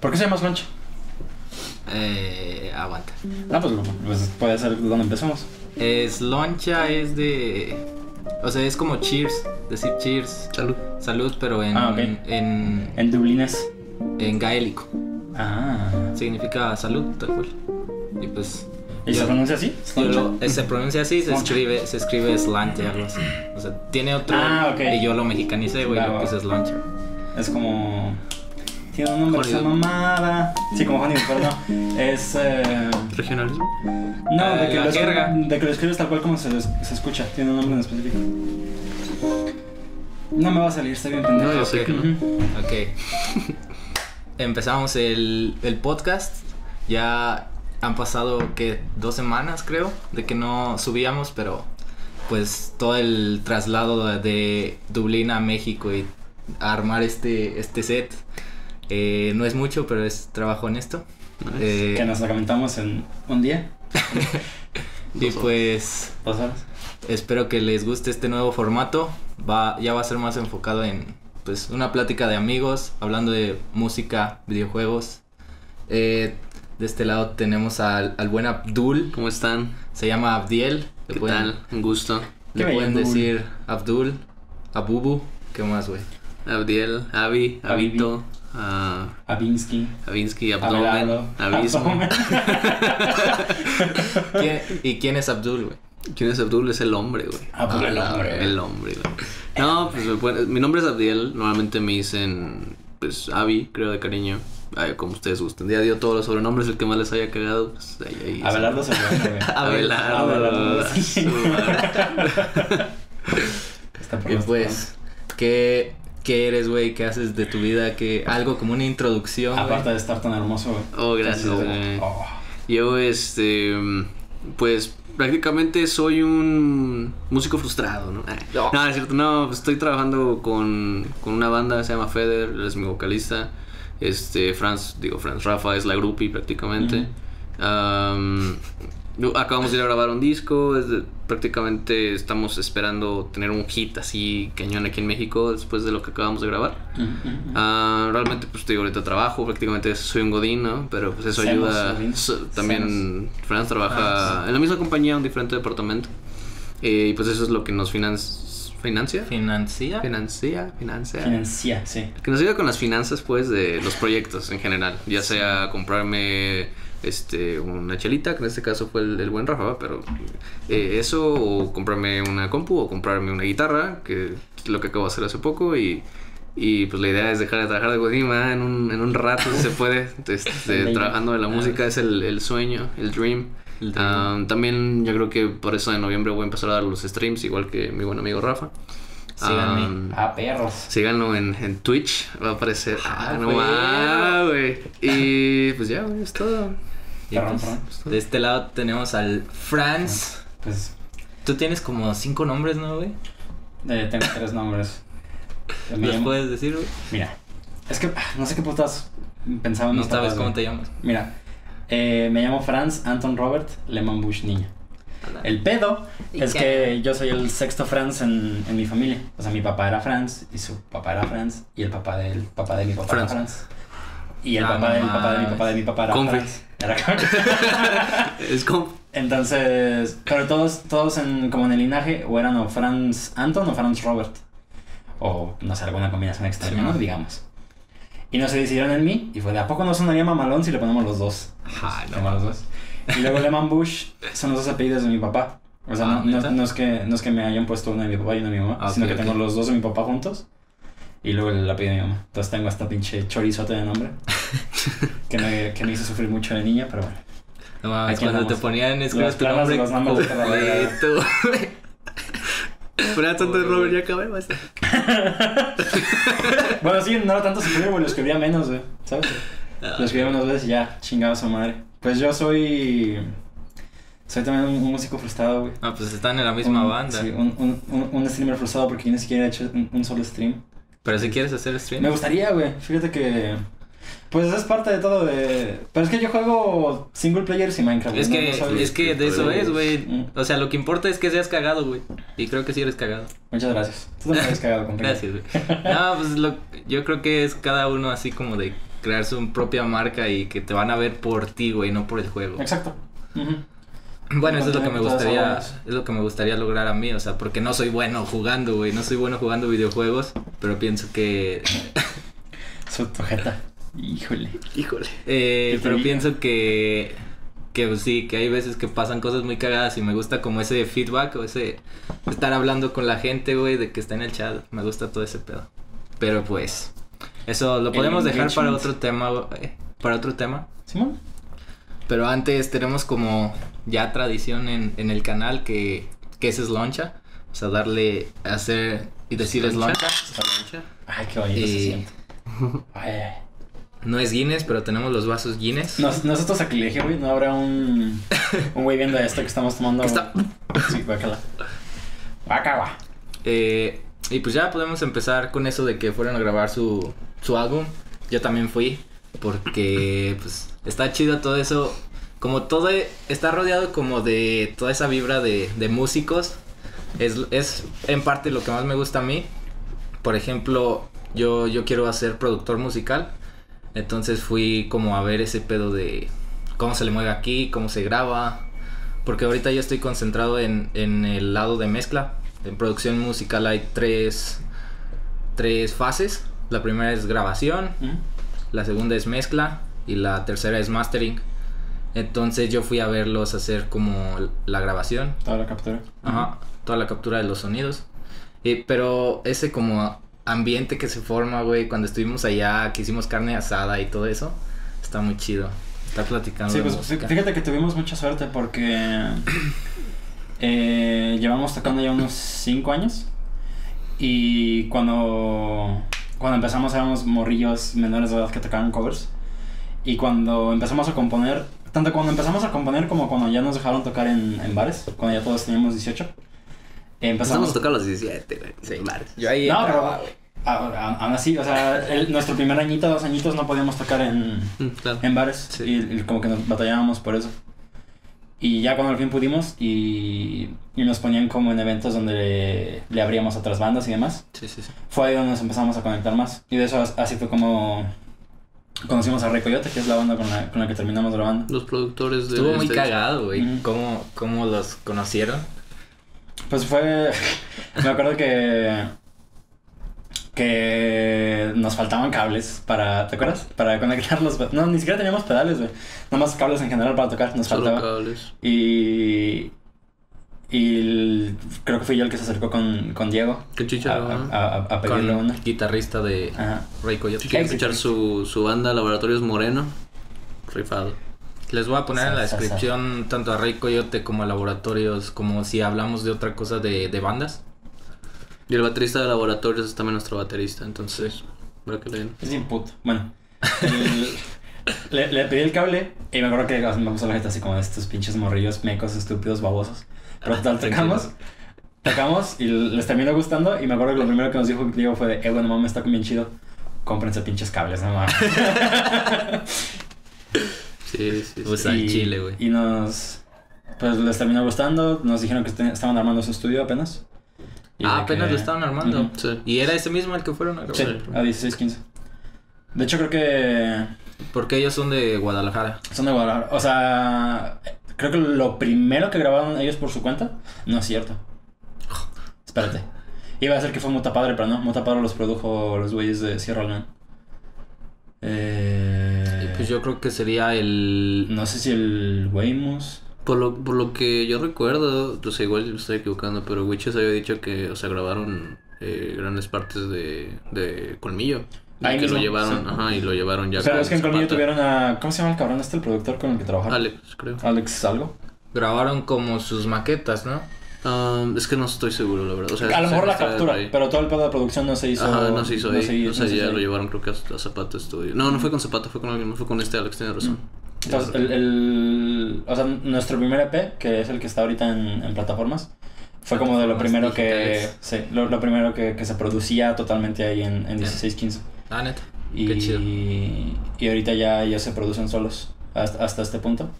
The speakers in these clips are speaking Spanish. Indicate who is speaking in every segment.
Speaker 1: ¿Por qué se llama Sloncha?
Speaker 2: Eh, aguanta.
Speaker 1: Ah, pues, pues puede ser donde empezamos.
Speaker 2: Es loncha, es de. O sea, es como cheers. Decir cheers.
Speaker 3: Salud.
Speaker 2: Salud, pero en.
Speaker 1: Ah, ok.
Speaker 2: En,
Speaker 1: En Dublines.
Speaker 2: en gaélico.
Speaker 1: Ah.
Speaker 2: Significa salud, tal cual. Y pues.
Speaker 1: ¿Y se
Speaker 2: yo-
Speaker 1: pronuncia así?
Speaker 2: yo
Speaker 1: ¿Sloncha?
Speaker 2: lo- se pronuncia así, se escribe, se escribe slanche, algo así. O sea, tiene otro.
Speaker 1: Ah, ok.
Speaker 2: Y yo lo mexicanicé, güey,
Speaker 1: va.
Speaker 2: puse sloncha.
Speaker 1: Es como. Tiene un nombre que se. Sí, como Honeydew, pero no. Es. Eh...
Speaker 3: Regionalismo.
Speaker 1: No,
Speaker 2: Eh,
Speaker 1: de, que
Speaker 2: la
Speaker 1: lo,
Speaker 2: jerga.
Speaker 1: de que lo escribes tal cual como se, se escucha. Tiene un nombre en específico. No me va a salir, está bien pendejo.
Speaker 3: No, yo sé
Speaker 2: Ok.
Speaker 3: que no.
Speaker 2: Ok. Empezamos el, el podcast. Ya han pasado, que Dos semanas, creo, de que no subíamos, pero pues todo el traslado de, de Dublín a México y a armar este, este set eh, no es mucho, pero es trabajo en esto. Eh,
Speaker 1: Que nos la comentamos en un día,
Speaker 2: y pues
Speaker 1: dos horas.
Speaker 2: espero que les guste este nuevo formato. Va, ya va a ser más enfocado en pues una plática de amigos, hablando de música, videojuegos. Eh, de este lado tenemos al, al buen Abdul,
Speaker 3: ¿Cómo están?
Speaker 2: se llama Abdiel. Le
Speaker 3: ¿Qué
Speaker 2: pueden,
Speaker 3: tal? Un gusto.
Speaker 2: le
Speaker 1: Qué
Speaker 2: pueden
Speaker 1: Abdul.
Speaker 2: decir Abdul, Abubu, ¿qué más, güey?
Speaker 3: Abdiel, Avi, Abito, ah,
Speaker 1: Avinsky.
Speaker 3: Avinsky, Abdomen. Abismo.
Speaker 1: Abdomen.
Speaker 2: ¿Quién- ¿Y quién es Abdul, güey?
Speaker 3: ¿Quién es Abdul? Es el hombre, güey.
Speaker 1: Ah, pues el hombre.
Speaker 3: El hombre, güey. No, pues bueno, mi nombre es Abdiel. Normalmente me dicen, pues, Avi, creo de cariño. Ay, como ustedes gusten. Ya dio todos los sobrenombres, el que más les haya cagado. Pues, ahí, ahí.
Speaker 1: Abelardo se.
Speaker 3: Abelardo.
Speaker 1: Abelardo,
Speaker 2: Y pues, ¿qué, qué eres, güey? ¿Qué haces de tu vida? ¿Qué, algo como una introducción.
Speaker 1: Aparte de estar tan hermoso, güey.
Speaker 3: Oh, gracias, güey.
Speaker 1: oh.
Speaker 3: Yo, este, pues prácticamente soy un músico frustrado, ¿no? Ah,
Speaker 2: No.
Speaker 3: No, es cierto, no, pues, estoy trabajando con, con una banda, se llama Feder, él es mi vocalista. Este, Franz, digo, Franz Rafa es la groupie prácticamente. Am, no, acabamos de ir a grabar un disco, es de- prácticamente estamos esperando tener un hit así cañón aquí en México después de lo que acabamos de grabar. Ah, realmente pues te digo, ahorita trabajo, prácticamente soy un godín, ¿no? Pero pues eso ayuda. So- también Franz trabaja en la misma compañía, un diferente departamento. Eh, y pues eso es lo que nos finan- financia.
Speaker 2: ¿Financia?
Speaker 3: Financia, financia.
Speaker 1: Financia, sí.
Speaker 3: Que nos ayuda con las finanzas, pues, de los proyectos en general. Ya sea comprarme este una chelita, que en este caso fue el, el buen Rafa, pero eh, eso, o comprarme una compu, o comprarme una guitarra, que es lo que acabo de hacer hace poco, y, y pues la idea es dejar de trabajar de ¿verdad? en un, en un rato, si se puede, este, trabajando de la música, es el, el sueño, el dream.
Speaker 2: El dream.
Speaker 3: Ah, también yo creo que por eso en noviembre voy a empezar a dar los streams, igual que mi buen amigo Rafa.
Speaker 2: Síganme.
Speaker 3: Ah,
Speaker 1: Ah, perros.
Speaker 3: Síganlo en, en Twitch, va a aparecer. Ah,
Speaker 2: Ah,
Speaker 3: no
Speaker 2: güey.
Speaker 3: Y pues ya, güey, es todo.
Speaker 2: Y pues,
Speaker 1: perrón.
Speaker 2: de este lado tenemos al Franz.
Speaker 1: Pues
Speaker 2: Tú tienes como cinco nombres, ¿no, güey?
Speaker 1: eh, tengo tres nombres. Me
Speaker 2: ¿Los
Speaker 1: llamo-
Speaker 2: puedes decir, güey?
Speaker 1: Mira, es que ah, no sé qué putas pensaban
Speaker 2: No
Speaker 1: mis
Speaker 2: sabes cómo te llamas.
Speaker 1: Mira, eh, me llamo Franz Anton Robert Lehman Bush Niño. El pedo
Speaker 2: ¿Y
Speaker 1: es que yo soy el sexto Franz en, en mi familia. O sea, mi papá era Franz y su papá era Franz y el papá del papá de mi papá
Speaker 3: Franz.
Speaker 1: era Franz. Y el papá de mi
Speaker 2: no
Speaker 1: papá de mi papá de mi papá era. Franz. Era.
Speaker 3: Es como.
Speaker 1: Entonces, pero todos, todos en, como en el linaje, o eran o Franz Anton o Franz Robert. O no sé, alguna combinación extraña,
Speaker 2: Sí,
Speaker 1: ¿no? Digamos. Y no se decidieron en mí, y fue de a poco no sonaría mamalón si le ponemos los dos.
Speaker 2: Ajá, no
Speaker 1: Tengo los dos. Y luego Lehman Bush son los dos apellidos de mi papá. O sea,
Speaker 2: Ah,
Speaker 1: no, no, no es que, no es que me hayan puesto uno de mi papá y uno de mi mamá,
Speaker 2: Ah,
Speaker 1: sino que tengo
Speaker 2: ok.
Speaker 1: los dos de mi papá juntos. Y luego el apellido de mi mamá. Entonces tengo esta pinche chorizote de nombre. que, me, que me hizo sufrir mucho de niña, pero bueno.
Speaker 2: No mames, cuando te ponían escribes
Speaker 1: Las
Speaker 2: tu nombre
Speaker 1: los nombres la
Speaker 3: completo. Fuera tanto de Robert, ya acabé, basta.
Speaker 1: Bueno, sí, no era tanto sufrir, güey, lo escribía menos, güey, ¿sabes?
Speaker 2: Ah,
Speaker 1: Lo escribía menos veces y ya, chingado a su madre. Pues yo soy. Soy también un, un músico frustrado, güey.
Speaker 2: Ah, pues están en la misma
Speaker 1: Un-
Speaker 2: banda.
Speaker 1: Sí, un, un, streamer frustrado porque yo ni siquiera he hecho un solo stream.
Speaker 2: Pero si quieres hacer stream.
Speaker 1: Me gustaría, güey. Fíjate que. Pues es parte de todo de... Pero es que yo juego single players y Minecraft.
Speaker 2: Es
Speaker 1: no-
Speaker 2: que,
Speaker 1: no
Speaker 2: es que de eso es, güey.
Speaker 1: Mm.
Speaker 2: O sea, lo que importa es que seas cagado, güey. Y creo que sí eres cagado.
Speaker 1: Muchas gracias. Tú también has cagado con
Speaker 2: Gracias, güey. No, pues lo, yo creo que es cada uno así como de crear su propia marca y que te van a ver por ti, güey, no por el juego.
Speaker 1: Exacto. Ujú.
Speaker 2: Bueno, eso es lo que me gustaría, es lo que me gustaría lograr a mí, o sea, porque no soy bueno jugando, güey, no soy bueno jugando videojuegos, pero pienso que,
Speaker 1: Su tojeta. Híjole.
Speaker 4: Híjole.
Speaker 2: eh,
Speaker 1: ¿Qué te
Speaker 2: pero pienso que, que pues, sí, que hay veces que pasan cosas muy cagadas y me gusta como ese feedback o ese estar hablando con la gente, güey, de que está en el chat, me gusta todo ese pedo. Pero pues, eso lo
Speaker 1: El
Speaker 2: podemos dejar para otro tema, eh, para otro tema.
Speaker 1: ¿Simón?
Speaker 2: Pero antes tenemos como ya tradición en, en el canal que, que es Sloncha. O sea, darle, hacer y decir
Speaker 4: Sloncha.
Speaker 2: Sloncha.
Speaker 1: Ay, qué bonito se siente. Ay, ay.
Speaker 2: No es Guinness, pero tenemos los vasos Guinness.
Speaker 1: Nos- nosotros aquí le dije, güey, no habrá un, un güey viendo esto que estamos tomando.
Speaker 2: Está-
Speaker 1: Sí, guácala. Guácala.
Speaker 2: Eh, y pues ya podemos empezar con eso de que fueron a grabar su, su álbum. Yo también fui porque pues está chido todo eso. Como todo e- está rodeado como de toda esa vibra de, de músicos. Es, es en parte lo que más me gusta a mí. Por ejemplo, yo, yo quiero hacer productor musical. Entonces fui como a ver ese pedo de cómo se le mueve aquí, cómo se graba. Porque ahorita yo estoy concentrado en, en el lado de mezcla. En producción musical hay tres, tres fases. La primera es grabación,
Speaker 1: ¿Mm?
Speaker 2: la segunda es mezcla y la tercera es mastering. Entonces yo fui a verlos hacer como la grabación,
Speaker 1: Toda la captura.
Speaker 2: Ajá, toda la captura de los sonidos. Y, pero ese como ambiente que se forma, güey, cuando estuvimos allá, que hicimos carne asada y todo eso, está muy chido. Estar platicando.
Speaker 1: Sí, pues
Speaker 2: música.
Speaker 1: fíjate que tuvimos mucha suerte porque eh, llevamos tocando ya unos 5 años y cuando, cuando empezamos éramos morrillos menores de edad que tocaban covers y cuando empezamos a componer, tanto cuando empezamos a componer como cuando ya nos dejaron tocar en, en bares, cuando ya todos teníamos 18,
Speaker 4: Empezamos
Speaker 1: empezamos
Speaker 4: a tocar a los 17, güey.
Speaker 2: Sí.
Speaker 4: en bares.
Speaker 2: Yo ahí
Speaker 1: No,
Speaker 2: entraba,
Speaker 1: pero aún así, o sea, el- nuestro primer añito, dos añitos no podíamos tocar en,
Speaker 4: Mm, claro.
Speaker 1: en bares
Speaker 2: Sí.
Speaker 1: y, y como que nos batallábamos por eso. Y ya cuando al fin pudimos y, y nos ponían como en eventos donde le, le abríamos a otras bandas y demás,
Speaker 2: Sí, sí, sí.
Speaker 1: fue ahí donde nos empezamos a conectar más. Y de eso as- así fue como conocimos a Rey Coyote, que es la banda con la, con la que terminamos grabando.
Speaker 4: Los productores de.
Speaker 2: Estuvo muy
Speaker 4: este-
Speaker 2: cagado, güey.
Speaker 1: Ujú.
Speaker 2: ¿Cómo, ¿Cómo los conocieron?
Speaker 1: Pues fue. Me acuerdo que. Que nos faltaban cables para. ¿Te acuerdas? Para conectar los. No, ni siquiera teníamos pedales, güey. Nada más cables en general para tocar, nos
Speaker 4: Solo
Speaker 1: faltaba.
Speaker 4: cables.
Speaker 1: Y. Y el- creo que fui yo el que se acercó con, con Diego
Speaker 4: Qué
Speaker 1: a,
Speaker 4: chicha,
Speaker 1: a,
Speaker 4: ¿no?
Speaker 1: a- a pedirle
Speaker 2: Con
Speaker 1: una.
Speaker 2: guitarrista de
Speaker 1: Ajá.
Speaker 2: Ray Coyote.
Speaker 1: Éxito.
Speaker 4: escuchar su, su banda Laboratorios Moreno, rifado.
Speaker 2: Les voy a poner en la descripción tanto a Ray Coyote como a Laboratorios, como si hablamos de otra cosa de, de bandas.
Speaker 4: Y el baterista de Laboratorios es también nuestro baterista, entonces. Para que le den.
Speaker 1: Es bien puto. Bueno. el- le, le pedí el cable y me acuerdo que me puso la gente así como de estos pinches morrillos mecos, estúpidos, babosos. Pero total, tocamos. Tocamos y les terminó gustando. Y me acuerdo que lo primero que nos dijo Diego fue de, eh, bueno, mamá, está bien chido. Cómprense pinches cables, no mames.
Speaker 4: Sí, sí, sí.
Speaker 1: Y,
Speaker 2: chile, güey.
Speaker 1: Y nos. Pues les terminó gustando. Nos dijeron que estaban armando su estudio apenas. Y
Speaker 2: Ah, apenas
Speaker 1: que-
Speaker 2: lo estaban armando.
Speaker 4: Sí.
Speaker 2: Y era ese mismo el que fueron a grabar.
Speaker 1: Sí, a 16, 15. De hecho, creo que
Speaker 2: Porque ellos son de Guadalajara.
Speaker 1: son de Guadalajara. O sea, creo que lo primero que grabaron ellos por su cuenta no es cierto. Espérate. Iba a ser que fue Muta Padre, pero no. Muta Padre los produjo los güeyes de Sierra Leone. Eh,
Speaker 2: pues yo creo que sería el.
Speaker 1: No sé si el Weymouth.
Speaker 4: Por lo, por lo que yo recuerdo, o sea, igual me estoy equivocando, pero Witches había dicho que, o sea, grabaron eh, grandes partes de, de Colmillo. Y
Speaker 1: Ahí
Speaker 4: que
Speaker 1: mismo,
Speaker 4: lo llevaron,
Speaker 1: sí.
Speaker 4: ajá, y lo llevaron ya
Speaker 1: Pero
Speaker 4: con
Speaker 1: es que en Colmillo
Speaker 4: Zapata.
Speaker 1: tuvieron a. ¿Cómo se llama el cabrón este, el productor con el que trabajaron?
Speaker 4: Alex, creo.
Speaker 1: Alex algo.
Speaker 2: Grabaron como sus maquetas, ¿no?
Speaker 4: Ah, es que no estoy seguro, la verdad. O sea,
Speaker 1: a lo mejor la captura,
Speaker 4: ahí.
Speaker 1: pero todo el pedo de producción no se hizo.
Speaker 4: Ajá, no se hizo ahí.
Speaker 1: se-
Speaker 4: o sea,
Speaker 1: no se
Speaker 4: ya
Speaker 1: hizo
Speaker 4: lo
Speaker 1: ahí.
Speaker 4: llevaron creo que a, a Zapata Studio. No, no fue con Zapata, fue con alguien, no fue con este Alex, tiene razón.
Speaker 1: Entonces, el, el- o sea, nuestro primer EP, que es el que está ahorita en, en plataformas, fue como de lo primero que, sí, lo, lo primero que, que se producía totalmente ahí en, en 16-15.
Speaker 2: Ah, neta.
Speaker 1: Y,
Speaker 2: Qué chido.
Speaker 1: y ahorita ya, ya se producen solos hasta, hasta este punto.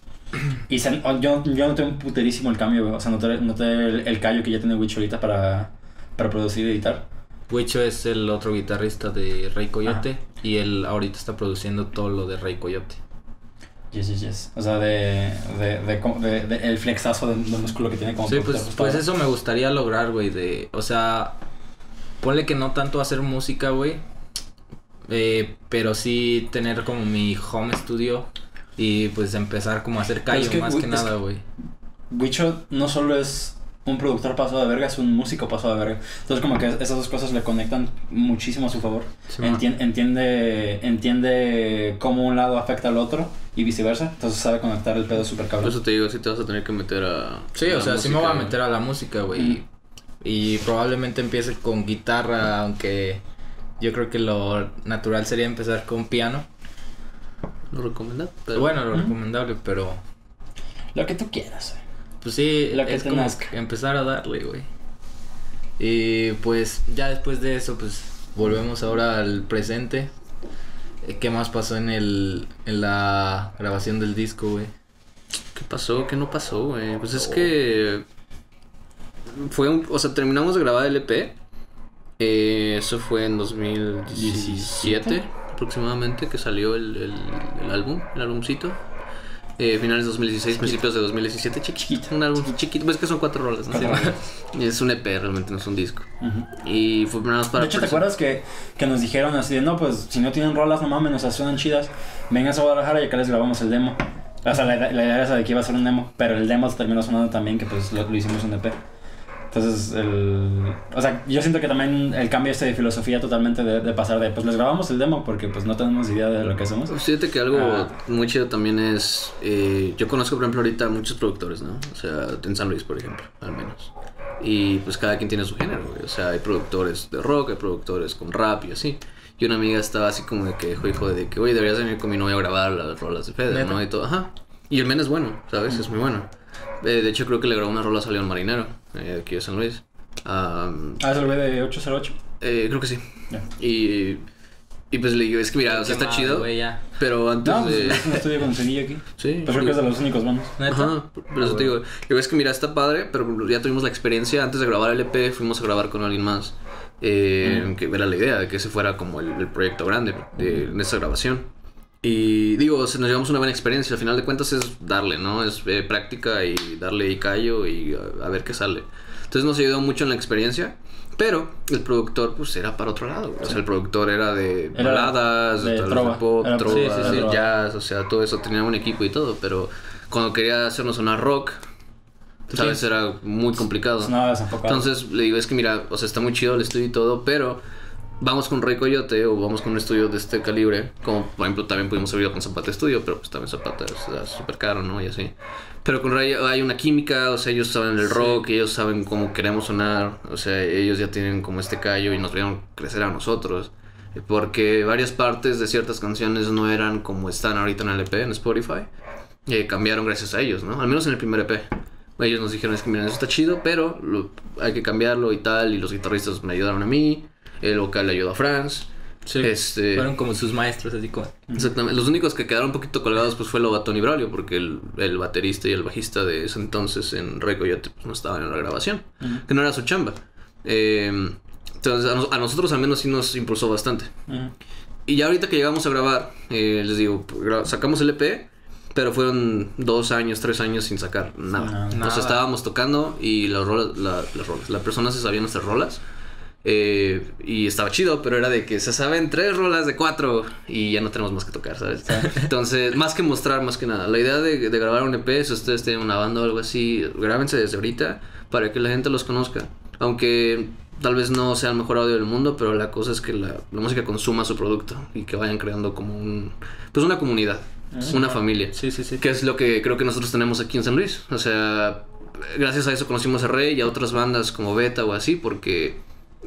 Speaker 1: Y se- oh, yo, yo noté un puterísimo el cambio, güey. O sea, noté, noté el, el callo que ya tiene Witch ahorita para, para producir y editar.
Speaker 2: Wicho es el otro guitarrista de Rey Coyote y él ahorita está produciendo todo lo de Rey Coyote.
Speaker 1: Yes, yes, yes. O sea, de, de, de, el flexazo de, músculo que tiene como
Speaker 2: Sí, pues, pues eso me gustaría lograr, güey, de, o sea, ponle que no tanto hacer música, güey, eh, pero sí tener como mi home studio y pues empezar como a hacer
Speaker 1: es
Speaker 2: callo
Speaker 1: que,
Speaker 2: más que
Speaker 1: es
Speaker 2: nada, güey.
Speaker 1: Wicho no solo es un productor pasado de verga, es un músico pasado de verga. Entonces como que esas dos cosas le conectan muchísimo a su favor.
Speaker 2: Sí.
Speaker 1: Entien- entiende, entiende cómo un lado afecta al otro y viceversa. Entonces sabe conectar el pedo súper
Speaker 3: Por
Speaker 1: cabrón.
Speaker 3: eso te digo, si te vas a tener que meter a.
Speaker 2: Sí,
Speaker 3: a
Speaker 2: o sea, sí me voy a
Speaker 3: música.
Speaker 2: meter a la música, güey.
Speaker 1: Mm.
Speaker 2: Y probablemente empiece con guitarra, aunque yo creo que lo natural sería empezar con piano.
Speaker 3: Lo recomendado. pero-
Speaker 2: Bueno, lo recomendable, pero
Speaker 1: Lo que tú quieras. güey.
Speaker 2: pues sí,
Speaker 1: Lo que
Speaker 2: es como que empezar a darle, güey. Y pues ya después de eso, pues volvemos ahora al presente. Eh, ¿Qué más pasó en el en la grabación del disco, güey?
Speaker 3: ¿Qué pasó? ¿Qué no pasó, güey? Pues es que. Fue un. O sea, terminamos de grabar el EP. Eh, eso fue en 2017 aproximadamente que salió el, el, el álbum, el álbumcito. Eh, finales de 2016, principios de 2017, chiquito.
Speaker 1: Chiquito.
Speaker 3: Un álbum chiquito, pues es que son cuatro rolas, ¿no?
Speaker 1: Cuatro.
Speaker 3: Y es un EP, realmente no es un disco.
Speaker 1: Ujú.
Speaker 3: Y fue nada más para.
Speaker 1: de hecho, ¿te acuerdas que, que nos dijeron así de, no, pues si no tienen rolas, no mames, nos suenan chidas, vengan a Guadalajara y acá les grabamos el demo? O sea, la, idea- la idea era esa de que iba a ser un demo, pero el demo terminó sonando también que pues lo, lo hicimos un EP. Entonces, el... O sea, yo siento que también el cambio este de filosofía totalmente de, de pasar de, pues les grabamos el demo porque pues no tenemos idea de lo que hacemos.
Speaker 3: Fíjate que algo
Speaker 1: Ah.
Speaker 3: muy chido también es. eh, yo conozco, por ejemplo, ahorita muchos productores, ¿no? O sea, en San Luis, por ejemplo, al menos. Y pues cada quien tiene su género, güey. O sea, hay productores de rock, hay productores con rap y así. Y una amiga estaba así como de que dijo, hijo, de que, oye, deberías venir con mi novia a grabar las rolas de Fede,
Speaker 2: ¿Neta?
Speaker 3: ¿no? Y todo, ajá. Y el men es bueno, ¿sabes? Es muy bueno. Eh, de hecho, creo que le grabó una rola a León Marinero, eh, aquí de San Luis. Am,
Speaker 1: Ah, es el güey de 808.
Speaker 3: eh, creo que sí. Y, y pues le digo, es que mira, o sea, está chido. Pero antes
Speaker 1: No, pues,
Speaker 3: de.
Speaker 1: es un estudio con seguillo aquí.
Speaker 3: Sí,
Speaker 1: Pues creo que es de los únicos.
Speaker 2: ¿Neta?
Speaker 3: Ajá, por eso
Speaker 2: Ah,
Speaker 3: te digo, yo ves que mira, está padre, pero ya tuvimos la experiencia, antes de grabar el EP, fuimos a grabar con alguien más, eh, que era la idea de que ese fuera como el, el proyecto grande de, de esa grabación. Y digo, nos llevamos una buena experiencia, al final de cuentas es darle, ¿no? Es eh, práctica y darle y callo y a, a ver qué sale. Entonces nos ayudó mucho en la experiencia. Pero el productor, pues, era para otro lado. güey. O sea, el productor era de
Speaker 1: Era
Speaker 3: baladas,
Speaker 1: de
Speaker 3: vez
Speaker 1: trova.
Speaker 3: de pop,
Speaker 1: Era-
Speaker 3: trova,
Speaker 2: sí, sí, sí.
Speaker 3: de jazz, o sea, todo eso. Tenía un equipo y todo, pero cuando quería hacernos una rock, ¿sabes? Era muy complicado. Entonces le digo, es que mira, o sea, está muy chido el estudio y todo, pero vamos con Rey Coyote o vamos con un estudio de este calibre, como por ejemplo también pudimos haber ido con Zapata Estudio, pero pues también Zapata es súper caro, ¿no? Y así. Pero con Rey hay una química, o sea, ellos saben el rock, ellos saben cómo queremos sonar, o sea, ellos ya tienen como este callo y nos vieron crecer a nosotros. Porque varias partes de ciertas canciones no eran como están ahorita en el EP, en Spotify. Eh, cambiaron gracias a ellos, ¿no? Al menos en el primer EP. Ellos nos dijeron, es que miren, eso está chido, pero lo- hay que cambiarlo y tal. Y los guitarristas me ayudaron a mí. El vocal le ayudó a Franz.
Speaker 2: Sí.
Speaker 3: Este,
Speaker 2: Fueron como sus maestros, así como.
Speaker 3: exactamente. Los únicos que quedaron un poquito colgados pues fue Lobatón y Braulio, porque el, el baterista y el bajista de ese entonces en Rey Coyote pues, no estaban en la grabación, que no era su chamba. Eh, entonces a, nos- a nosotros al menos sí nos impulsó bastante.
Speaker 1: Ujú.
Speaker 3: Y ya ahorita que llegamos a grabar, eh, les digo, gra- sacamos el EP, pero fueron dos años, tres años sin sacar nada.
Speaker 1: Nada.
Speaker 3: O
Speaker 2: Nada.
Speaker 3: estábamos tocando y las rolas, la, las rolas, la persona se sabía nuestras rolas. Eh, y estaba chido, pero era de que se saben tres rolas de cuatro y ya no tenemos más que tocar, ¿sabes? Entonces, más que mostrar, más que nada. La idea de, de grabar un EP, si ustedes tienen una banda o algo así, grábense desde ahorita para que la gente los conozca. Aunque tal vez no sea el mejor audio del mundo, pero la cosa es que la, la música consuma su producto y que vayan creando como un... Pues una comunidad, una familia.
Speaker 2: Sí, sí, sí.
Speaker 3: Que es lo que creo que nosotros tenemos aquí en San Luis. O sea, gracias a eso conocimos a Rey y a otras bandas como Beta o así, porque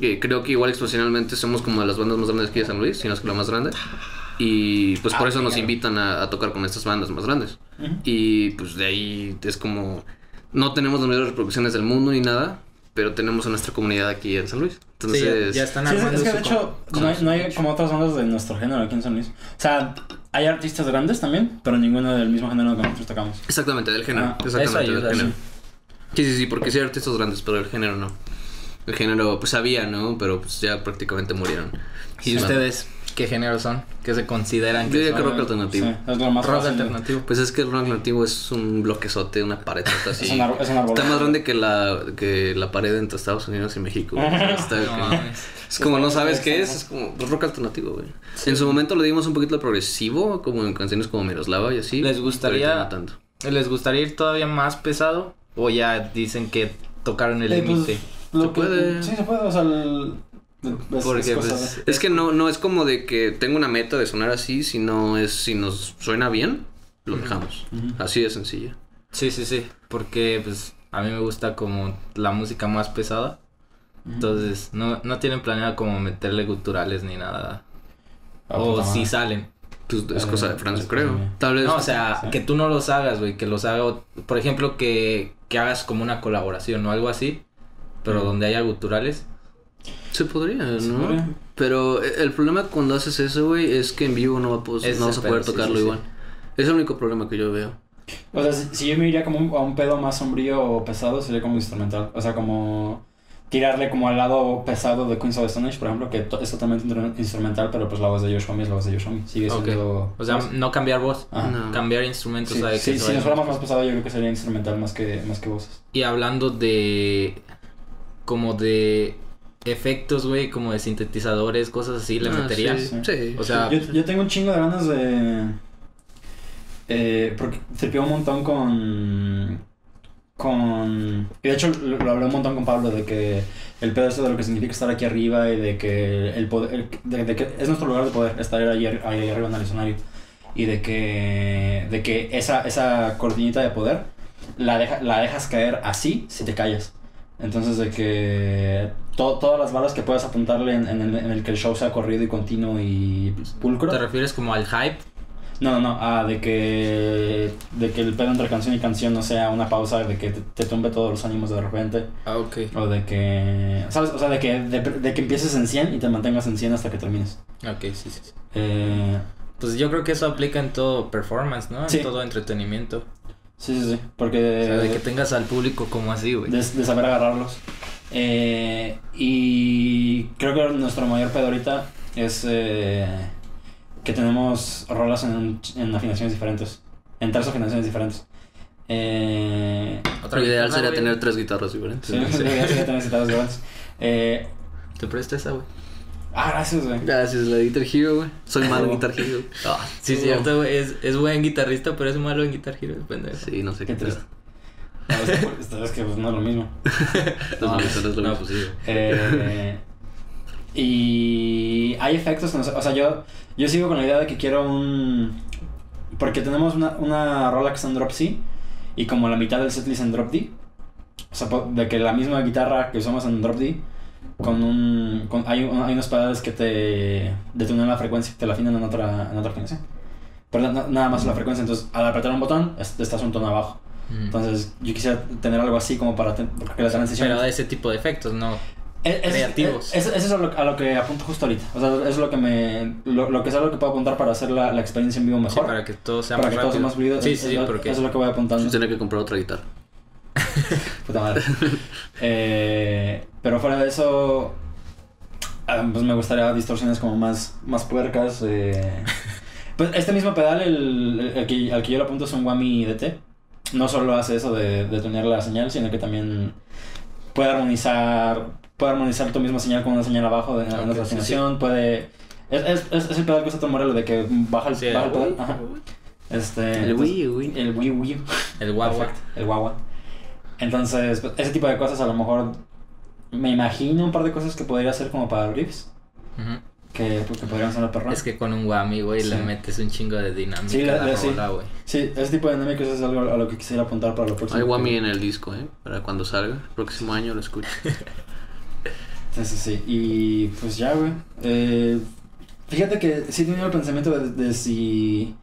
Speaker 3: eh, creo que igual excepcionalmente somos como de las bandas más grandes aquí de San Luis, si no es que la más grande. Y pues por
Speaker 1: Ah,
Speaker 3: eso nos invitan a, a tocar con estas bandas más grandes. Y pues de ahí es como... No tenemos las mayores reproducciones del mundo ni nada, pero tenemos a nuestra comunidad aquí en San Luis.
Speaker 2: Sí,
Speaker 3: Entonces...
Speaker 2: ya, ya están
Speaker 1: Sí, es, que de hecho no hay, no hay como otras bandas de nuestro género aquí en San Luis. O sea, hay artistas grandes también, pero ninguno del mismo género que nosotros tocamos.
Speaker 3: Exactamente, del género.
Speaker 1: Ah,
Speaker 3: exactamente,
Speaker 2: eso ayuda,
Speaker 3: del género.
Speaker 1: sí.
Speaker 3: Sí, sí, sí, porque sí hay artistas grandes, pero el género no. El género, pues había, ¿no? Pero pues ya prácticamente murieron.
Speaker 2: ¿Y
Speaker 3: Sí.
Speaker 2: ustedes qué género son? ¿Qué se consideran
Speaker 3: Yo
Speaker 2: que
Speaker 3: diría que rock alternativo.
Speaker 1: Sí, es lo más
Speaker 2: Rock
Speaker 1: fácil.
Speaker 2: alternativo.
Speaker 3: Pues es que el rock alternativo es un bloquezote, una pared así.
Speaker 1: Es un árbol- es.
Speaker 3: Está más grande que la, que la pared entre Estados Unidos y México. Está-
Speaker 2: No
Speaker 3: es como no sabes qué es, es como rock alternativo, güey. En su momento le dimos un poquito de progresivo, como en canciones como Miroslava y así.
Speaker 2: ¿Les gustaría-
Speaker 3: no tanto.
Speaker 2: ¿Les gustaría ir todavía más pesado? ¿O ya dicen que tocaron el
Speaker 1: Eh, pues,
Speaker 2: límite?
Speaker 1: Lo
Speaker 3: Se
Speaker 1: que-
Speaker 3: puede.
Speaker 1: Sí, se puede, o sea, el... es-
Speaker 2: Porque,
Speaker 1: es
Speaker 2: pues,
Speaker 1: de-
Speaker 3: Es que no, no es como de que tengo una meta de sonar así, sino es si nos suena bien, lo dejamos. Así de sencillo.
Speaker 2: Sí, sí, sí. Porque pues a mí me gusta como la música más pesada. Entonces no, no tienen planeado como meterle guturales ni nada.
Speaker 1: Ah,
Speaker 2: o si
Speaker 1: madre.
Speaker 2: salen.
Speaker 3: Pues es
Speaker 1: Eh,
Speaker 3: cosa de Francia, creo. Tal vez.
Speaker 2: No, o sea,
Speaker 1: sí.
Speaker 2: que tú no los hagas, güey. Que los haga, por ejemplo, que, que hagas como una colaboración o algo así. Pero
Speaker 1: Mm.
Speaker 2: donde haya guturales.
Speaker 3: Se podría,
Speaker 1: Se
Speaker 3: ¿no?
Speaker 1: podría.
Speaker 3: Pero eh, el problema cuando haces eso, güey, es que en vivo no, va a pos-
Speaker 2: Ese
Speaker 3: no vas a poder
Speaker 2: pedo, sí,
Speaker 3: tocarlo
Speaker 2: sí, sí.
Speaker 3: igual. Es el único problema que yo veo.
Speaker 1: O sea, si, si yo me iría como un- a un pedo más sombrío o pesado, sería como instrumental. O sea, como tirarle como al lado pesado de Queens of the Stone Age, por ejemplo, que to- es totalmente instrumental, pero pues la voz de Yoshiomi es la voz de Yoshiomi. Sigue
Speaker 2: Ok.
Speaker 1: siendo...
Speaker 2: O sea,
Speaker 1: ¿sabes?
Speaker 2: no cambiar voz.
Speaker 3: No.
Speaker 2: Cambiar instrumentos.
Speaker 1: Sí,
Speaker 2: o sea, que
Speaker 1: sí,
Speaker 2: se
Speaker 1: si nos fuéramos más pesado, yo creo que sería instrumental más que, más que voces.
Speaker 2: Y hablando de. Como de efectos, güey, como de sintetizadores, cosas así, ¿le
Speaker 3: Ah,
Speaker 2: meterías?
Speaker 3: Sí.
Speaker 1: Sí.
Speaker 3: sí.
Speaker 2: O sea,
Speaker 1: Yo, yo tengo un chingo de ganas de. Eh, porque tripeo un montón con. Con. Y de hecho lo, lo hablé un montón con Pablo de que el pedo eso de lo que significa estar aquí arriba y de que el poder. el- de, de que es nuestro lugar de poder estar ahí, ar- ahí arriba en el escenario. Y de que. De que esa, esa cortinita de poder la, deja, la dejas caer así si te callas. Entonces de que to- todas las balas que puedas apuntarle en, en el, en el que el show sea corrido y continuo y pulcro.
Speaker 2: ¿te refieres como al hype?
Speaker 1: No, no, no, ah, de que de que el pedo entre canción y canción no sea una pausa, de que te, te tumbe todos los ánimos de repente,
Speaker 2: Ah, ok.
Speaker 1: o de que, ¿sabes? O sea, de que, de, de que empieces en 100 y te mantengas en 100 hasta que termines.
Speaker 2: Ok, sí, sí. sí.
Speaker 1: Eh,
Speaker 2: Pues yo creo que eso aplica en todo performance, ¿no? En
Speaker 1: Sí.
Speaker 2: todo entretenimiento.
Speaker 1: Sí, sí, sí, porque
Speaker 2: O sea, de que tengas al público como así, güey.
Speaker 1: de, de saber agarrarlos. Eh, y creo que nuestro mayor pedo ahorita es eh, que tenemos rolas en, en afinaciones diferentes, en tres afinaciones diferentes. Eh,
Speaker 2: Otra
Speaker 3: Lo ideal sería
Speaker 2: güey.
Speaker 3: tener tres guitarras diferentes.
Speaker 1: Sí, sí, que tenés citados grandes. Eh,
Speaker 2: Te presto esa, güey.
Speaker 1: Ah, gracias, güey.
Speaker 3: Gracias, la Guitar Hero, güey. Soy malo en. Guitar Hero.
Speaker 2: Ah, sí,
Speaker 1: Oh.
Speaker 2: cierto, güey. Es, es buen guitarrista, pero es malo en Guitar Hero, pendejo.
Speaker 3: Sí, no sé
Speaker 1: Qué
Speaker 3: qué
Speaker 1: triste.
Speaker 3: triste.
Speaker 1: No, es que, es- es que pues, no es lo mismo.
Speaker 3: No, no, eso no es lo
Speaker 2: No,
Speaker 3: mismo.
Speaker 2: pues sí.
Speaker 1: Eh, y hay efectos, que no sé- o sea, yo, yo sigo con la idea de que quiero un... Porque tenemos una, una rola que está en drop C y como la mitad del setlist en drop D. O sea, de que la misma guitarra que usamos en drop D, con un... Con, hay, un- hay unos pedales que te detunen la frecuencia, te la afinan en otra, en otra afinación. Pero na- nada más la frecuencia, entonces al apretar un botón, es- estás un tono abajo.
Speaker 2: Mm.
Speaker 1: Entonces yo quisiera tener algo así como para ten- porque la transición...
Speaker 2: Pero de ese tipo de efectos, no.
Speaker 1: Es- es-
Speaker 2: creativos.
Speaker 1: Es, es- eso es a lo, a lo que apunto justo ahorita. O sea, es lo que me. Lo, lo que es algo que puedo apuntar para hacer la, la experiencia en vivo
Speaker 2: Sí,
Speaker 1: mejor.
Speaker 2: para que todo sea
Speaker 1: para
Speaker 2: más
Speaker 1: que todo sea más fluido.
Speaker 2: Sí,
Speaker 1: Es-
Speaker 2: sí,
Speaker 1: es
Speaker 2: sí,
Speaker 1: lo-
Speaker 2: porque...
Speaker 1: Eso es lo que voy apuntando.
Speaker 3: Tendría que comprar otra guitarra.
Speaker 1: Puta madre. Eh, pero fuera de eso. ah, Pues me gustaría distorsiones como más, más puercas. eh. Pues este mismo pedal, el, el- el que, al que yo le apunto es un Wami DT. No solo hace eso de, de tunear la señal, sino que también puede armonizar puede armonizar tu misma señal con una señal abajo de, en
Speaker 2: Ok,
Speaker 1: otra
Speaker 2: sí,
Speaker 1: afinación. Puede. Es, es, es, el pedal que usa Tom Morello de que baja el,
Speaker 2: Sí,
Speaker 1: baja el pedal. Ajá. Este,
Speaker 3: El Wii, Wii.
Speaker 1: El Wii Wii.
Speaker 2: El.
Speaker 1: Perfecto, el guagua. Entonces, pues, ese tipo de cosas a lo mejor me imagino un par de cosas que podría hacer como para riffs
Speaker 2: Ujú.
Speaker 1: que, pues, que podrían sonar perrón.
Speaker 2: Es que con un Wami, güey, le metes un chingo de dinámica
Speaker 1: Sí,
Speaker 2: la
Speaker 1: le- sí.
Speaker 2: rola, güey.
Speaker 1: Sí, ese tipo de dinámicas es algo a lo que quisiera apuntar para lo próximo.
Speaker 3: Hay Wami en el disco, ¿eh? Para cuando salga. El próximo año lo escucho.
Speaker 1: Sí, sí, sí. Y pues ya, güey. Eh, fíjate que sí he tenido el pensamiento de, de si.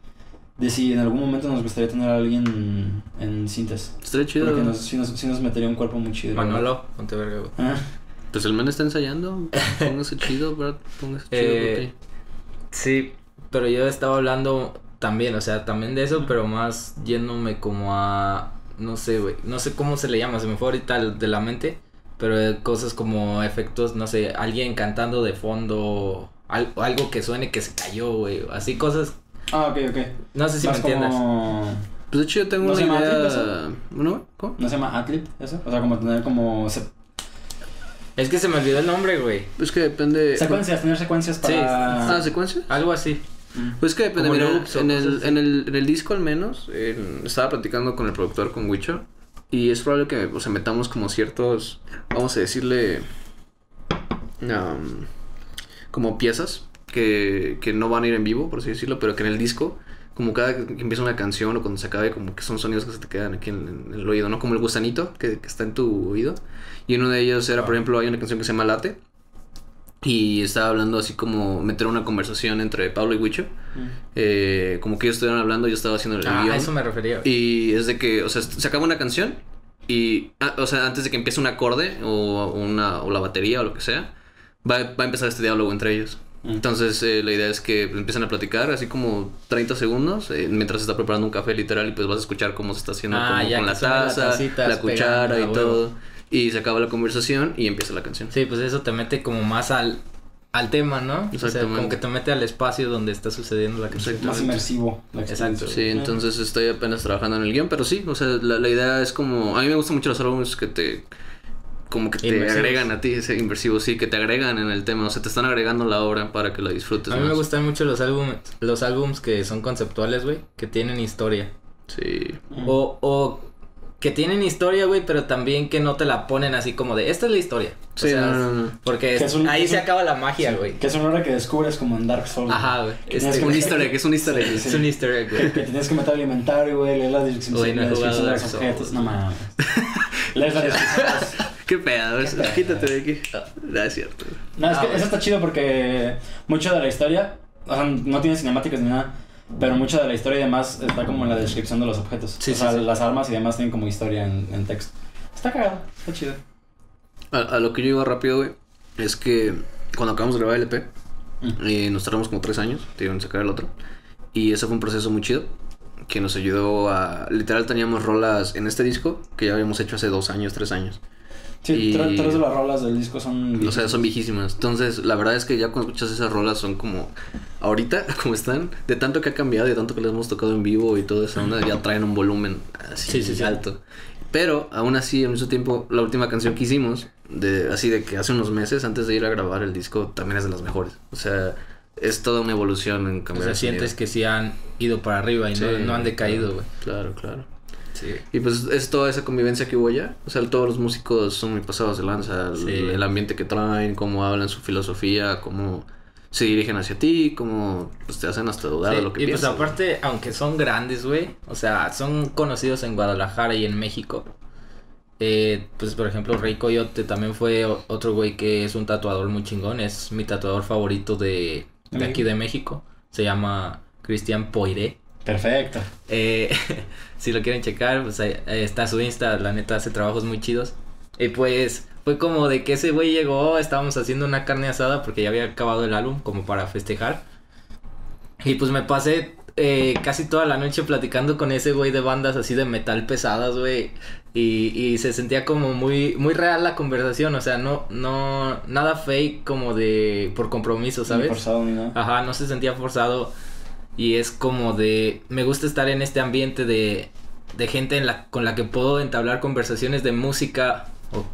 Speaker 1: De si en algún momento nos gustaría tener a alguien en cintas.
Speaker 3: Estaría chido.
Speaker 1: Porque nos, sí, nos, sí nos metería un cuerpo muy chido.
Speaker 2: Manolo, ponte verga, güey.
Speaker 1: Ah,
Speaker 3: Pues el men está ensayando. Póngase chido, Brad. Póngase chido,
Speaker 2: Eh. Sí, pero yo estaba hablando también, o sea, también de eso, pero más yéndome como a, no sé, güey, no sé cómo se le llama, se me fue ahorita de la mente, pero cosas como efectos, no sé, alguien cantando de fondo, al- algo que suene que se cayó, güey, así cosas,
Speaker 1: Ah, ok, ok.
Speaker 2: no sé si
Speaker 1: Más
Speaker 2: me entiendes.
Speaker 1: como...
Speaker 3: Pues de hecho yo tengo
Speaker 1: ¿No
Speaker 3: una
Speaker 1: se llama
Speaker 3: idea...
Speaker 1: Adlib
Speaker 3: ¿No? ¿Cómo?
Speaker 1: ¿No se llama Adlib eso? O sea, como tener como... se-
Speaker 2: Es que se me olvidó el nombre, güey,
Speaker 3: Pues que depende...
Speaker 1: Secuencias, tener secuencias
Speaker 2: Sí.
Speaker 1: para...
Speaker 3: Ah, ¿secuencia?
Speaker 2: algo así.
Speaker 1: Mm.
Speaker 3: Pues que depende,
Speaker 2: Como
Speaker 3: mira,
Speaker 2: loops o
Speaker 3: en el,
Speaker 2: así.
Speaker 3: en, el, en el disco al menos, en- estaba platicando con el productor, con Wicho, y es probable que, o sea, metamos como ciertos, vamos a decirle, um, como piezas que, que no van a ir en vivo, por así decirlo, pero que en el disco, como cada que empieza una canción o cuando se acabe, como que son sonidos que se te quedan aquí en, en el oído, ¿no? Como el gusanito que, que está en tu oído. Y uno de ellos era, por ejemplo, hay una canción que se llama Late. Y estaba hablando así como meter una conversación entre Pablo y Wicho.
Speaker 1: Mm.
Speaker 3: Eh, como que ellos estuvieron hablando, yo estaba haciendo el
Speaker 2: Ah,
Speaker 3: guion.
Speaker 2: a eso me refería.
Speaker 3: Y es de que, o sea, se acaba una canción y, ah, o sea, antes de que empiece un acorde o, una, o la batería o lo que sea, va, va a empezar este diálogo entre ellos. Entonces, eh, la idea es que empiezan a platicar así como 30 segundos eh, mientras se está preparando un café literal y pues vas a escuchar cómo se está haciendo
Speaker 2: Ah,
Speaker 3: como
Speaker 2: ya
Speaker 3: con la taza, la cuchara
Speaker 2: pegando,
Speaker 3: y todo. Y se acaba la conversación y empieza la canción.
Speaker 2: Sí, pues eso te mete como más al, al tema, ¿no? O sea,
Speaker 3: Exactamente.
Speaker 2: como que te mete al espacio donde está sucediendo la canción.
Speaker 1: Más inmersivo. la
Speaker 2: Exacto.
Speaker 3: Sí, entonces estoy apenas trabajando en el guion, pero sí, o sea, la, la idea es como, a mí me gustan mucho los álbumes que te, como que te
Speaker 2: Inmersivos.
Speaker 3: agregan a ti, ese inversivo, sí, que te agregan en el tema, o sea, te están agregando la obra para que la disfrutes
Speaker 2: A mí me gustan mucho los álbumes, los álbums que son conceptuales, güey, que tienen historia.
Speaker 3: Sí,
Speaker 1: Mm.
Speaker 2: O, o que tienen historia, güey, pero también que no te la ponen así como de, esta es la historia. O sea,
Speaker 3: no, no, no.
Speaker 2: Porque
Speaker 1: Que es un-
Speaker 2: ahí
Speaker 1: es
Speaker 2: se
Speaker 1: un-
Speaker 2: acaba la magia,
Speaker 1: Sí,
Speaker 2: güey.
Speaker 1: Que es una hora que descubres como en Dark Souls.
Speaker 2: Ajá, güey.
Speaker 1: Tienes
Speaker 2: Este,
Speaker 3: Un easter egg, es un easter egg.
Speaker 1: Sí,
Speaker 3: sí.
Speaker 2: Es un easter egg, güey.
Speaker 1: que tienes que meter al inventario, güey, leer la descripción,
Speaker 2: Güey, no
Speaker 1: la
Speaker 2: he jugado
Speaker 1: descripción de los objetos. No mames. Lees la descripción. de los-
Speaker 3: Qué pedo, es-
Speaker 1: pedo.
Speaker 3: quítate de aquí. No, es cierto.
Speaker 1: No, es
Speaker 2: Ah,
Speaker 1: que eso está chido porque mucho de la historia, o sea, no tiene cinemáticas ni nada, pero mucho de la historia y demás está como en la descripción de los objetos.
Speaker 2: Sí,
Speaker 1: o
Speaker 2: sí,
Speaker 1: sea,
Speaker 2: sí.
Speaker 1: las armas y demás tienen como historia en, en texto. Está cagado, está chido.
Speaker 3: A, a lo que yo iba rápido, güey, es que cuando acabamos de grabar el EP,
Speaker 1: Mm.
Speaker 3: eh, nos tardamos como tres años, te iban a sacar el otro. Y ese fue un proceso muy chido, que nos ayudó a... Literal teníamos rolas en este disco, que ya habíamos hecho hace dos años, tres años.
Speaker 1: Sí,
Speaker 3: Y-
Speaker 1: tre- tres de las rolas del disco son...
Speaker 3: O sea, son viejísimas. Entonces, la verdad es que ya cuando escuchas esas rolas son como... Ahorita, como están, de tanto que ha cambiado y de tanto que les hemos tocado en vivo y todo eso, onda, ya traen un volumen así
Speaker 2: Sí, sí, sí.
Speaker 3: alto. Pero, aún así, al mismo tiempo, la última canción que hicimos, de, así de que hace unos meses, antes de ir a grabar el disco, también es de las mejores. O sea, es toda una evolución en
Speaker 2: O
Speaker 3: cambiar
Speaker 2: sea,
Speaker 3: el sonido.
Speaker 2: sientes que sí han ido para arriba y no, no han decaído, güey.
Speaker 3: Claro, claro.
Speaker 2: Sí.
Speaker 3: Y pues es toda esa convivencia que hubo ya. O sea, todos los músicos son muy pasados de lanza. el-
Speaker 2: Sí.
Speaker 3: El, ambiente que traen, cómo hablan su filosofía, cómo se dirigen hacia ti, cómo pues, te hacen hasta dudar
Speaker 2: Sí,
Speaker 3: de lo que
Speaker 2: y pues
Speaker 3: piensas.
Speaker 2: aparte, aunque son grandes, güey, o sea, son conocidos en Guadalajara y en México. Eh, pues por ejemplo, Rey Coyote también fue otro güey que es un tatuador muy chingón, es mi tatuador favorito de, de aquí de México. Se llama Cristian Poiré.
Speaker 1: Perfecto.
Speaker 2: Eh, si lo quieren checar, pues ahí, está su Insta, la neta hace trabajos muy chidos. Y pues fue como de que ese güey llegó, estábamos haciendo una carne asada porque ya había acabado el álbum como para festejar. Y pues me pasé eh, casi toda la noche platicando con ese güey de bandas así de metal pesadas, güey. Y, y se sentía como muy, muy real la conversación, o sea, no, no, nada fake como de por compromiso,
Speaker 1: Ni
Speaker 2: ¿sabes?
Speaker 1: forzado ni nada.
Speaker 2: Ajá, no se sentía forzado. Y es como de. Me gusta estar en este ambiente de. De gente en la, con la que puedo entablar conversaciones de música. O,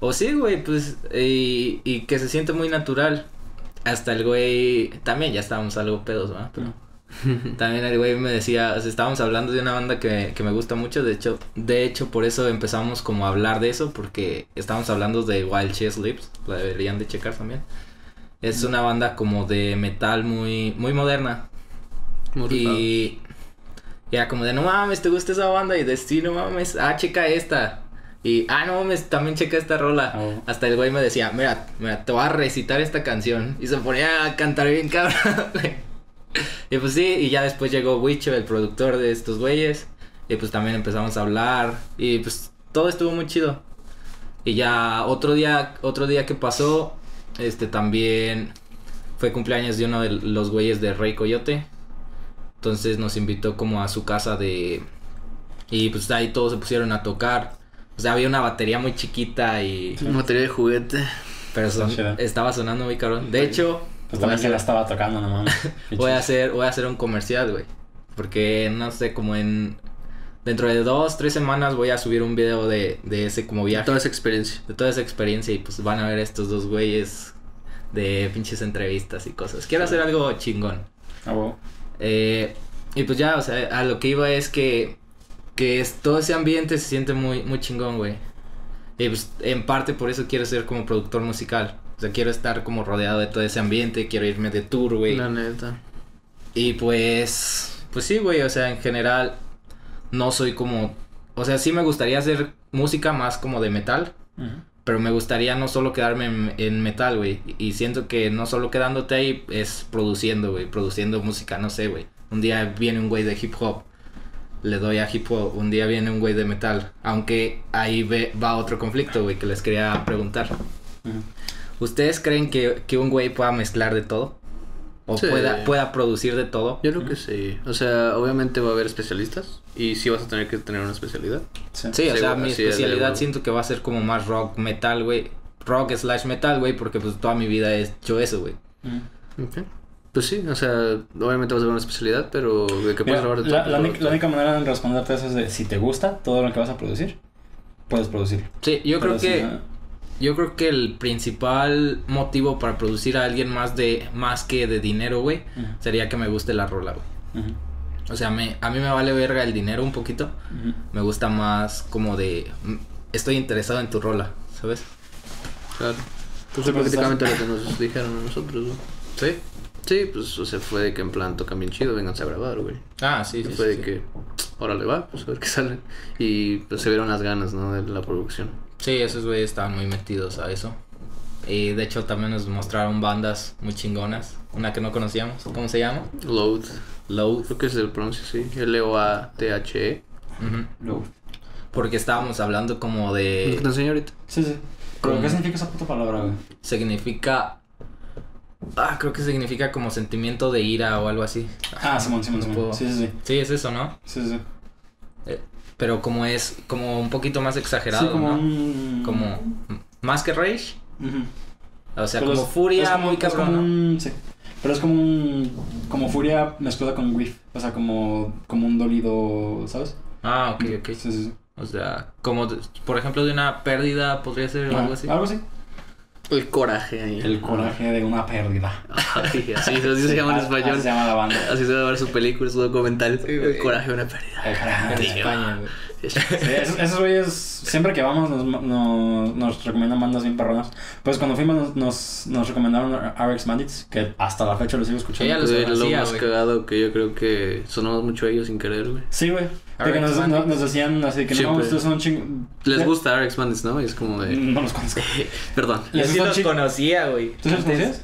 Speaker 2: o sí, güey, pues. Y, y que se siente muy natural. Hasta el güey. También ya estábamos algo pedos, ¿verdad? Pero. También el güey me decía, o sea, estábamos hablando de una banda que, que me gusta mucho, de hecho, de hecho por eso empezamos como a hablar de eso, porque estábamos hablando de Wild Chess Lips, la deberían de checar también. Es una banda como de metal muy, muy moderna. Y ya como de, no mames, ¿te gusta esa banda? Y de, sí, no mames, ah, checa esta. Y, ah, no mames, también checa esta rola.
Speaker 1: Oh.
Speaker 2: Hasta el güey me decía, mira, mira, te voy a recitar esta canción. Y se ponía a cantar bien cabrón. Y pues sí, y ya después llegó Wicho, el productor de estos güeyes. Y pues también empezamos a hablar. Y pues todo estuvo muy chido. Y ya otro día, otro día que pasó, este también fue cumpleaños de uno de los güeyes de Rey Coyote. Entonces nos invitó como a su casa de... Y pues ahí todos se pusieron a tocar. O sea, había una batería muy chiquita y...
Speaker 3: Una batería de juguete.
Speaker 2: Pero son- estaba sonando muy cabrón. De hecho,
Speaker 1: Pues
Speaker 2: voy, a
Speaker 1: también se la
Speaker 2: hacer,
Speaker 1: estaba tocando, no mames.
Speaker 2: Voy a hacer, voy a hacer un comercial, güey. Porque no sé, como en... Dentro de dos, tres semanas voy a subir un video de, de ese como viaje.
Speaker 3: Toda esa experiencia.
Speaker 2: de toda esa experiencia y pues van a ver estos dos güeyes de pinches entrevistas y cosas. Quiero hacer algo chingón.
Speaker 1: Ah.
Speaker 2: Eh, y pues ya, o sea, a lo que iba es que, que es, todo ese ambiente se siente muy, muy chingón, güey. Y pues en parte por eso quiero ser como productor musical. O sea, quiero estar como rodeado de todo ese ambiente, quiero irme de tour, güey.
Speaker 3: La neta.
Speaker 2: Y pues, pues sí, güey, o sea, en general no soy como, o sea, sí me gustaría hacer música más como de metal,
Speaker 1: Ujú.
Speaker 2: Pero me gustaría no solo quedarme en, en metal, güey. Y siento que no solo quedándote ahí es produciendo, güey. Produciendo música, no sé, güey. Un día viene un güey de hip hop. Le doy a hip hop. Un día viene un güey de metal. Aunque ahí ve- va otro conflicto, güey, que les quería preguntar. ¿Ustedes creen que, que un güey pueda mezclar de todo? ¿O
Speaker 3: Sí.
Speaker 2: pueda, pueda producir de todo?
Speaker 3: Yo creo que sí. O sea, obviamente va a haber especialistas. Y sí vas a tener que tener una especialidad.
Speaker 1: Sí.
Speaker 2: Sí, o sea, mi especialidad siento que va a ser como más rock, metal, güey. Rock slash metal, güey, porque pues toda mi vida he hecho eso, güey.
Speaker 3: Ok. Pues sí, o sea, obviamente vas a ver una especialidad, pero de
Speaker 1: Mira,
Speaker 3: puedes grabar de
Speaker 1: la,
Speaker 3: todo,
Speaker 1: la única, la única manera de responderte eso es de si te gusta todo lo que vas a producir, puedes producir.
Speaker 2: Sí, yo
Speaker 1: Pero
Speaker 2: creo
Speaker 1: si
Speaker 2: que
Speaker 1: no-
Speaker 2: yo creo que el principal motivo para producir a alguien más de más que de dinero, güey, sería que me guste la rola, güey.
Speaker 1: Ujú.
Speaker 2: O sea, me, a mí me vale verga el dinero un poquito. Me gusta más como de mm, estoy interesado en tu rola, ¿sabes?
Speaker 3: Claro. Pues fue prácticamente lo que nos dijeron a nosotros, ¿no?
Speaker 2: Sí.
Speaker 3: Sí, pues, o sea, fue de que en plan tocan bien chido, vénganse a grabar, güey.
Speaker 2: Ah, sí, sí.
Speaker 3: fue
Speaker 2: sí,
Speaker 3: de
Speaker 2: sí.
Speaker 3: que, órale va, pues a ver qué sale. Y pues se vieron las ganas, ¿no? De la producción.
Speaker 2: Sí, esos güeyes estaban muy metidos a eso. Y de hecho también nos mostraron bandas muy chingonas. Una que no conocíamos. ¿Cómo se llama?
Speaker 3: Load,
Speaker 2: Load.
Speaker 3: creo que es el pronuncio, sí. L-O-A-T-H-E.
Speaker 1: Luego.
Speaker 2: Porque estábamos hablando como
Speaker 3: Lo que
Speaker 2: de...
Speaker 3: te enseño ahorita.
Speaker 1: Sí, sí. ¿Pero
Speaker 2: ¿Cómo?
Speaker 1: qué significa esa puta palabra, güey?
Speaker 2: Significa... Ah, creo que significa como sentimiento de ira o algo así.
Speaker 1: Ah, Simón, Simón, Simón.
Speaker 2: puedo.
Speaker 1: Sí, sí, sí.
Speaker 2: Sí, es eso, ¿no?
Speaker 1: Sí, sí.
Speaker 2: Eh, pero como es como un poquito más exagerado,
Speaker 1: Sí, como
Speaker 2: ¿no?
Speaker 1: un...
Speaker 2: Como... Más que rage. O sea,
Speaker 1: Pero
Speaker 2: como
Speaker 1: es-
Speaker 2: furia
Speaker 1: es como-
Speaker 2: muy
Speaker 1: es
Speaker 2: cabrón,
Speaker 1: como
Speaker 2: ¿no?
Speaker 1: un- sí. Pero es como un... Como furia mezclada con grief. O sea, como... Como un dolido, ¿sabes?
Speaker 2: Ah, ok, ok.
Speaker 1: Sí, sí, sí.
Speaker 2: O sea, como de- por ejemplo de una pérdida podría ser algo así.
Speaker 1: Algo así.
Speaker 3: El coraje ahí.
Speaker 1: El coraje de una pérdida.
Speaker 3: Ay, así, así se llama en español.
Speaker 1: Así se llama la banda.
Speaker 3: Así se va a ver su película, su documental. El coraje de una pérdida.
Speaker 1: El coraje.
Speaker 3: Tío.
Speaker 2: España, güey.
Speaker 1: Sí, esos, güeyes, siempre que vamos, nos, nos, nos recomiendan bandas bien perronas. Pues cuando fuimos, nos, nos, nos recomendaron RX Bandits, que hasta la fecha lo sigo escuchando.
Speaker 2: Ella los
Speaker 3: Güey, lo
Speaker 2: conocía,
Speaker 3: más
Speaker 2: güey.
Speaker 3: cagado que yo creo que sonamos mucho a ellos sin querer, güey.
Speaker 1: Sí, güey. De que nos, no- nos decían así que no,
Speaker 3: Siempre.
Speaker 1: ustedes son ching...
Speaker 3: Les gusta RX Bandits, ¿no? Y es como de.
Speaker 1: No los conozco.
Speaker 3: Perdón.
Speaker 2: Yo
Speaker 1: Esos
Speaker 2: sí los
Speaker 1: chi-
Speaker 2: conocía, güey.
Speaker 1: ¿Tú los conocías?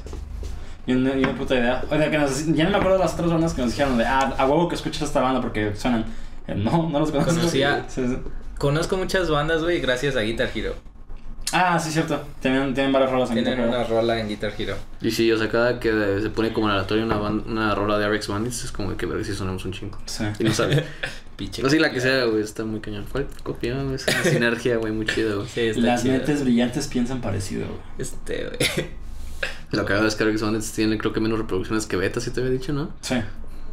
Speaker 1: Yo no, yo no puta idea. Oye, que nos, ya no me acuerdo de las otras bandas que nos dijeron de, ah, a huevo que escuchas esta banda porque suenan. No, no los conozco.
Speaker 2: Conocía-
Speaker 1: Sí, sí.
Speaker 2: Conozco muchas bandas, güey, gracias a Guitar Hero.
Speaker 1: Ah, sí, cierto. Tienen, tienen varias rolas en
Speaker 2: Tienen
Speaker 1: Guitar
Speaker 2: una
Speaker 1: Hero.
Speaker 2: rola en Guitar Hero.
Speaker 3: Y sí, o sea, cada que se pone como en aleatorio una, una rola de RX Bandits es como que ver si sonamos un chingo.
Speaker 1: Sí.
Speaker 3: Y no sabe.
Speaker 2: Piche.
Speaker 3: Así la que sea, güey, está muy cañón. Fue copia, güey, es una sinergia, güey, muy chida, güey.
Speaker 2: Sí, está
Speaker 1: Las
Speaker 2: chido.
Speaker 1: mentes brillantes piensan parecido, güey.
Speaker 2: Este, güey.
Speaker 3: Lo que hago es que RX Bandits tiene, creo que menos reproducciones que Beta, si te había dicho, ¿no?
Speaker 1: Sí.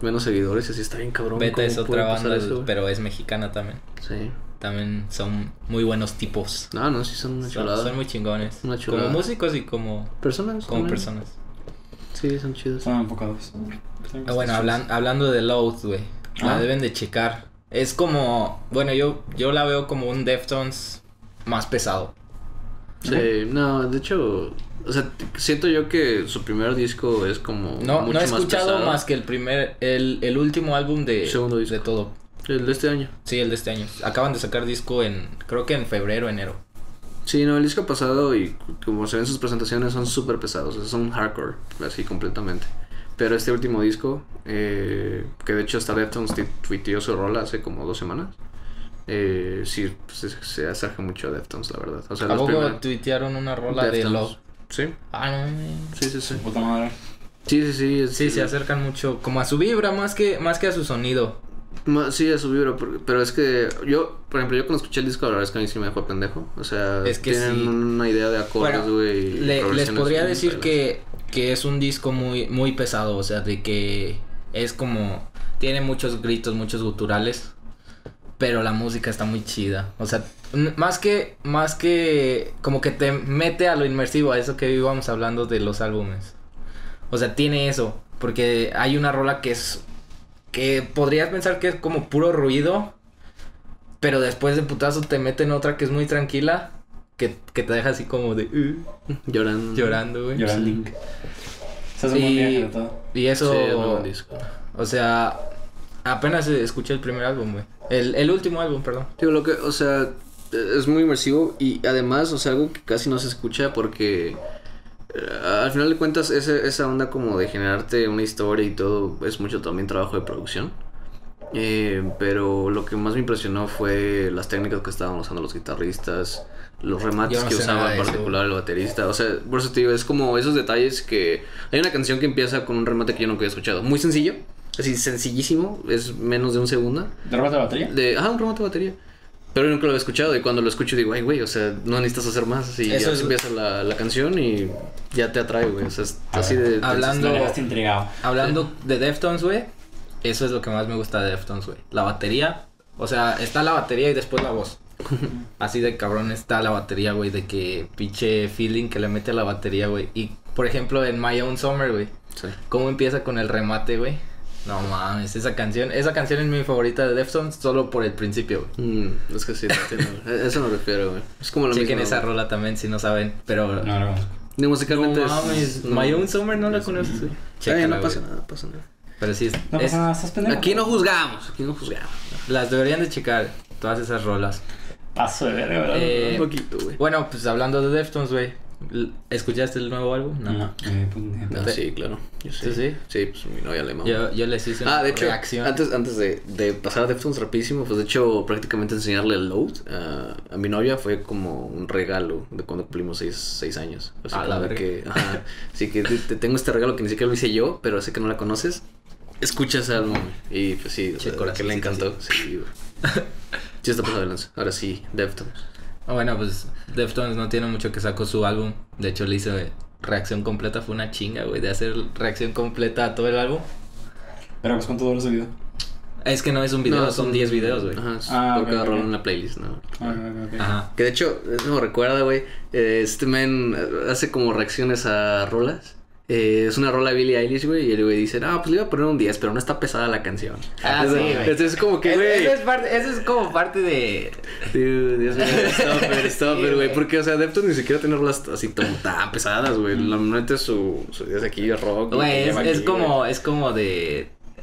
Speaker 3: Menos seguidores y así está bien cabrón.
Speaker 2: Beta
Speaker 3: ¿cómo
Speaker 2: es otra banda,
Speaker 3: eso,
Speaker 2: pero es mexicana también.
Speaker 3: Sí.
Speaker 2: También son muy buenos tipos.
Speaker 3: No, no, sí son una
Speaker 2: Son,
Speaker 3: chulada.
Speaker 2: son muy chingones.
Speaker 3: Una
Speaker 2: Como músicos y como,
Speaker 3: Personas.
Speaker 2: como
Speaker 3: también.
Speaker 2: personas.
Speaker 3: Sí, son chidos.
Speaker 1: Son enfocados.
Speaker 2: Ah, bueno, hablan- hablando de Load, güey. La
Speaker 1: Ah.
Speaker 2: deben de checar. Es como, bueno, yo, yo la veo como un Deftones más pesado.
Speaker 3: Sí, no, de hecho, o sea, siento yo que su primer disco es como
Speaker 2: No,
Speaker 3: mucho
Speaker 2: no he escuchado más que el primer, el, el último álbum de,
Speaker 3: Segundo disco.
Speaker 2: de todo.
Speaker 3: El de este año.
Speaker 2: Sí, el de este año. Acaban de sacar disco en, creo que en febrero, enero.
Speaker 3: Sí, no, el disco pasado y como se ven sus presentaciones son súper pesados, son hardcore, así completamente. Pero este último disco, eh, que de hecho hasta Deftones tuiteó su rola hace como dos semanas, eh, sí, pues, se, se acerca mucho a Deftones, la verdad. O sea,
Speaker 2: ¿A poco tuitearon una rola de.
Speaker 3: Sí,
Speaker 2: Ah, no,
Speaker 3: sí, sí, sí.
Speaker 1: Puta madre.
Speaker 3: Sí, sí, sí. es-
Speaker 2: Sí, se acercan mucho como a su vibra más que, más que a su sonido.
Speaker 3: Ma- Sí, a su vibra, porque- pero es que yo, por ejemplo, yo cuando escuché el disco, la verdad es que a mí sí me dejó pendejo. O sea,
Speaker 2: Es que
Speaker 3: tienen
Speaker 2: sí.
Speaker 3: una idea de acordes, güey.
Speaker 2: Le- les podría decir que, que es un disco muy, muy pesado, o sea, de que es como, tiene muchos gritos, muchos guturales, pero la música está muy chida, o sea, más que, más que, como que te mete a lo inmersivo, a eso que íbamos hablando de los álbumes, o sea, tiene eso, porque hay una rola que es, que podrías pensar que es como puro ruido, pero después de putazo te meten otra que es muy tranquila, que, que te deja así como de... "Uh",
Speaker 3: Llorando.
Speaker 2: llorando, güey.
Speaker 1: Un buen
Speaker 2: Y-. Y eso,
Speaker 3: Sí, es buen disco.
Speaker 2: o sea, apenas escuché el primer álbum, güey. El, el último álbum, perdón.
Speaker 3: Digo, lo que, o sea, es muy inmersivo y además, o sea, algo que casi no se escucha porque eh, al final de cuentas ese- esa onda como de generarte una historia y todo es mucho también trabajo de producción. Eh, pero lo que más me impresionó fue las técnicas que estaban usando los guitarristas, los remates
Speaker 2: no
Speaker 3: que usaba en particular el baterista. O sea, por eso te digo, es como esos detalles que... Hay una canción que empieza con un remate que yo nunca había escuchado. Muy sencillo, así sencillísimo, es menos de un segundo.
Speaker 1: ¿De robot de batería?
Speaker 3: De, ah, un remate de batería. Pero yo nunca lo había escuchado y cuando lo escucho digo, ay, güey, o sea, no necesitas hacer más. Así
Speaker 2: Eso
Speaker 3: ya
Speaker 2: es-
Speaker 3: empieza la, la canción y ya te atrae, güey. O sea, es así de... de-
Speaker 2: Hablando-
Speaker 1: intrigado.
Speaker 2: Hablando de Deftones, güey. Eso es lo que más me gusta de Deftones, güey. La batería. O sea, está la batería y después la voz. Así de cabrón está la batería, güey. De que pinche feeling que le mete a la batería, güey. Y, por ejemplo, en My Own Summer, güey.
Speaker 3: Sí.
Speaker 2: ¿Cómo empieza con el remate, güey? No mames, esa canción, esa canción es mi favorita de Deftones solo por el principio.
Speaker 3: Mm, es que sí. A eso me refiero, güey. Es como lo
Speaker 2: Chequen
Speaker 3: mismo.
Speaker 2: esa rola también si no saben, pero...
Speaker 1: No, no.
Speaker 3: Ni musicalmente
Speaker 2: No
Speaker 3: es-
Speaker 2: mames,
Speaker 3: no.
Speaker 2: My Own Summer no la conoces, Chécala,
Speaker 3: no pasa
Speaker 2: güey.
Speaker 3: nada, no pasa nada.
Speaker 2: Pero sí, es-
Speaker 1: No
Speaker 2: es-
Speaker 1: pasa nada, estás pendejo.
Speaker 3: Aquí no juzgamos, aquí no juzgamos.
Speaker 2: las deberían de checar, todas esas rolas.
Speaker 1: Paso de verga, ¿verdad?
Speaker 2: Eh,
Speaker 3: Un poquito, güey.
Speaker 2: Bueno, pues hablando de Deftones, güey. ¿Escuchaste el nuevo álbum? No.
Speaker 1: No, eh, pues,
Speaker 3: No, sí, claro. Yo sí.
Speaker 2: ¿Tú sí?
Speaker 3: Sí, pues mi novia le mama.
Speaker 2: Yo, yo les hice una
Speaker 3: Ah, de hecho,
Speaker 2: reacción.
Speaker 3: antes, antes de, de pasar a Deftones rapidísimo, pues de hecho prácticamente enseñarle el load a, a mi novia fue como un regalo de cuando cumplimos seis, seis años. Así
Speaker 2: A la verga.
Speaker 3: que, ajá, así que te, te tengo este regalo que ni siquiera lo hice yo, pero sé que no la conoces. Escucha ese álbum. Y pues sí, o sea, que le
Speaker 2: sí,
Speaker 3: encantó. Sí, güey. Sí, está de lanza. Ahora sí, Deftones.
Speaker 2: Ah, Bueno, pues Deftones no tiene mucho que sacó su álbum. De hecho, le hice reacción completa. Fue una chinga, güey, de hacer reacción completa a todo el álbum.
Speaker 1: Pero pues cuánto dura ese video.
Speaker 2: Es que no es un video,
Speaker 3: No,
Speaker 2: son 10 videos, güey.
Speaker 3: Ajá,
Speaker 1: Ah,
Speaker 3: por
Speaker 1: ok,
Speaker 3: cada
Speaker 1: ok.
Speaker 3: rola en la playlist, ¿no?
Speaker 1: Ah, ok, ok.
Speaker 2: Ajá.
Speaker 3: Que de hecho, eso me recuerda, güey. eh, este man hace como reacciones a rolas. Eh, es una rola de Billie Eilish, güey. Y el güey dice, no, pues le iba a poner un 10, pero no está pesada la canción.
Speaker 2: Ah,
Speaker 3: Entonces,
Speaker 2: sí, güey.
Speaker 3: Entonces es como que, güey.
Speaker 2: Eso es, parte, eso es como parte de.
Speaker 3: Dude, Dios mío, stop it, stop
Speaker 2: Sí,
Speaker 3: it, güey. Porque, o sea, Deftones ni siquiera tiene rolas así tan, tan pesadas, güey. Neta es su, su es aquí de rock.
Speaker 2: Güey, es,
Speaker 3: lleva
Speaker 2: es
Speaker 3: aquí,
Speaker 2: como,
Speaker 3: güey.
Speaker 2: es como de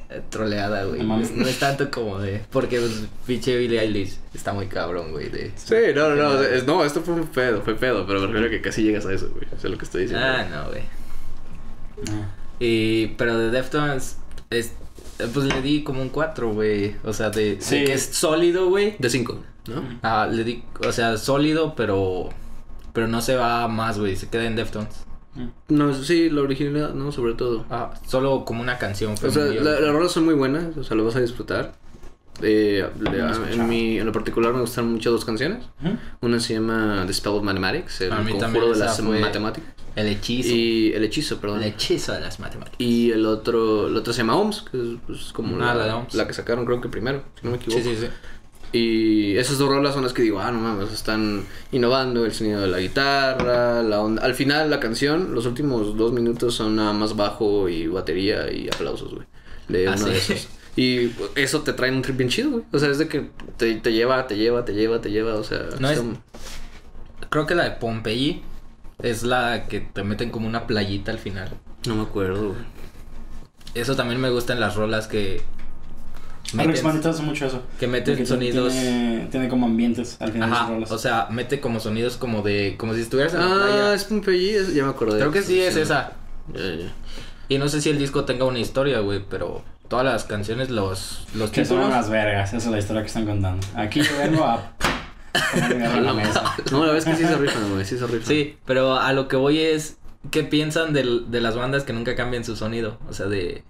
Speaker 2: eh, troleada, güey.
Speaker 1: No.
Speaker 2: Es- no es tanto como de. Porque pues, pinche Billie Eilish está muy cabrón, güey. De...
Speaker 3: Sí, no, no, no. no, esto fue un pedo, fue pedo. Pero me refiero que casi llegas a eso, güey. Eso es lo que estoy diciendo.
Speaker 2: Ah, no, güey. Y, pero de Deftones, es, pues le di como un 4, güey. O sea, de, de
Speaker 1: Sí.
Speaker 2: que es sólido, güey.
Speaker 3: De 5, ¿no?
Speaker 2: Ah, le di, o sea, sólido, pero. Pero no se va más, güey. Se queda en Deftones.
Speaker 3: No, sí, la originalidad, ¿no? Sobre todo.
Speaker 2: Ah, solo como una canción. fue
Speaker 3: O sea,
Speaker 2: muy-
Speaker 3: la- las rolas son muy buenas, o sea, lo vas a disfrutar. Eh,
Speaker 1: No
Speaker 3: en, mi, en lo particular me gustan mucho dos canciones. Una se llama The Spell of Mathematics, el conjuro de las matemáticas.
Speaker 2: El hechizo.
Speaker 3: Y el hechizo, perdón.
Speaker 2: El hechizo de las matemáticas.
Speaker 3: Y el otro, el otro se llama OMS, que es pues, como
Speaker 2: Ah,
Speaker 3: la,
Speaker 2: la
Speaker 3: que sacaron creo que primero, si no me equivoco.
Speaker 2: Sí, sí, sí.
Speaker 3: Y esas dos rolas son las que digo, ah, no mames, están innovando el sonido de la guitarra, la onda. Al final la canción, los últimos dos minutos son nada más bajo y batería y aplausos, güey. De
Speaker 2: Ah,
Speaker 3: uno
Speaker 2: sí.
Speaker 3: de esos. Y eso te trae un trip bien chido, güey. O sea, es de que te, te lleva, te lleva, te lleva, te lleva, o sea...
Speaker 2: No es- Creo que la de Pompeyi es la que te meten como una playita al final.
Speaker 3: No me acuerdo, güey.
Speaker 2: Eso también me gusta en las rolas que.
Speaker 1: Alex Manita hace mucho eso.
Speaker 2: que meten sonidos.
Speaker 1: Tiene, tiene como ambientes al final de sus rolas.
Speaker 2: o sea, mete como sonidos como de. como si estuvieras en la
Speaker 3: Ah, es Pompeyi, es- ya me acordé.
Speaker 2: Creo que sí es esa.
Speaker 3: Ya, ya.
Speaker 2: Y no sé si el disco tenga una historia, güey, pero todas las canciones, los, los
Speaker 1: que son unas vergas, esa es la historia que están contando. Aquí yo vengo a ponerme a la mesa.
Speaker 3: No, la verdad es que sí se rifan, güey, sí se rifan.
Speaker 2: Sí, pero a lo que voy es. qué piensan del- de las bandas que nunca cambian su sonido. O sea, de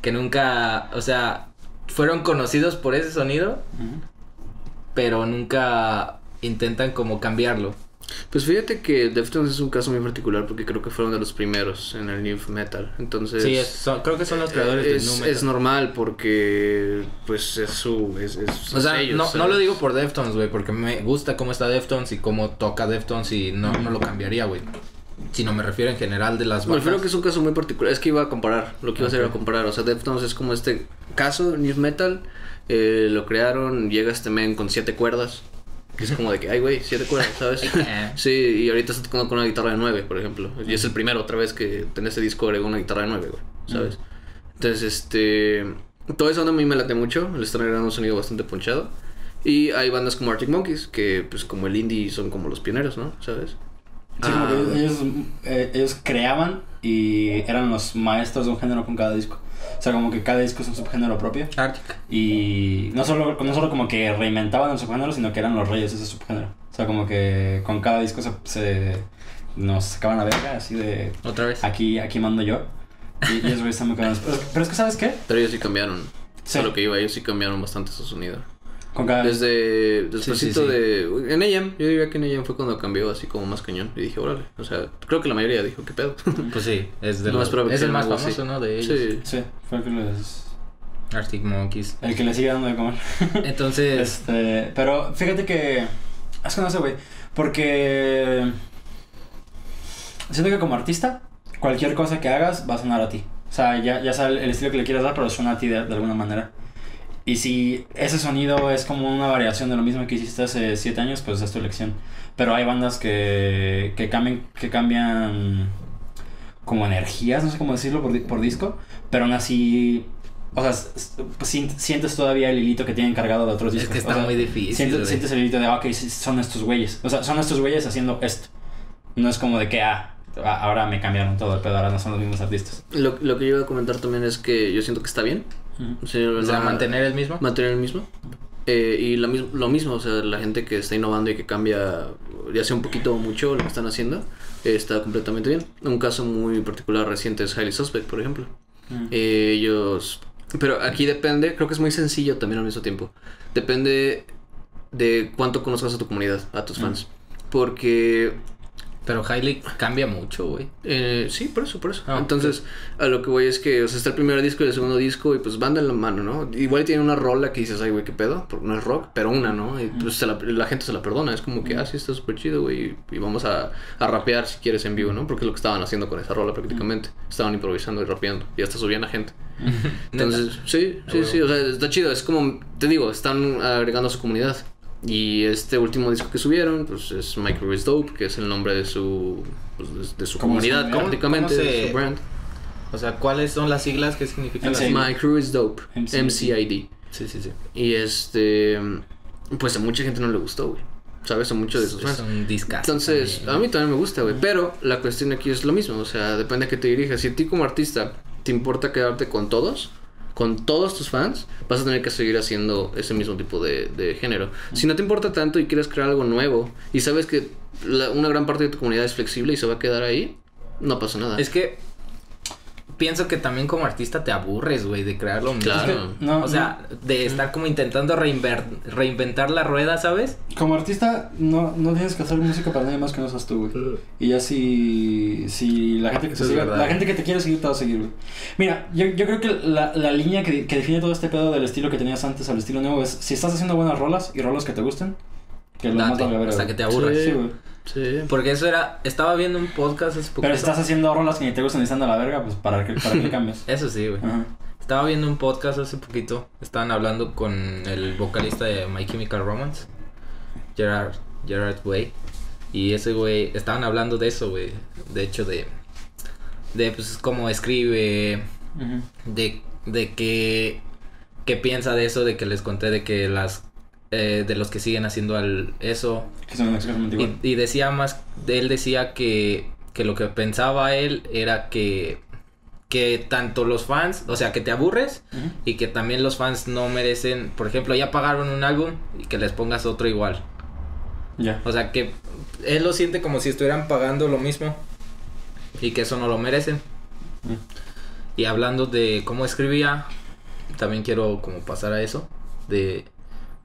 Speaker 2: que nunca, o sea, fueron conocidos por ese sonido, pero nunca intentan como cambiarlo.
Speaker 3: Pues fíjate que Deftones es un caso muy particular porque creo que fueron de los primeros en el new metal. Entonces,
Speaker 2: sí, es- son- creo que son los creadores
Speaker 3: es,
Speaker 2: del nu metal.
Speaker 3: es normal porque pues es su es, es-
Speaker 2: O sea,
Speaker 3: ellos,
Speaker 2: no, no lo digo por Deftones, güey, porque me gusta cómo está Deftones y cómo toca Deftones y no, no lo cambiaría, güey. Sino me refiero en general de las
Speaker 3: Me
Speaker 2: bandas.
Speaker 3: refiero que es un caso muy particular. Es que iba a comparar. Lo que iba a hacer era comparar. O sea, Deftones es como este caso, New Metal. eh, lo crearon. Llega este men con siete cuerdas. Que es como de que, ay, güey, siete cuerdas, ¿sabes?
Speaker 2: Eh.
Speaker 3: sí, y ahorita está tocando con una guitarra de nueve, por ejemplo. Y es el primero otra vez que en este disco agregó una guitarra de nueve, güey, ¿sabes? Entonces, este. Todo eso a mí me late mucho. Le están agregando un sonido bastante ponchado. Y hay bandas como Arctic Monkeys, que pues como el indie son como los pioneros, ¿no? ¿Sabes?
Speaker 1: Sí, como
Speaker 3: Ah.
Speaker 1: que ellos, eh, ellos creaban y eran los maestros de un género con cada disco. O sea, como que cada disco es un subgénero propio.
Speaker 2: Arctic.
Speaker 1: Y no solo, no solo como que reinventaban el subgénero, sino que eran los reyes de ese subgénero. O sea, como que con cada disco se, se nos sacaban la verga, así de
Speaker 2: Otra vez.
Speaker 1: aquí, aquí mando yo. Y, y esos güeyes están muy cabrones. Pero, pero es que, ¿sabes qué?
Speaker 3: Pero ellos sí cambiaron.
Speaker 1: Sí.
Speaker 3: A lo que iba, ellos sí cambiaron bastante su sonido.
Speaker 1: Con cada
Speaker 3: Desde despuésito
Speaker 2: sí, sí.
Speaker 3: de en AM, yo diría que en AM fue cuando cambió así como más cañón y dije, "Órale", o sea, creo que la mayoría dijo, "¿Qué pedo?"
Speaker 2: Pues sí, es, de los-
Speaker 3: probable
Speaker 2: es el más
Speaker 3: así.
Speaker 2: famoso, ¿no? De ellos.
Speaker 3: sí.
Speaker 1: Sí, fue el que les...
Speaker 2: Arctic Monkeys.
Speaker 1: El que le sigue dando de comer.
Speaker 2: Entonces,
Speaker 1: Este, pero fíjate que. Es que no sé, güey. Porque. Siento que como artista, cualquier cosa que hagas va a sonar a ti. O sea, ya, ya el, el estilo que le quieras dar, pero suena a ti de, de alguna manera. Y si ese sonido es como una variación de lo mismo que hiciste hace siete años, pues es tu elección. Pero hay bandas que, que, cambian, que cambian como energías, no sé cómo decirlo por, por disco, pero aún así, o sea, pues, sien- sientes todavía el hilito que tienen cargado de otros
Speaker 2: es
Speaker 1: discos.
Speaker 2: que está
Speaker 1: O sea,
Speaker 2: muy difícil.
Speaker 1: Sientes, sientes el hilito de, ah, ok, son estos güeyes. O sea, son estos güeyes haciendo esto. No es como de que, ah, ahora me cambiaron todo el pedo, ahora no son los mismos artistas.
Speaker 3: Lo, lo que yo iba a comentar también es que yo siento que está bien. Sea,
Speaker 2: O sea, mantener el mismo.
Speaker 3: mantener el mismo. Eh, y lo, lo mismo, o sea, la gente que está innovando y que cambia, ya sea un poquito o mucho lo que están haciendo, eh, está completamente bien. Un caso muy particular reciente es Highly Suspect, por ejemplo.
Speaker 1: Mm.
Speaker 3: Eh, ellos... Pero aquí depende, creo que es muy sencillo también al mismo tiempo. Depende de cuánto conozcas a tu comunidad, a tus
Speaker 1: Mm.
Speaker 3: fans. Porque
Speaker 2: Pero Hailey cambia mucho, güey.
Speaker 3: eh, sí, por eso, por eso.
Speaker 2: Ah,
Speaker 3: Entonces, a lo que voy es que, o sea, está el primer disco y el segundo disco y pues van de la mano, ¿no? Igual tiene una rola que dices, ay, güey, qué pedo, porque no es rock, pero una, ¿no? Y pues se la, la gente se la perdona, es como que, ah, sí, está súper chido, güey, y vamos a, a rapear si quieres en vivo, ¿no? Porque es lo que estaban haciendo con esa rola prácticamente. Estaban improvisando y rapeando y hasta subían a gente. Entonces, sí, sí, sí, o sea, está chido, es como, te digo, están agregando a su comunidad. Y este último disco que subieron, pues es Micro is Dope, que es el nombre de su, pues, de, de su
Speaker 1: ¿Cómo
Speaker 3: comunidad prácticamente,
Speaker 2: ¿Cómo
Speaker 3: de
Speaker 2: se-
Speaker 3: su brand.
Speaker 2: O sea, ¿cuáles son las siglas? ¿Qué significan las siglas?
Speaker 3: My Crew is Dope,
Speaker 1: MCID.
Speaker 3: MCID.
Speaker 2: Sí, sí, sí.
Speaker 3: Y este, pues a mucha gente no le gustó, güey. ¿Sabes? A muchos de sus fans.
Speaker 2: Es un discazo.
Speaker 3: Entonces,
Speaker 2: también.
Speaker 3: a mí también me gusta, güey. Pero la cuestión aquí es lo mismo. O sea, depende a qué te dirijas. Si a ti como artista te importa quedarte con todos, con todos tus fans, vas a tener que seguir haciendo ese mismo tipo de, género. Si no te importa tanto y quieres crear algo nuevo y sabes que una gran parte de tu comunidad es flexible y se va a quedar ahí, no pasa nada.
Speaker 2: Es que pienso que también como artista te aburres, güey, de crear lo mismo.
Speaker 3: Claro.
Speaker 1: Es que, no,
Speaker 2: o sea, de estar como intentando reinver- reinventar la rueda, ¿sabes?
Speaker 1: como artista, no, no tienes que hacer música para nadie más que no seas tú, güey. Y ya si, si la gente que te
Speaker 2: es
Speaker 1: sigue, la gente que te quiere seguir te va a seguir, güey. Mira, yo, yo creo que la, la línea que, que define todo este pedo del estilo que tenías antes al estilo nuevo es si estás haciendo buenas rolas y rolas que te gusten, que lo más
Speaker 2: Date,
Speaker 1: valga ver,
Speaker 2: hasta
Speaker 1: güey.
Speaker 2: que te aburras.
Speaker 1: Sí, güey.
Speaker 3: Sí.
Speaker 2: Porque eso era, estaba viendo un podcast hace poquito.
Speaker 1: Pero estás haciendo rolas que ni te gustan y están a la verga, pues para que, para que cambies.
Speaker 2: Eso sí, güey.
Speaker 1: Ajá.
Speaker 2: Estaba viendo un podcast hace poquito. Estaban hablando con el vocalista de My Chemical Romance, Gerard, Gerard Way. Y ese güey, estaban hablando de eso, güey. De hecho, de. De pues cómo escribe. De, de que. ¿Qué piensa de eso? De que les conté de que las. Eh, de los que siguen haciendo al, eso.
Speaker 1: Que son exactamente igual.
Speaker 2: Y, y decía más, él decía que, que lo que pensaba él era que, que tanto los fans, o sea, que te aburres y que también los fans no merecen, por ejemplo, ya pagaron un álbum y que les pongas otro igual.
Speaker 1: Ya.
Speaker 2: O sea, que él lo siente como si estuvieran pagando lo mismo, y que eso no lo merecen.
Speaker 1: Mm.
Speaker 2: Y hablando de cómo escribía, también quiero como pasar a eso, de,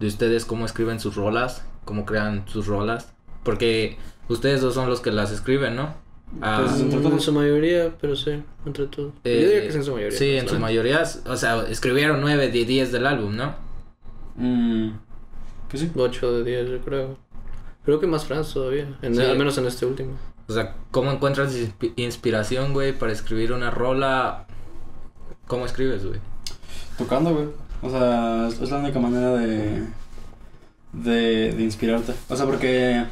Speaker 2: de ustedes cómo escriben sus rolas, cómo crean sus rolas, porque ustedes dos son los que las escriben, ¿no? Ah,
Speaker 1: Pues, entre
Speaker 3: Mm,
Speaker 1: todos.
Speaker 3: En su mayoría, pero sí, entre todos.
Speaker 2: eh,
Speaker 3: Yo diría que es en su mayoría.
Speaker 2: Sí, en su mayoría, o sea, escribieron 9 de 10 del álbum, ¿no?
Speaker 1: Mm, pues sí.
Speaker 3: 8 de 10, yo creo. Creo que más Franz todavía, en-
Speaker 2: Sí.
Speaker 3: al menos en este último.
Speaker 2: O sea, ¿cómo encuentras inspi- inspiración, güey, para escribir una rola? ¿Cómo escribes, güey?
Speaker 1: Tocando, güey. O sea, es la única manera de, de, de inspirarte. O sea, porque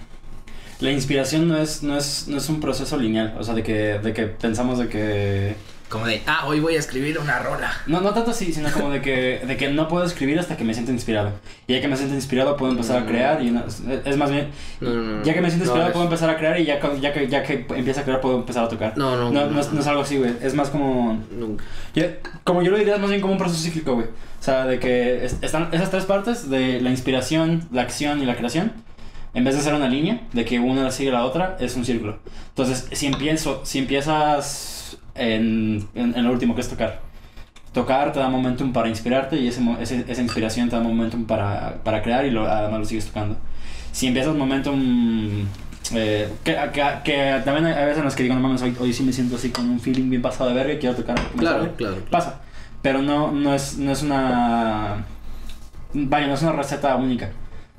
Speaker 1: la inspiración no es, no es, no es un proceso lineal. O sea, de que, de que pensamos de que...
Speaker 2: Como de, ah, hoy voy a escribir una rola.
Speaker 1: No, no tanto así, sino como de que, de que no puedo escribir hasta que me siento inspirado. Y ya que me siento inspirado puedo empezar a crear y no- es, más bien...
Speaker 3: No, no, no.
Speaker 1: Ya que me siento
Speaker 3: no,
Speaker 1: inspirado puedo empezar a crear y ya, ya, que, ya que empiezo a crear puedo empezar a tocar.
Speaker 3: No, no,
Speaker 1: No, no, es, no es algo así, güey. Es más como...
Speaker 3: Nunca.
Speaker 1: Yo- como yo lo diría, es más bien como un proceso cíclico, güey. O sea, de que es- están esas tres partes de la inspiración, la acción y la creación. En vez de ser una línea, de que una sigue la otra, es un círculo. Entonces, si empiezo, si empiezas en, en, en lo último que es tocar. Tocar te da momentum para inspirarte y ese, ese- esa inspiración te da momentum para, para crear y lo, además lo sigues tocando. Si empiezas momentum... eh, que, que, que también hay veces en las que digo, no mames, hoy, hoy sí me siento así con un feeling bien pasado de verga y quiero tocar.
Speaker 3: Claro, claro. claro.
Speaker 1: Pasa. Pero no, no, es, no es una. Vaya, no es una receta única.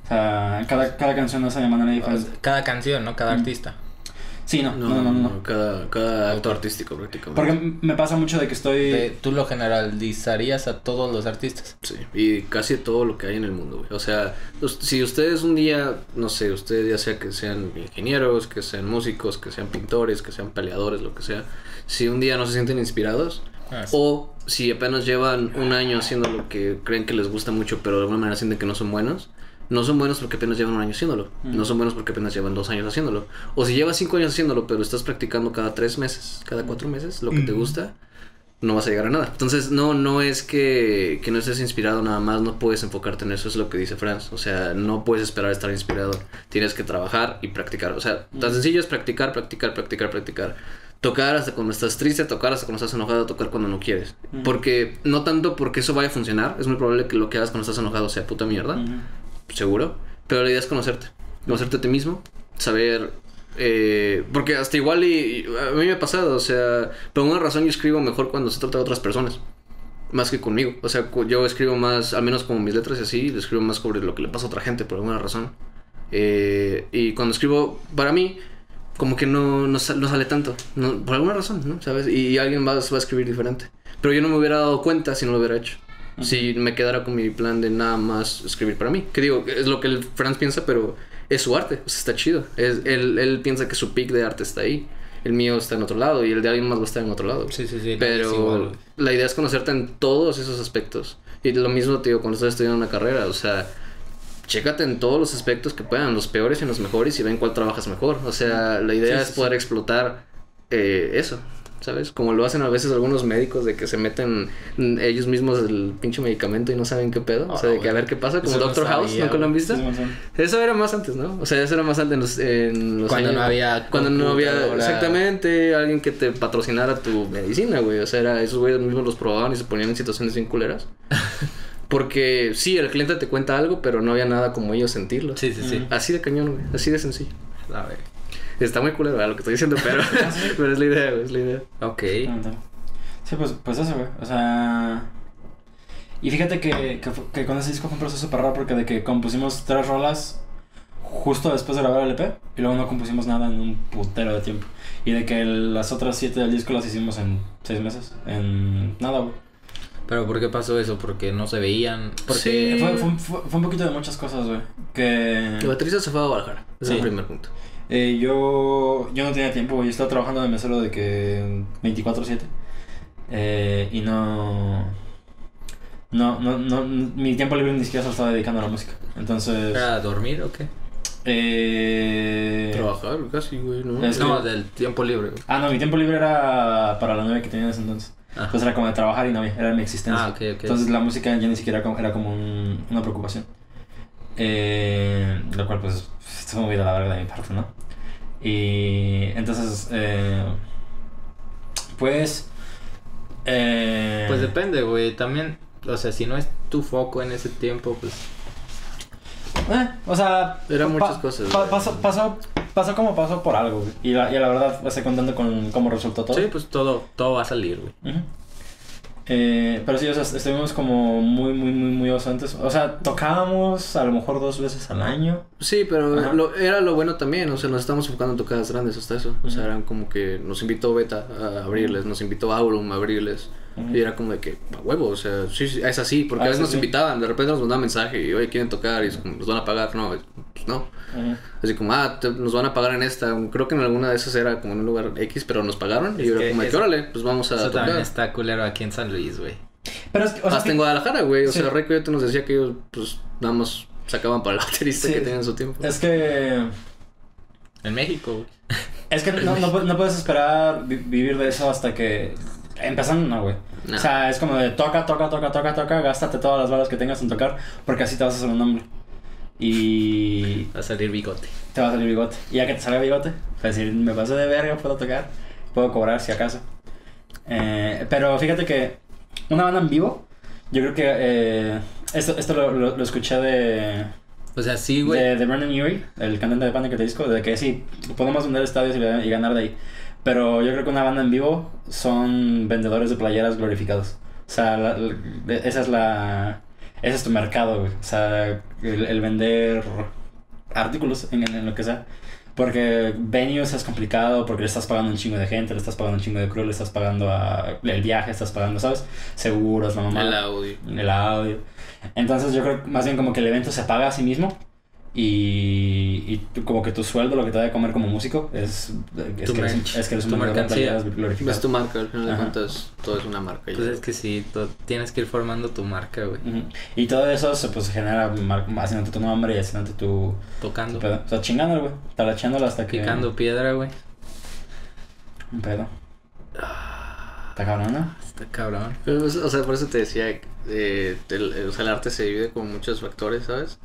Speaker 1: O sea, cada, cada canción hace de manera diferente.
Speaker 2: Cada canción, ¿no? Cada
Speaker 1: Mm.
Speaker 2: artista.
Speaker 1: Sí, no,
Speaker 3: No,
Speaker 1: no, no, no. no.
Speaker 3: Cada, cada acto artístico prácticamente.
Speaker 1: Porque me pasa mucho de que estoy.
Speaker 2: Tú lo generalizarías a todos los artistas.
Speaker 3: Sí, y casi todo lo que hay en el mundo, güey. O sea, si ustedes un día, no sé, ustedes ya sea que sean ingenieros, que sean músicos, que sean pintores, que sean peleadores, lo que sea, si un día no se sienten inspirados,
Speaker 2: Ah, sí.
Speaker 3: o si apenas llevan un año haciendo lo que creen que les gusta mucho, pero de alguna manera sienten que no son buenos, no son buenos porque apenas llevan un año haciéndolo.
Speaker 1: Mm.
Speaker 3: No son buenos porque apenas llevan dos años haciéndolo. O si llevas cinco años haciéndolo, pero estás practicando cada tres meses, cada cuatro meses, lo que te gusta, no vas a llegar a nada. Entonces, no, no es que, que no estés inspirado nada más, no puedes enfocarte en eso, es lo que dice Franz. O sea, no puedes esperar a estar inspirado. Tienes que trabajar y practicar. O sea, tan sencillo es practicar, practicar, practicar, practicar. Tocar hasta cuando estás triste, tocar hasta cuando estás enojado, tocar cuando no quieres. Porque no tanto porque eso vaya a funcionar, es muy probable que lo que hagas cuando estás enojado sea puta mierda. Seguro. Pero la idea es conocerte, conocerte a ti mismo, saber eh, porque hasta igual y, a mí me ha pasado, o sea, por una razón yo escribo mejor cuando se trata de otras personas. Más que conmigo. O sea, yo escribo más, al menos como mis letras y así, escribo más sobre lo que le pasa a otra gente por alguna razón. Eh, y cuando escribo para mí, como que no, no, sal- no sale tanto. no- por alguna razón, ¿no? ¿Sabes? Y, alguien va a escribir diferente. Pero yo no me hubiera dado cuenta si no lo hubiera hecho. Si me quedara con mi plan de nada más escribir para mí. Que digo, es lo que el Franz piensa, pero es su arte. O sea, está chido. Es, él, él piensa que su pick de arte está ahí. El mío está en otro lado y el de alguien más va a estar en otro lado.
Speaker 2: Sí, sí, sí.
Speaker 3: Pero la idea es conocerte en todos esos aspectos. Y lo mismo, te digo, cuando estás estudiando una carrera, o sea, chécate en todos los aspectos que puedan, los peores y los mejores, y ven cuál trabajas mejor. O sea, la idea
Speaker 1: Sí,
Speaker 3: es
Speaker 1: sí,
Speaker 3: poder explotar eh, eso, ¿sabes? Como lo hacen a veces algunos médicos de que se meten ellos mismos el pinche medicamento y no saben qué pedo. o sea, de que a ver qué pasa, como
Speaker 2: no
Speaker 3: Doctor House,
Speaker 2: sabía,
Speaker 3: ¿nunca lo han visto? Eso era más antes, ¿no? O sea, eso era más antes en los, en los
Speaker 2: Cuando
Speaker 3: años-
Speaker 2: no había
Speaker 3: Cuando no había exactamente alguien que te patrocinara tu medicina, güey. O sea, era, esos güeyes mismos los probaban y se ponían en situaciones bien culeras. Porque sí, el cliente te cuenta algo, pero no había nada como ellos sentirlo.
Speaker 2: Sí, sí, sí.
Speaker 3: Así de cañón, güey. Así de sencillo.
Speaker 2: A ver.
Speaker 3: Está muy culero ¿verdad? lo que estoy diciendo, pero, pero es la idea, güey. Es la idea.
Speaker 2: Ok.
Speaker 1: Sí, pues, pues eso, güey. O sea. Y fíjate que, que, con ese disco fue un proceso súper raro porque de que compusimos tres rolas justo después de grabar el EP y luego no compusimos nada en un putero de tiempo. Y de que el- las otras siete del disco las hicimos en seis meses. En nada, güey.
Speaker 2: Pero ¿por qué pasó eso? Porque no se veían. Porque
Speaker 3: Sí.
Speaker 1: Fue, fue, fue, fue un poquito de muchas cosas, güey. Que.
Speaker 3: El baterista se fue a Guadalajara. Ese
Speaker 1: Sí.
Speaker 3: es el primer punto.
Speaker 1: Eh, yo, yo no tenía tiempo. Yo estaba trabajando de mesero de que 24-7. Eh, y no, no, no, no. Mi tiempo libre ni siquiera se lo estaba dedicando a la música. Entonces.
Speaker 2: ¿Era dormir o qué?
Speaker 1: Eh,
Speaker 3: Trabajar casi, güey, ¿no?
Speaker 1: Es-
Speaker 2: No, del tiempo libre. güey.
Speaker 1: ah, no, mi tiempo libre era para la novia que tenía en ese entonces.
Speaker 2: Ah.
Speaker 1: Entonces era como de trabajar y novia, era mi existencia.
Speaker 2: Ah, ok, ok.
Speaker 1: Entonces la música ya ni siquiera era como, era como un- una preocupación. Eh, lo cual pues estuvo muy de la verga de mi parte, ¿no? Y entonces, eh, Pues. Eh,
Speaker 2: Pues depende, güey. También, o sea, si no es tu foco en ese tiempo, pues.
Speaker 1: eh, o sea.
Speaker 3: Eran muchas cosas,
Speaker 1: pa- pasó, pasó, pasó como pasó por algo, güey. Y la, y la verdad, estoy contento con cómo resultó todo.
Speaker 2: Sí, pues todo, todo va a salir, güey.
Speaker 1: Ujú. Eh, pero sí, o sea, estuvimos como muy, muy, muy, muy ausentes. O sea, tocábamos a lo mejor dos veces al año.
Speaker 3: Sí, pero lo- era lo bueno también, o sea, nos estamos enfocando en tocadas grandes hasta eso. O sea, eran como que nos invitó Beta a abrirles, nos invitó Aurum a abrirles. Y era como de que, a huevo, o sea, sí, sí, es así, porque
Speaker 1: Ah,
Speaker 3: a veces
Speaker 1: sí,
Speaker 3: nos
Speaker 1: sí.
Speaker 3: invitaban, de repente nos mandaban mensaje y, oye, quieren tocar y es como, nos van a pagar, no, pues no. Así como, ah, te- nos van a pagar en esta, creo que en alguna de esas era como en un lugar X, pero nos pagaron y
Speaker 2: Es
Speaker 3: yo era como de que, órale, pues vamos a
Speaker 2: Eso
Speaker 3: tocar.
Speaker 2: también está culero aquí en San Luis, güey.
Speaker 1: Pero es que, o sea,
Speaker 3: Hasta en Guadalajara, güey, o
Speaker 1: Sí.
Speaker 3: sea, Reco ya te nos decía que ellos, pues, nada más sacaban para el baterista
Speaker 1: Sí.
Speaker 3: que tenían su tiempo.
Speaker 1: es que.
Speaker 2: En México, güey.
Speaker 1: Es que no, no, no puedes esperar vi- vivir de eso hasta que. Empezando, no, güey.
Speaker 3: No.
Speaker 1: O sea, es como de toca, toca, toca, toca, toca, gástate todas las balas que tengas en tocar, porque así te vas a hacer un nombre. Y
Speaker 2: Va a salir bigote.
Speaker 1: te va a salir bigote. Y ya que te salga bigote, vas a decir, me paso de verga, puedo tocar, puedo cobrar si acaso. Eh, pero fíjate que una banda en vivo, yo creo que eh, esto, esto lo, lo- lo escuché de,
Speaker 2: O sea, sí, güey.
Speaker 1: de, de Brandon Urie, el cantante de Panic! the Disco, de que sí, podemos vender estadios y, y ganar de ahí. Pero yo creo que una banda en vivo son vendedores de playeras glorificados. O sea, la- la- esa es la... Ese es tu mercado, güey. O sea, el, el vender artículos en, en lo que sea. Porque venues es complicado porque le estás pagando un chingo de gente, le estás pagando un chingo de crew, le estás pagando a, el viaje, estás pagando, ¿sabes? Seguros, la mamá
Speaker 3: El audio.
Speaker 1: el audio. Entonces yo creo más bien como que el evento se paga a sí mismo y, y tú- como que tu sueldo, lo que te da de comer como músico es, es,
Speaker 2: Tu
Speaker 1: que, eres, es que eres un
Speaker 2: tu
Speaker 1: vendedor de
Speaker 2: mercancía.
Speaker 3: Es tu marca, al final de cuentas, todo es una marca. ya.
Speaker 2: Pues es que sí, tienes que ir formando tu marca, güey.
Speaker 1: Y todo eso se pues genera haciéndote tu nombre y haciéndote tu, tu
Speaker 2: Tocando,
Speaker 1: pedo. O sea, chingándolo, güey. Talacheándolo hasta que...
Speaker 2: picando piedra, güey.
Speaker 1: Un pedo. Está cabrón, ¿no?
Speaker 2: Está cabrón.
Speaker 3: Pero, O sea, por eso te decía, eh, el, el- o sea, el arte se divide con muchos factores, ¿sabes?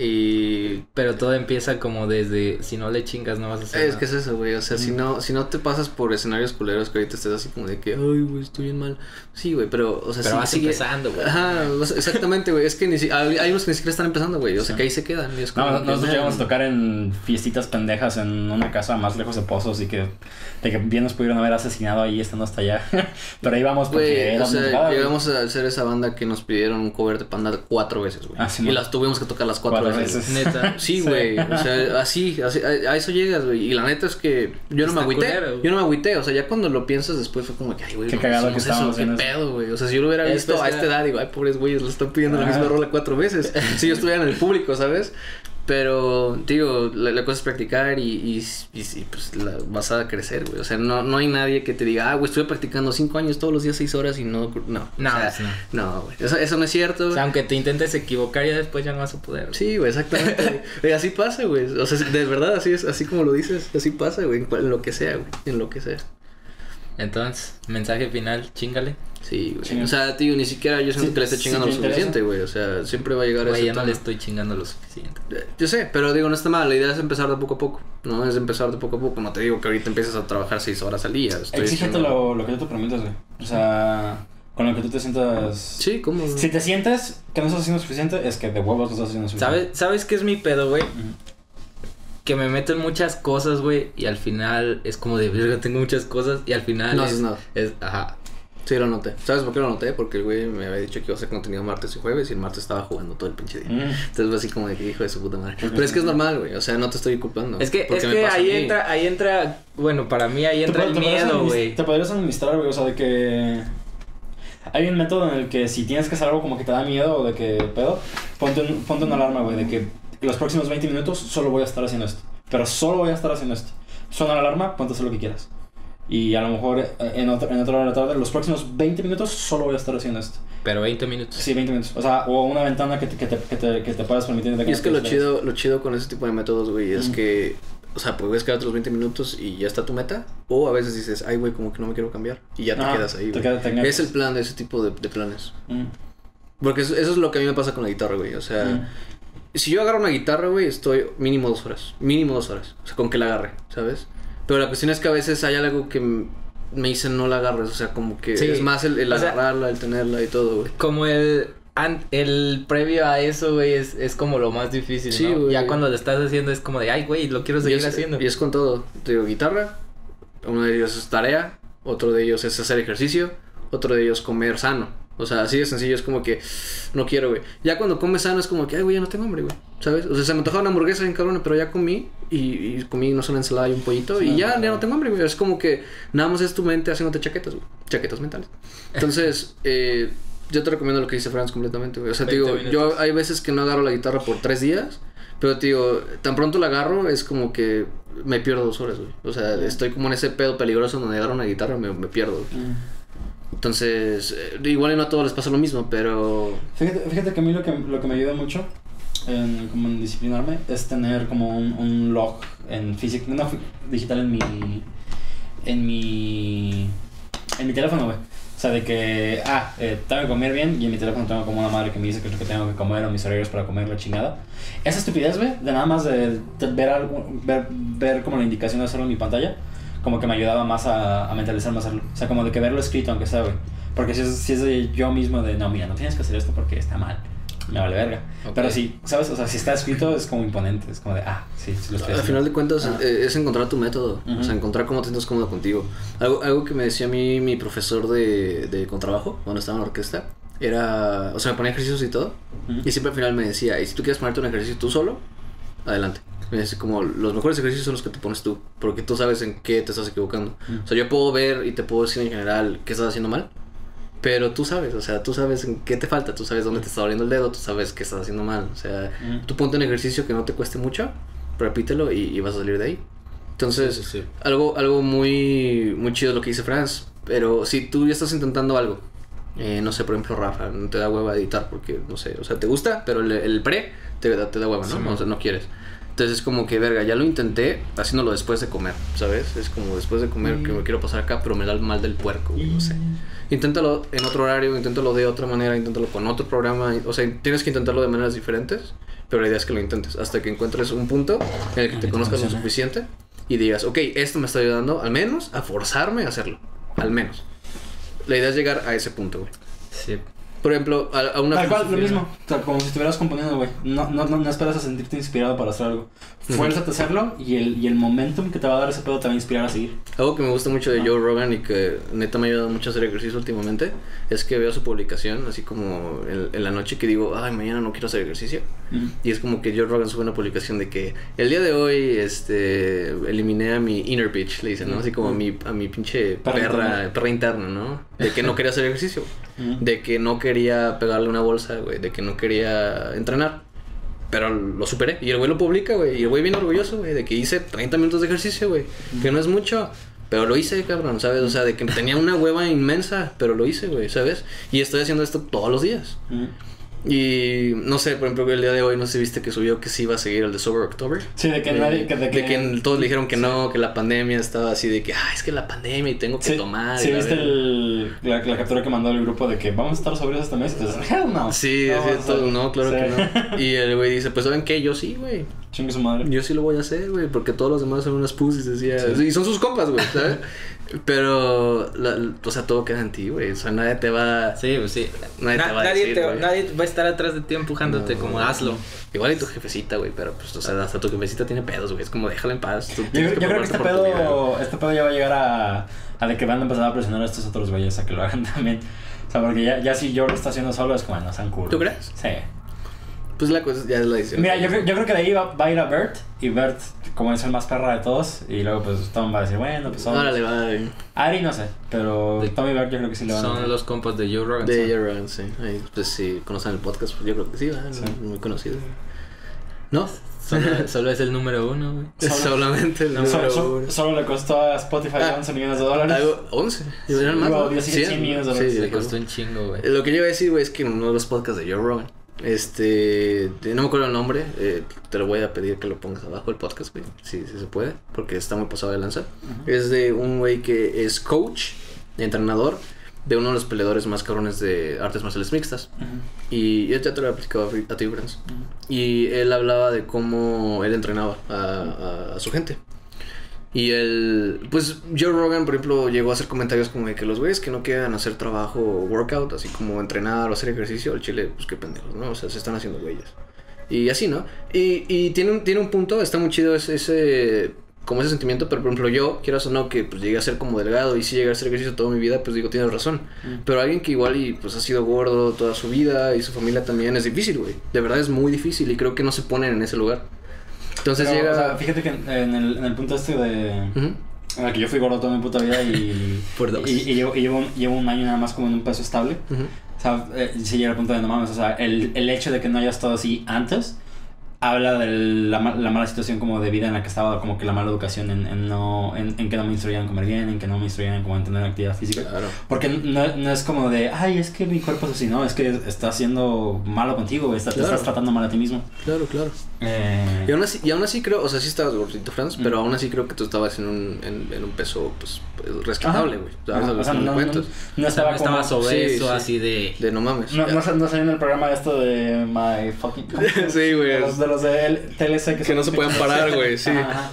Speaker 3: Y
Speaker 2: Pero todo empieza como desde si no le chingas no vas a hacer
Speaker 3: es
Speaker 2: nada.
Speaker 3: que es eso, güey. O sea, si no, si no te pasas por escenarios culeros que ahorita estés así como de que, ay, güey, estoy bien mal. Sí, güey, pero, o sea,
Speaker 2: Pero
Speaker 3: sí-
Speaker 2: vas
Speaker 3: sigue-
Speaker 2: empezando, güey.
Speaker 3: Ajá, o sea, exactamente, güey. Es que ni si- hay, hay unos que ni siquiera están empezando, güey. O sea,
Speaker 1: Sí.
Speaker 3: que ahí se quedan. y es como
Speaker 1: No, nosotros llegamos a tocar en fiestitas pendejas en una casa más lejos de Pozos y que de que bien nos pudieron haber asesinado ahí estando hasta allá. Pero ahí vamos porque
Speaker 3: Güey,
Speaker 1: era
Speaker 3: o sea, llegamos a ser esa banda que nos pidieron un cover de Panda cuatro veces, güey.
Speaker 1: Ah, sí,
Speaker 3: y las tuvimos que tocar las cuatro,
Speaker 1: Cuatro
Speaker 3: veces.
Speaker 2: Neta.
Speaker 3: Sí,
Speaker 1: Sí.
Speaker 3: güey. O sea, así, así a, a eso llegas, güey. Y la neta es que yo no me agüité.
Speaker 2: culero,
Speaker 3: yo no me agüité. O sea, ya cuando lo piensas después fue como que, ay, güey,
Speaker 1: Qué
Speaker 3: no
Speaker 1: cagado que estábamos
Speaker 3: eso, qué
Speaker 1: eso.
Speaker 3: pedo, güey. O sea, si yo lo hubiera visto a esta edad, digo, ay, pobres güeyes, le están pidiendo la
Speaker 1: Ajá.
Speaker 3: misma rola cuatro veces. si yo estuviera en el público, ¿sabes? Pero, digo, la, la cosa es practicar y, y, y, pues la, vas a crecer, güey. O sea, no, no hay nadie que te diga, ah, güey, estuve practicando cinco años todos los días, seis horas y no. No,
Speaker 2: No,
Speaker 3: o sea,
Speaker 2: no.
Speaker 3: güey. Eso, eso no es cierto,
Speaker 2: O sea, aunque te intentes equivocar, ya después ya no vas a poder. güey.
Speaker 3: Sí, güey, exactamente. güey. Así pasa, güey. O sea, de verdad, así es, así como lo dices, así pasa, güey, en lo que sea, güey, en lo que sea.
Speaker 2: Entonces, mensaje final, chingale.
Speaker 3: Sí, güey. O sea, tío, ni siquiera yo siento
Speaker 1: Sí,
Speaker 3: que le esté chingando lo suficiente, güey. O sea, siempre va a llegar a
Speaker 2: Güey,
Speaker 3: ese
Speaker 2: ya no le estoy chingando lo suficiente.
Speaker 3: Eh, Yo sé, pero digo, no está mal. La idea es empezar de poco a poco. No es empezar de poco a poco. No te digo que ahorita empieces a trabajar seis horas al día. Estoy
Speaker 1: Exígete
Speaker 3: diciendo-
Speaker 1: lo, lo que tú te permitas, güey. O sea, con lo que tú te sientas...
Speaker 3: Sí, ¿cómo?
Speaker 1: Si te sientes que no estás haciendo suficiente, es que de huevos no estás haciendo suficiente.
Speaker 2: ¿Sabes, ¿Sabes qué es mi pedo, güey? Que me meto en muchas cosas, güey, y al final es como de, verga, tengo muchas cosas, y al final
Speaker 3: No
Speaker 2: es,
Speaker 3: haces nada.
Speaker 2: es, ajá,
Speaker 3: Sí, lo noté. ¿Sabes por qué lo noté? Porque el güey me había dicho que iba a hacer contenido martes y jueves y el martes estaba jugando todo el pinche día.
Speaker 1: Mm.
Speaker 3: Entonces fue así como de que hijo de su puta madre. Pero es que es normal, güey. O sea, no te estoy culpando.
Speaker 2: Es que, es que ahí entra, ahí entra, bueno, para mí ahí entra el miedo, güey.
Speaker 1: Te podrías administrar, güey, o sea, de que... Hay un método en el que si tienes que hacer algo como que te da miedo o de que pedo, ponte, un- ponte una alarma, güey, de que los próximos 20 minutos solo voy a estar haciendo esto. Pero solo voy a estar haciendo esto. Suena la alarma, ponte a hacer lo que quieras. Y a lo mejor eh, en, otro, en otra hora de la tarde, los próximos 20 minutos solo voy a estar haciendo esto.
Speaker 2: Pero 20 minutos.
Speaker 1: Sí, 20 minutos. O sea, o una ventana que te, que te, que te, que te puedas permitir. de
Speaker 3: Y es que lo chido, lo chido con ese tipo de métodos, güey, es que, o sea, puedes quedarte los 20 minutos y ya está tu meta. O a veces dices, ay, güey, como que no me quiero cambiar. Y ya te quedas ahí,
Speaker 1: te
Speaker 3: güey.
Speaker 1: quedas-.
Speaker 3: Es el plan de ese tipo de, de planes.
Speaker 1: Mm,
Speaker 3: Porque eso, eso es lo que a mí me pasa con la guitarra, güey. O sea,
Speaker 1: mm.
Speaker 3: si yo agarro una guitarra, güey, estoy mínimo dos horas. Mínimo dos horas. O sea, con que la agarre, ¿sabes? Pero la cuestión es que a veces hay algo que me dicen no la agarres, o sea, como que
Speaker 2: Sí.
Speaker 3: es más el, el
Speaker 2: O sea-
Speaker 3: agarrarla, el tenerla y todo, güey.
Speaker 2: Como el, el previo a eso, güey, es, es como lo más difícil,
Speaker 3: Sí,
Speaker 2: ¿no?
Speaker 3: güey.
Speaker 2: Ya cuando lo estás haciendo es como de, ay, güey, lo quiero
Speaker 3: Y
Speaker 2: seguir
Speaker 3: es,
Speaker 2: haciendo.
Speaker 3: y es con todo. Te digo, guitarra, uno de ellos es tarea, otro de ellos es hacer ejercicio, otro de ellos comer sano. O sea, así de sencillo, es como que no quiero, güey. Ya cuando comes sano es como que, ay, güey, ya no tengo hambre, güey. ¿Sabes? O sea, se me antojaba una hamburguesa bien cabrona, pero ya comí y, y comí, no sé, una ensalada y un pollito y ya, ya no tengo hambre, güey. Es como que nada más es tu mente haciéndote chaquetas, güey. Chaquetas mentales. Entonces, eh, yo te recomiendo lo que dice Franz completamente, güey. O sea, te
Speaker 2: 20
Speaker 3: digo, yo hay veces que no agarro la guitarra por tres días, pero te digo, tan pronto la agarro es como que me pierdo dos horas, güey. O sea, estoy como en ese pedo peligroso donde agarro una guitarra me, me pierdo, güey.
Speaker 1: Mm.
Speaker 3: Entonces, eh, igual y no a todos les pasa lo mismo, pero...
Speaker 1: Fíjate, que a mí lo que, lo que me ayuda mucho en, como en disciplinarme es tener como un, un log en físico, no digital en mi, en mi, en mi teléfono, güey. O sea, de que, ah, eh, tengo que comer bien y en mi teléfono tengo como una madre que me dice que es lo que tengo que comer o mis horarios para comer la chingada. Esa estupidez, güey, de nada más de, de ver, algo, ver, ver como la indicación de hacerlo en mi pantalla, como que me ayudaba más a, a mentalizarme a hacerlo. O sea, como de que verlo escrito, aunque sea, güey. Porque si es, si es de yo mismo de, no, mira, no tienes que hacer esto porque está mal. Me vale verga.
Speaker 2: Ok.
Speaker 1: Pero sí, ¿sabes? O sea, si está escrito es como imponente. Es como de, ah, sí, sí lo estoy
Speaker 3: Al final de cuentas
Speaker 1: Ah.
Speaker 3: es encontrar tu método, o
Speaker 1: Ujú.
Speaker 3: sea, encontrar cómo te sientes cómodo contigo. Algo, algo que me decía a mí mi profesor de, de contrabajo cuando estaba en la orquesta era, o sea, me ponía ejercicios y todo,
Speaker 1: Ujú.
Speaker 3: y siempre al final me decía, y si tú quieres ponerte un ejercicio tú solo, adelante. Dice como los mejores ejercicios son los que te pones tú, porque tú sabes en qué te estás equivocando.
Speaker 1: Ujú.
Speaker 3: O sea, yo puedo ver y te puedo decir en general qué estás haciendo mal, pero tú sabes, o sea, tú sabes en qué te falta, tú sabes dónde te está doliendo el dedo, tú sabes qué estás haciendo mal. O sea,
Speaker 1: Ujú.
Speaker 3: tú ponte un ejercicio que no te cueste mucho, repítelo y, y vas a salir de ahí. Entonces,
Speaker 2: Sí, sí, sí.
Speaker 3: algo, algo muy, muy chido lo que dice Franz. Pero si tú ya estás intentando algo, eh, no sé, por ejemplo, Rafa, no te da hueva editar porque, no sé, o sea, te gusta, pero el, el pre te, da- te da hueva, ¿no?
Speaker 2: Sí,
Speaker 3: o sea, no quieres. Entonces es como que, verga, ya lo intenté haciéndolo después de comer, ¿sabes? Es como después de comer que me quiero pasar acá, pero me da el mal del puerco, güey, no sé. Inténtalo en otro horario, inténtalo de otra manera, inténtalo con otro programa. O sea, tienes que intentarlo de maneras diferentes, pero la idea es que lo intentes hasta que encuentres un punto en el que te conozcas lo suficiente y digas, ok, esto me está ayudando al menos a forzarme a hacerlo. Al menos. La idea es llegar a ese punto, güey.
Speaker 2: Sí.
Speaker 3: Por ejemplo, a, a una
Speaker 1: Tal cual, lo mismo. O sea, como si estuvieras componiendo, güey. No, no, no, no esperas a sentirte inspirado para hacer algo. Fuérzate a hacerlo y el, y el momentum que te va a dar ese pedo te va a inspirar a seguir.
Speaker 3: Algo que me gusta mucho de
Speaker 1: Ah.
Speaker 3: Joe Rogan y que neta me ha ayudado mucho a hacer ejercicio últimamente es que veo su publicación así como en, en la noche que digo, ay, mañana no quiero hacer ejercicio. Y es como que Joe Rogan sube una publicación de que el día de hoy este eliminé a mi inner bitch, le dicen, ¿no? Así como a mi, a mi pinche
Speaker 1: Perra
Speaker 3: perra
Speaker 1: interna,
Speaker 3: ¿no? De que no quería hacer ejercicio, de que no quería pegarle una bolsa, güey, de que no quería entrenar. Pero lo superé. Y el güey lo publica, güey. Y el güey bien orgulloso, güey, de que hice 30 minutos de ejercicio, güey. Que no es mucho. Pero lo hice, cabrón, ¿sabes? O sea, de que tenía una hueva inmensa, pero lo hice, güey, ¿sabes? Y estoy haciendo esto todos los días. Y no sé, por ejemplo, el día de hoy no sé si viste que subió que sí iba a seguir el de Sober October.
Speaker 1: Sí, de que
Speaker 3: De,
Speaker 1: nadie. Que, de que,
Speaker 3: de que todos le dijeron que no, que la pandemia estaba así de que, ah, es que la pandemia y tengo que
Speaker 1: Sí,
Speaker 3: tomar.
Speaker 1: sí viste
Speaker 3: verga".
Speaker 1: el, la, la captura que mandó el grupo de que vamos a estar sobrios este mes. Dices, hell no.
Speaker 3: Sí,
Speaker 1: No hacer".
Speaker 3: no, claro
Speaker 1: Sí.
Speaker 3: que no. Y el güey dice, pues ¿saben qué? Yo sí, güey.
Speaker 1: Chingue su madre.
Speaker 3: Yo sí lo voy a hacer, güey, porque todos los demás son unas pussies, decía.
Speaker 1: Sí.
Speaker 3: Y son sus compas, güey, ¿sabes? Pero, la- o sea, todo queda en ti, güey. O sea, nadie te va...
Speaker 2: Sí, pues sí.
Speaker 3: Nadie te
Speaker 2: Na-
Speaker 3: va a
Speaker 2: nadie,
Speaker 3: decir,
Speaker 2: te- nadie va a estar atrás de ti empujándote
Speaker 3: No.
Speaker 2: como hazlo.
Speaker 3: Igual y tu jefecita, güey, pero pues, o sea, hasta tu jefecita tiene pedos, güey. Es como déjala en paz. tú
Speaker 1: Yo, yo creo que este pedo, este pedo ya va a llegar a, a de que van a empezar a presionar a estos otros güeyes a que lo hagan también. O sea, porque ya, ya si yo lo está haciendo solo es como, no, sean cool.
Speaker 3: ¿Tú crees?
Speaker 1: Sí.
Speaker 3: Pues la cosa ya es la decisión.
Speaker 1: Mira, yo, creo- yo creo que de ahí va, va a ir a Bert. Y Bert, como es el más perra de todos. Y luego, pues Tom va a decir, bueno, pues son.
Speaker 3: Órale, va.
Speaker 1: Ari no sé. Pero
Speaker 2: De-
Speaker 1: Tom y Bert yo creo que sí le van a.
Speaker 2: Son los compas de Joe Rogan.
Speaker 3: De Joe sí. Ahí, pues si conocen el podcast, pues yo creo que sí, ¿verdad?
Speaker 1: Sí.
Speaker 3: Muy conocido. ¿No?
Speaker 2: Solo, solo es el número uno, güey.
Speaker 1: Solo-
Speaker 3: Solamente el número
Speaker 1: solo,
Speaker 3: uno.
Speaker 1: solo- solo le costó a Spotify
Speaker 3: Ah.
Speaker 1: 11 millones de dólares.
Speaker 3: Algo, 11.
Speaker 1: Sí,
Speaker 3: ¿Eran más?
Speaker 1: decir 100 millones de
Speaker 3: Sí,
Speaker 1: dólares.
Speaker 2: Le
Speaker 3: dijo.
Speaker 2: costó un chingo, güey.
Speaker 3: Lo que yo iba a decir, güey, es que en uno de los podcasts de Joe Rogan, este, de- no me acuerdo el nombre, eh, te lo voy a pedir que lo pongas abajo el podcast, güey, si si se puede, porque está muy pasado de lanza. Es de un güey que es coach, entrenador de uno de los peleadores más cabrones de artes marciales mixtas. Y yo ya te lo he aplicado a, ti, Franz. Y él hablaba de cómo él entrenaba a, a- a su gente. Y el, pues Joe Rogan, por ejemplo, llegó a hacer comentarios como de que los güeyes que no quieran hacer trabajo workout, así como entrenar o hacer ejercicio, el chile, pues qué pendejos, ¿no? O sea, se están haciendo güeyes. Y así, ¿no? Y, y tiene, un, tiene un punto, está muy chido ese, ese, como ese sentimiento, pero por ejemplo yo, quieras o no, que pues llegué a ser como delgado y si llegué a hacer ejercicio toda mi vida, pues digo, tienes razón. Pero alguien que igual y pues ha sido gordo toda su vida y su familia también es difícil, güey. De verdad es muy difícil y creo que no se ponen en ese lugar. Entonces
Speaker 1: Pero,
Speaker 3: llega...
Speaker 1: o sea, fíjate que en en el, en el punto este de...
Speaker 3: Ujú.
Speaker 1: en el que yo fui gordo toda mi puta vida y...
Speaker 2: Por dos.
Speaker 1: Y, y llevo, y llevo, un, llevo un año nada más como en un peso estable. O sea, eh, sí llega al punto de no mames. O sea, el, el hecho de que no haya estado así antes habla de la, la mala situación como de vida en la que estaba, como que la mala educación en, en no, en, en que no me instruían en comer bien, en que no me instruían como en tener actividad física.
Speaker 3: Claro.
Speaker 1: Porque no, no es como de, ay, es que mi cuerpo es así, no, es que está haciendo malo contigo, está- te
Speaker 3: Claro.
Speaker 1: estás tratando mal a ti mismo.
Speaker 3: Claro, claro.
Speaker 1: Eh,
Speaker 3: Y aún, así, y aún así creo, o sea, sí estabas gordito, Franz, pero aún así creo que tú estabas en un, en, en un peso, pues, rescatable,
Speaker 1: Ajá.
Speaker 3: güey.
Speaker 1: No, no, no estaba
Speaker 2: no
Speaker 1: como...
Speaker 2: estabas obeso,
Speaker 3: sí, sí.
Speaker 2: así de...
Speaker 3: De no mames.
Speaker 1: No, no, no salió en el programa esto de My Fucking...
Speaker 3: Sí, güey.
Speaker 1: De los de, los de L- TLC que,
Speaker 3: Que no se pueden parar, güey, sí.
Speaker 1: Ajá.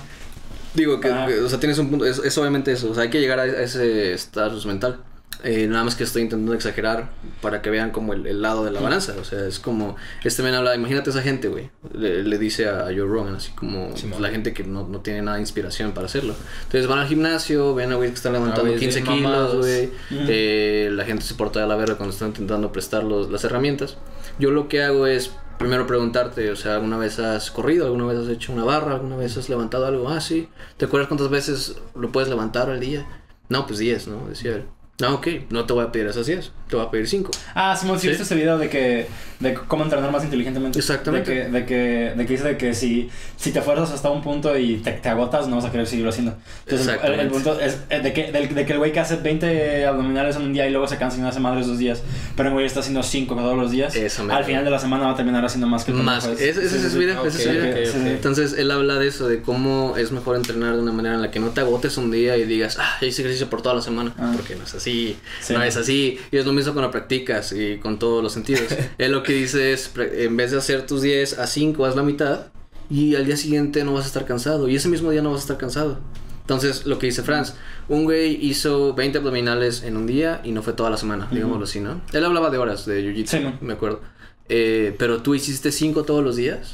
Speaker 3: Digo que,
Speaker 1: Ah.
Speaker 3: que, o sea, tienes un punto, es, es obviamente eso, o sea, hay que llegar a, a ese estatus mental. Eh, nada más que estoy intentando exagerar para que vean como el, el lado de la balanza, o sea, es como, este men habla, imagínate esa gente, güey, le, le dice a Joe Rogan, así como
Speaker 2: Sí,
Speaker 3: pues, la gente que no, no tiene nada de inspiración para hacerlo. Entonces van al gimnasio, ven a güey que están levantando
Speaker 2: güeyes
Speaker 3: 15
Speaker 2: bien
Speaker 3: kilos, güey,
Speaker 1: Ujú.
Speaker 3: eh, la gente se porta de la verga cuando están intentando prestar los, las herramientas. Yo lo que hago es primero preguntarte, o sea, ¿alguna vez has corrido? ¿Alguna vez has hecho una barra? ¿Alguna vez has levantado algo? Ah, sí. ¿Te acuerdas cuántas veces lo puedes levantar al día? No, pues 10, ¿no? Decía él. No, ok, no te voy a pedir esas 10, te voy a pedir 5.
Speaker 1: Ah, Simón, sí,
Speaker 3: Sí.
Speaker 1: viste ese video de que de cómo entrenar más inteligentemente.
Speaker 3: Exactamente.
Speaker 1: De que, de que, de que dice de que si, si te fuerzas hasta un punto y te, te agotas, no vas a querer seguirlo haciendo. Entonces, el, el punto es eh, de que, del- de que el güey que hace 20 abdominales en un día y luego se cansa y no hace madres dos días, pero el güey está haciendo 5 todos los días,
Speaker 3: Eso me
Speaker 1: al final de la semana va a terminar haciendo más que
Speaker 3: Más. Ese,
Speaker 1: Sí,
Speaker 3: es
Speaker 1: sí,
Speaker 3: vida,
Speaker 2: ok,
Speaker 3: ese es vida.
Speaker 2: ok,
Speaker 1: Sí, sí.
Speaker 3: Entonces él habla de eso, de cómo es mejor entrenar de una manera en la que no te agotes un día y digas, ah, ya hice ejercicio por toda la semana.
Speaker 1: Ah.
Speaker 3: Porque no es así,
Speaker 1: Sí.
Speaker 3: no es así. Y es lo mismo cuando practicas y con todos los sentidos. él lo que dice es, en vez de hacer tus 10 a 5, haz la mitad y al día siguiente no vas a estar cansado. Y ese mismo día no vas a estar cansado. Entonces, lo que dice Franz, un güey hizo 20 abdominales en un día y no fue toda la semana, digámoslo así, ¿no? Él hablaba de horas de jiu-jitsu,
Speaker 1: Sí, ¿no?
Speaker 3: me acuerdo. Eh, pero tú hiciste 5 todos los días,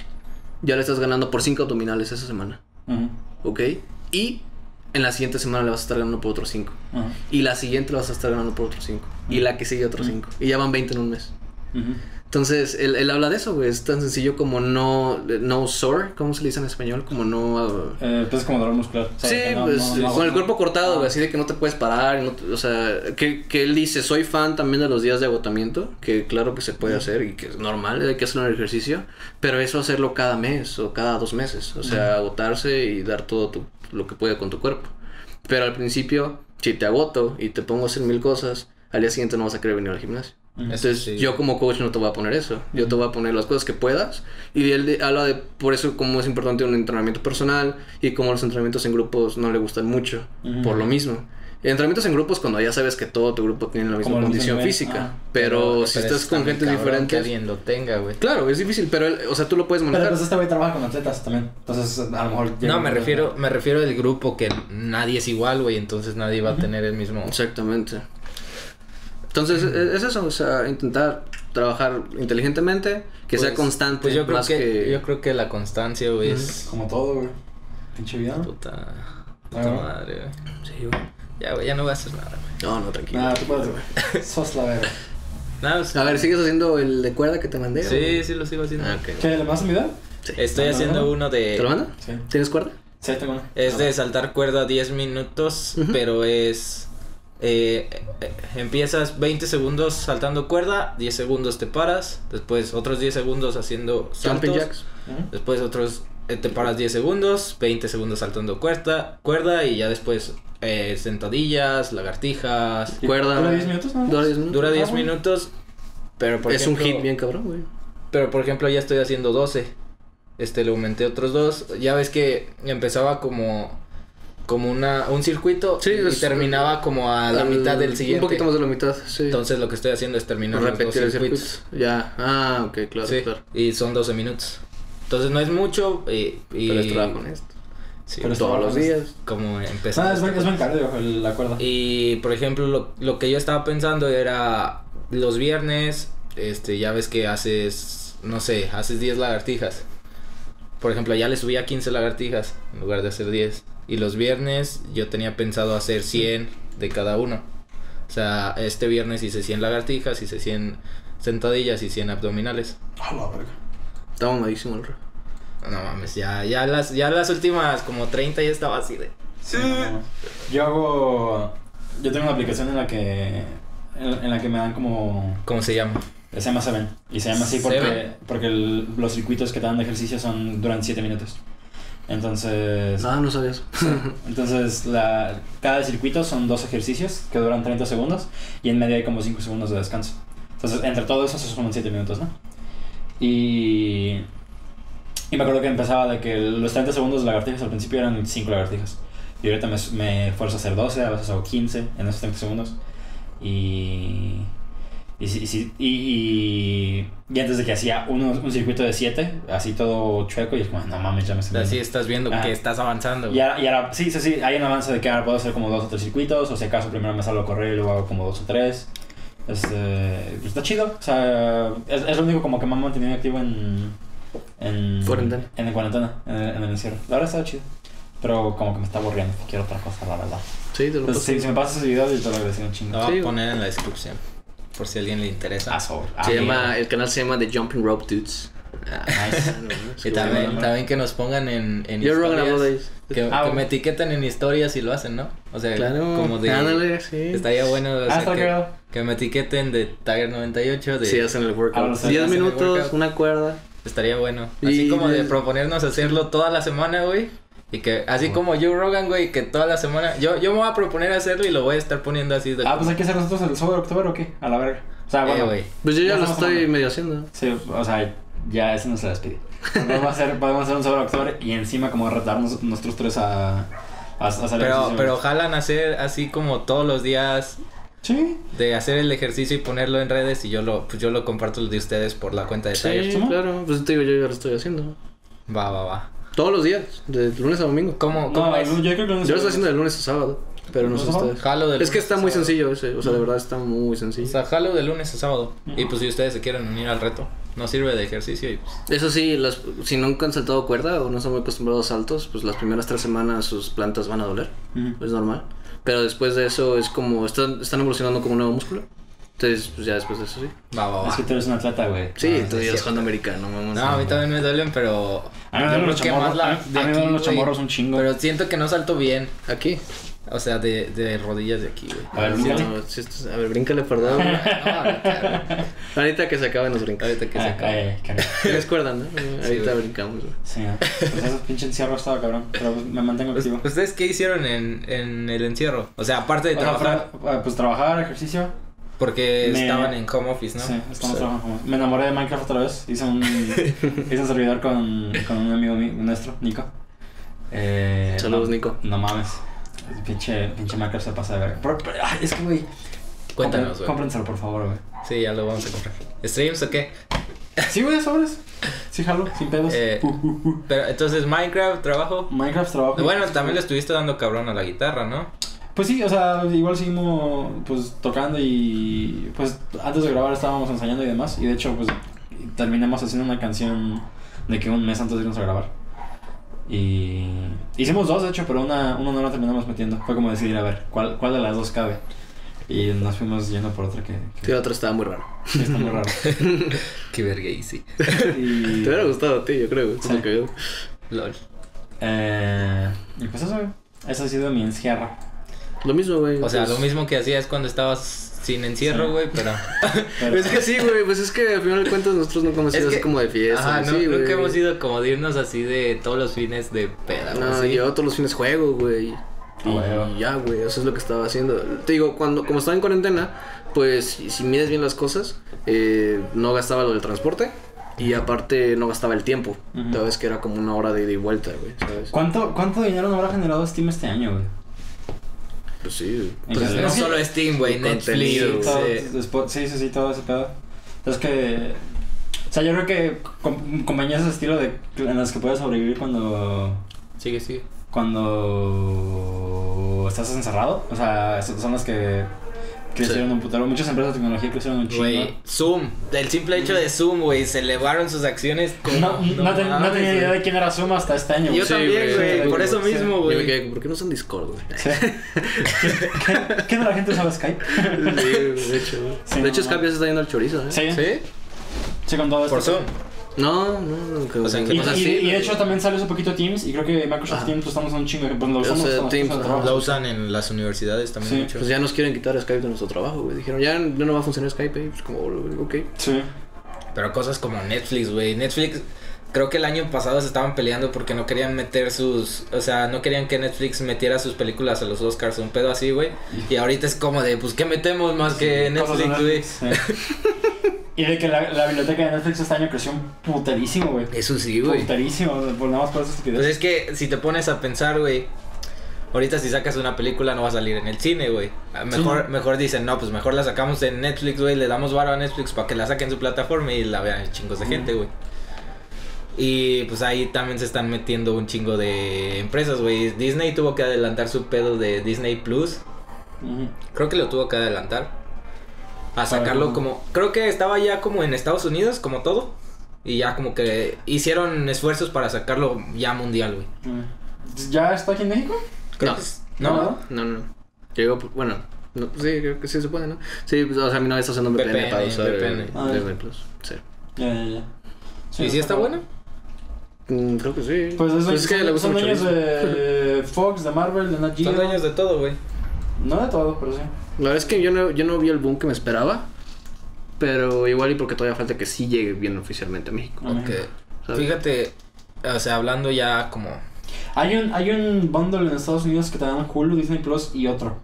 Speaker 3: ya le estás ganando por 5 abdominales esa semana,
Speaker 1: Ujú,
Speaker 3: ¿ok? Y en la siguiente semana le vas a estar ganando por otros 5.
Speaker 1: ujú,
Speaker 3: Y la siguiente le vas a estar ganando por otros 5. Y la que sigue otros 5. Y ya van 20 en un mes. Entonces, él, él habla de eso, güey. Es tan sencillo como no, no sore, ¿cómo se le dice en español? Como no... uh,
Speaker 1: Eh, pues es como dolor muscular. o sea,
Speaker 3: Sí,
Speaker 1: no-
Speaker 3: pues
Speaker 1: no- no-
Speaker 3: con el cuerpo cortado,
Speaker 1: Ah.
Speaker 3: güey, así de que no te puedes parar. o sea, que, que él dice, soy fan también de los días de agotamiento, que claro que se puede hacer y que es normal, hay que hacerlo en el ejercicio, pero eso hacerlo cada mes o cada dos meses, o sea, agotarse y dar todo tu- lo que puede con tu cuerpo. Pero al principio, si te agoto y te pongo a hacer mil cosas, al día siguiente no vas a querer venir al gimnasio. Entonces,
Speaker 2: sí.
Speaker 3: yo como coach no te voy a poner eso. Yo te voy a poner las cosas que puedas. Y él de- habla de, por eso, cómo es importante un entrenamiento personal y cómo los entrenamientos en grupos no le gustan mucho. Por lo mismo. Entrenamientos en grupos cuando ya sabes que todo tu grupo tiene la misma
Speaker 1: Como el mismo
Speaker 3: condición física.
Speaker 1: Ah.
Speaker 3: Pero, si
Speaker 2: pero
Speaker 3: estás
Speaker 2: está
Speaker 3: con gente diferente.
Speaker 2: Que alguien lo tenga, güey.
Speaker 3: Claro, es difícil, pero, él- o sea, tú lo puedes
Speaker 1: Pero
Speaker 3: manejar.
Speaker 1: pues este güey trabaja con atletas también. Entonces, a lo mejor.
Speaker 2: No, me refiero, me refiero al grupo que nadie es igual, güey, entonces nadie va a tener el mismo...
Speaker 3: Exactamente. Entonces, e- es eso, o sea, intentar trabajar inteligentemente, que sea
Speaker 2: Pues-
Speaker 3: constante.
Speaker 2: Pues yo creo
Speaker 3: más
Speaker 2: que,
Speaker 3: que...
Speaker 2: yo creo que la constancia, güey, es
Speaker 1: Como todo, güey. Pinche vida.
Speaker 2: puta, puta
Speaker 1: Ah.
Speaker 2: madre, güey.
Speaker 3: Sí, güey.
Speaker 2: Ya, güey, ya no voy a hacer nada, güey.
Speaker 3: No, no, tranquilo.
Speaker 1: Nada, tú puedes, güey. Sos la verga.
Speaker 2: Nada, pues,
Speaker 3: A ver, ¿sigues haciendo el de cuerda que te mandé?
Speaker 2: Sí,
Speaker 3: o-
Speaker 2: sí lo sigo haciendo.
Speaker 3: Ah, ok.
Speaker 1: ¿Qué? ¿Le mandas un video?
Speaker 3: Sí.
Speaker 2: Estoy
Speaker 1: no,
Speaker 2: haciendo
Speaker 1: no.
Speaker 2: uno de...
Speaker 3: ¿Te lo manda?
Speaker 1: Sí.
Speaker 3: ¿Tienes cuerda?
Speaker 1: Sí, tengo una.
Speaker 2: Es de saltar cuerda 10 minutos, pero es... eh, eh, empiezas 20 segundos saltando cuerda, 10 segundos te paras, después otros 10 segundos haciendo
Speaker 3: Jumping
Speaker 2: saltos,
Speaker 3: jacks.
Speaker 2: Después otros eh, te paras 10 segundos, 20 segundos saltando cuerda, cuerda y ya después eh, sentadillas, lagartijas.
Speaker 1: ¿Y
Speaker 3: Cuerda.
Speaker 1: ¿Dura 10 minutos? más?
Speaker 3: Dura 10 minutos.
Speaker 2: Dura 10
Speaker 1: Ah,
Speaker 2: minutos, pero por
Speaker 3: es
Speaker 2: ejemplo,
Speaker 3: un hit bien cabrón, güey.
Speaker 2: Pero por ejemplo ya estoy haciendo 12. Este le aumenté otros dos. Ya ves que empezaba como como una un circuito
Speaker 3: Sí,
Speaker 2: y
Speaker 3: es-
Speaker 2: terminaba como a la
Speaker 3: Al-
Speaker 2: mitad del siguiente.
Speaker 3: Un poquito más de la mitad, sí.
Speaker 2: Entonces lo que estoy haciendo es terminar los dos
Speaker 3: repetir el
Speaker 2: circuitos.
Speaker 3: circuito. Ya. Ah, ok, claro,
Speaker 2: Sí,
Speaker 3: claro.
Speaker 2: y son 12 minutos. Entonces no es mucho y, y-
Speaker 3: Pero es trabajo honesto.
Speaker 2: Sí,
Speaker 1: Pero
Speaker 3: Todos los días.
Speaker 2: como
Speaker 1: Ah,
Speaker 2: empezar.
Speaker 1: es buen, es buen cardio el- la cuerda.
Speaker 2: Y por ejemplo, lo, lo que yo estaba pensando era los viernes, este, ya ves que haces, no sé, haces 10 lagartijas. Por ejemplo, ya le subí a 15 lagartijas en lugar de hacer 10. Y los viernes yo tenía pensado hacer 100 de cada uno. O sea, este viernes hice 100 lagartijas, hice 100 sentadillas y 100 abdominales.
Speaker 1: A la verga.
Speaker 3: Está mamadísimo el.
Speaker 2: No mames, ya, ya, las, ya las últimas como 30 ya estaba así de...
Speaker 1: Sí. Yo hago. Yo tengo una aplicación en la que. En, en la que me dan como.
Speaker 2: ¿Cómo se llama?
Speaker 1: Se llama Seven. Y se llama así porque,
Speaker 2: Seven.
Speaker 1: porque el- los circuitos que te dan de ejercicio son duran 7 minutos. Entonces.
Speaker 3: Ah, no sabías.
Speaker 1: Entonces, la, cada circuito son dos ejercicios que duran 30 segundos y en medio hay como 5 segundos de descanso. Entonces, entre todo eso se suman 7 minutos, ¿no? Y, y me acuerdo que empezaba de que los 30 segundos de lagartijas al principio eran 5 lagartijas. Y ahorita me, me fuerzo a hacer 12, a veces hago 15 en esos 30 segundos. Y. Y, y, y, y antes de que hacía uno, un circuito de 7, así todo chueco, y es como, no mames, ya me estoy
Speaker 2: Así estás viendo
Speaker 1: Ajá.
Speaker 2: que estás avanzando.
Speaker 1: y ahora, y ahora- sí, sí, sí, hay un avance de que ahora puedo hacer como dos o tres circuitos, o si acaso primero me salgo a correr y luego hago como dos o tres. Este, pues está chido, o sea, es, es lo único como que me ha mantenido activo en... En
Speaker 3: Cuarentena.
Speaker 1: En la cuarentena, en el, en el encierro. La verdad está chido, pero como que me está aburriendo, quiero otra cosa, la verdad.
Speaker 3: Sí, te lo
Speaker 1: Entonces, si, si me pasas ese video, yo te lo agradecería un
Speaker 2: Lo
Speaker 1: chingo.
Speaker 2: voy
Speaker 3: Sí,
Speaker 2: a poner en la descripción. Por si a alguien le interesa.
Speaker 1: Ah, sobre. Ah,
Speaker 3: Se llama, el canal se llama The Jumping Rope Dudes. Ah,
Speaker 1: Nice.
Speaker 3: es
Speaker 2: Y
Speaker 3: que
Speaker 2: también, también que nos pongan en, en
Speaker 3: Yo
Speaker 2: historias. Que,
Speaker 1: Ah,
Speaker 2: que
Speaker 1: bueno.
Speaker 2: me etiqueten en historias y lo hacen, ¿no? O sea,
Speaker 3: Claro.
Speaker 2: como de...
Speaker 3: Ándale, sí.
Speaker 2: Estaría bueno o sea,
Speaker 1: Ah,
Speaker 2: que, me etiqueten de Tiger98 de...
Speaker 3: Sí, hacen el
Speaker 1: Ah,
Speaker 3: workout.
Speaker 1: los
Speaker 3: 10
Speaker 2: hacen el
Speaker 3: minutos,
Speaker 2: workout.
Speaker 3: una cuerda.
Speaker 2: Estaría bueno. Así
Speaker 3: Y
Speaker 2: como de
Speaker 3: de-
Speaker 2: proponernos hacerlo toda la semana, güey. Y que, así como Joe Rogan, güey, que toda la semana... Yo, yo me voy a proponer hacerlo y lo voy a estar poniendo así de...
Speaker 1: Ah, pues hay que hacer nosotros el sobre octubre o qué? A la verga. O sea,
Speaker 2: Eh,
Speaker 1: bueno.
Speaker 2: güey.
Speaker 3: Pues yo ya,
Speaker 1: Ya
Speaker 3: lo estoy
Speaker 1: hablando.
Speaker 3: medio haciendo.
Speaker 1: Sí, o sea, ya ese no se despide. Podemos hacer, podemos hacer un sobre octubre y encima como retarnos nosotros tres a, a, a hacer
Speaker 2: Pero, pero jalan hacer así como todos los días
Speaker 1: Sí.
Speaker 2: de hacer el ejercicio y ponerlo en redes y yo lo, pues yo lo comparto de ustedes por la cuenta de Tiger.
Speaker 3: Sí,
Speaker 1: ¿Cómo?
Speaker 3: claro. Pues te digo, yo ya lo estoy haciendo.
Speaker 2: Va, va, va.
Speaker 3: Todos los días, de lunes a domingo.
Speaker 2: ¿Cómo, cómo
Speaker 1: No,
Speaker 2: es?
Speaker 1: yo creo que no
Speaker 3: Yo lo estoy haciendo de lunes a sábado. Pero no sé
Speaker 1: ¿Lunes a
Speaker 3: ustedes.
Speaker 2: Jalo del
Speaker 3: Es que
Speaker 2: lunes
Speaker 3: está
Speaker 2: a
Speaker 3: muy sencillo ese. O sea, de verdad está muy
Speaker 2: O
Speaker 3: sencillo.
Speaker 2: sea, jalo de lunes a sábado. Y pues si ustedes se quieren unir al reto, no sirve de ejercicio y pues...
Speaker 3: Eso sí, las, si nunca han saltado cuerda o no son muy acostumbrados a saltos, pues las primeras tres semanas sus plantas van a doler. Es normal. Pero después de eso es como. Están, están evolucionando como un nuevo músculo. Entonces, pues ya después de eso sí.
Speaker 2: Va, va, va.
Speaker 1: Es que tú eres un atleta, güey.
Speaker 3: Sí,
Speaker 2: Ah,
Speaker 3: tú
Speaker 2: sí.
Speaker 3: jugando americano, mamón.
Speaker 2: No, a mí también me duelen, pero...
Speaker 1: A mí me duelen los chamorros.
Speaker 2: la
Speaker 1: A mí- me duelen los chamorros un chingo.
Speaker 2: Pero siento que no salto bien.
Speaker 3: Aquí.
Speaker 2: O sea, de, de rodillas de aquí, güey.
Speaker 1: A ver,
Speaker 3: Sí, no, sí, esto- a ver, bríncale, perdón.
Speaker 2: No, ahorita,
Speaker 3: que se acaben los brincos.
Speaker 2: Ahorita que se
Speaker 1: Ah,
Speaker 2: acabe.
Speaker 1: eh, caray.
Speaker 3: Tienes cuerda, ¿no? Ahorita brincamos. güey.
Speaker 1: Sí, no. pues ese pinche encierro estaba cabrón. Pero pues, me mantengo activo.
Speaker 2: ¿Ustedes qué hicieron en, en el encierro? O sea, aparte de
Speaker 1: O sea,
Speaker 2: trabajar,
Speaker 1: fue- pues trabajar, ejercicio.
Speaker 2: Porque
Speaker 1: me-
Speaker 2: estaban en home office, ¿no?
Speaker 1: Sí, estamos
Speaker 2: Sí.
Speaker 1: trabajando. como- Me enamoré de Minecraft otra vez. Hice un, hice un servidor con, con un amigo mío, nuestro, Nico. Eh,
Speaker 3: Saludos,
Speaker 1: no,
Speaker 3: Nico.
Speaker 1: No mames. Pinche, pinche Minecraft se pasa de verga. Pero, pero, ay, es que, güey.
Speaker 2: Cuéntanos, güey.
Speaker 1: Cómprenselo, por favor, güey.
Speaker 2: Sí, ya lo vamos a comprar. ¿Streams o qué?
Speaker 1: Sí, güey, sobres. Sí, jalo, sin pedos.
Speaker 2: Eh,
Speaker 1: Uh, uh, uh.
Speaker 2: Pero entonces, Minecraft, trabajo.
Speaker 1: Minecraft trabajo.
Speaker 2: Bueno, también le estuviste dando cabrón a la guitarra, ¿no?
Speaker 1: Pues sí, o sea, igual seguimos pues tocando y pues antes de grabar estábamos ensayando y demás y de hecho pues terminamos haciendo una canción de que un mes antes de irnos a grabar. Y hicimos dos de hecho, pero una, una no la terminamos metiendo. Fue como decidir a ver cuál, cuál de las dos cabe. Y nos fuimos yendo por otra que, que
Speaker 3: Sí, el otro estaba muy raro.
Speaker 1: sí está muy raro.
Speaker 2: Qué verga sí.
Speaker 1: Y,
Speaker 3: Te hubiera gustado a ti, yo creo.
Speaker 1: Sí.
Speaker 2: LOL.
Speaker 1: eh, y pues eso. Ese ha sido mi encierro.
Speaker 3: Lo mismo, güey.
Speaker 2: O sea,
Speaker 3: pues-
Speaker 2: lo mismo que hacías cuando estabas sin encierro,
Speaker 1: Sí.
Speaker 2: güey, pero...
Speaker 1: Pero,
Speaker 3: Es que sí, güey, pues es que al final de cuentas nosotros nunca hemos
Speaker 2: Es
Speaker 3: ido
Speaker 2: que-
Speaker 3: así como de fiesta.
Speaker 2: Ajá, no,
Speaker 3: sí,
Speaker 2: nunca hemos ido como de irnos así de todos los fines de peda, güey,
Speaker 3: No,
Speaker 2: sí.
Speaker 3: yo todos los fines juego, güey. Y
Speaker 1: huevo.
Speaker 3: ya, güey, eso es lo que estaba haciendo. Te digo, cuando como estaba en cuarentena, pues si, mides bien las cosas, eh, no gastaba lo del transporte y aparte no gastaba el tiempo.
Speaker 1: Ujú.
Speaker 3: Sabes que era como una hora de ida y vuelta, güey.
Speaker 1: ¿Cuánto, ¿Cuánto dinero nos habrá generado Steam este año, güey?
Speaker 3: Pues sí.
Speaker 2: Pues no solo Steam, güey, Netflix,
Speaker 1: Todo,
Speaker 2: eh,
Speaker 1: después- sí, sí, sí, todo ese pedo. Es que. O sea, yo creo que com- compañías de estilo de, en las que puedes sobrevivir cuando.
Speaker 2: Sigue, sigue.
Speaker 1: cuando estás encerrado. O sea, son las que crecieron un putero. Muchas empresas de tecnología crecieron un chingo.
Speaker 2: Güey, Zoom. El simple hecho de Zoom, güey, se elevaron sus acciones como...
Speaker 1: No, no, ten- no tenía idea de quién era Zoom hasta este año.
Speaker 2: Yo
Speaker 1: güey.
Speaker 2: también,
Speaker 3: güey,
Speaker 2: por
Speaker 1: sí,
Speaker 2: eso
Speaker 1: sí.
Speaker 2: mismo,
Speaker 3: Yo me
Speaker 2: güey.
Speaker 3: quedé, ¿por qué no usan Discord, güey?
Speaker 1: Sí. ¿Qué, qué, qué no la gente usa Skype?
Speaker 3: Sí, de hecho.
Speaker 1: Sí,
Speaker 3: de
Speaker 1: no,
Speaker 3: hecho,
Speaker 1: no.
Speaker 3: Skype ya se está yendo al chorizo, ¿eh?
Speaker 1: Sí,
Speaker 2: ¿Sí?
Speaker 1: sí, con todo esto.
Speaker 2: Por Zoom.
Speaker 3: No, no, no. Que,
Speaker 2: O sea,
Speaker 1: Y,
Speaker 3: o sea,
Speaker 1: y-
Speaker 3: sí,
Speaker 1: y de hecho también sale hace poquito Teams y creo que Microsoft
Speaker 3: Ajá.
Speaker 1: Teams pues estamos en un chingo. Pues lo
Speaker 3: O
Speaker 1: usamos
Speaker 3: sea,
Speaker 1: con las
Speaker 3: Teams.
Speaker 2: Lo usan en las universidades también
Speaker 1: Sí.
Speaker 2: mucho.
Speaker 3: Pues ya nos quieren quitar Skype de nuestro trabajo, güey. Dijeron, ya no no va a funcionar Skype, eh. Pues como, ok.
Speaker 1: Sí.
Speaker 2: Pero cosas como Netflix, güey. Netflix, creo que el año pasado se estaban peleando porque no querían meter sus. O sea, no querían que Netflix metiera sus películas a los Oscars, un pedo así, güey. Y ahorita es como de, pues, ¿qué metemos más que Netflix, güey?
Speaker 1: Y de que la, la biblioteca de Netflix este año creció un puterísimo, güey.
Speaker 2: Eso sí, güey.
Speaker 1: Puterísimo, por nada más por esa estupidez.
Speaker 2: Pues es que si te pones a pensar, güey. Ahorita si sacas una película no va a salir en el cine, güey. Mejor, mejor dicen, no, pues mejor la sacamos en Netflix, güey. Le damos varo a Netflix para que la saquen en su plataforma y la vean chingos de gente, güey. Y pues ahí también se están metiendo un chingo de empresas, güey. Disney tuvo que adelantar su pedo de Disney Plus. Creo que lo tuvo que adelantar. A sacarlo como... Creo que estaba ya como en Estados Unidos, como todo. Y ya como que hicieron esfuerzos para sacarlo ya mundial, güey.
Speaker 1: Mm. ¿Ya está aquí en México?
Speaker 2: Creo
Speaker 3: No.
Speaker 2: que es- ¿No?
Speaker 1: ¿No?
Speaker 3: No, no. Llegó, bueno, no, sí, creo que sí se puede, ¿no? Sí, pues, o sea, mi novia está usando un VPN, para usar
Speaker 2: VPN.
Speaker 1: Ah,
Speaker 3: Plus. Sí.
Speaker 1: Ya, ya, ya.
Speaker 2: ¿Y si está bueno?
Speaker 3: Mm, creo que sí.
Speaker 1: Pues es,
Speaker 3: es que
Speaker 1: son,
Speaker 3: le gusta
Speaker 1: son
Speaker 3: mucho.
Speaker 1: dueños de Fox, de Marvel, de Nat Geo.
Speaker 2: Son dueños de todo, güey.
Speaker 1: No de todo, pero sí.
Speaker 3: La verdad es que yo no, yo no vi el boom que me esperaba. Pero igual y porque todavía falta que sí llegue bien oficialmente a México.
Speaker 1: A. México.
Speaker 3: ¿sabes?
Speaker 2: Fíjate, o sea, hablando ya como...
Speaker 1: Hay un, hay un bundle en Estados Unidos que te dan Hulu, Disney Plus y otro.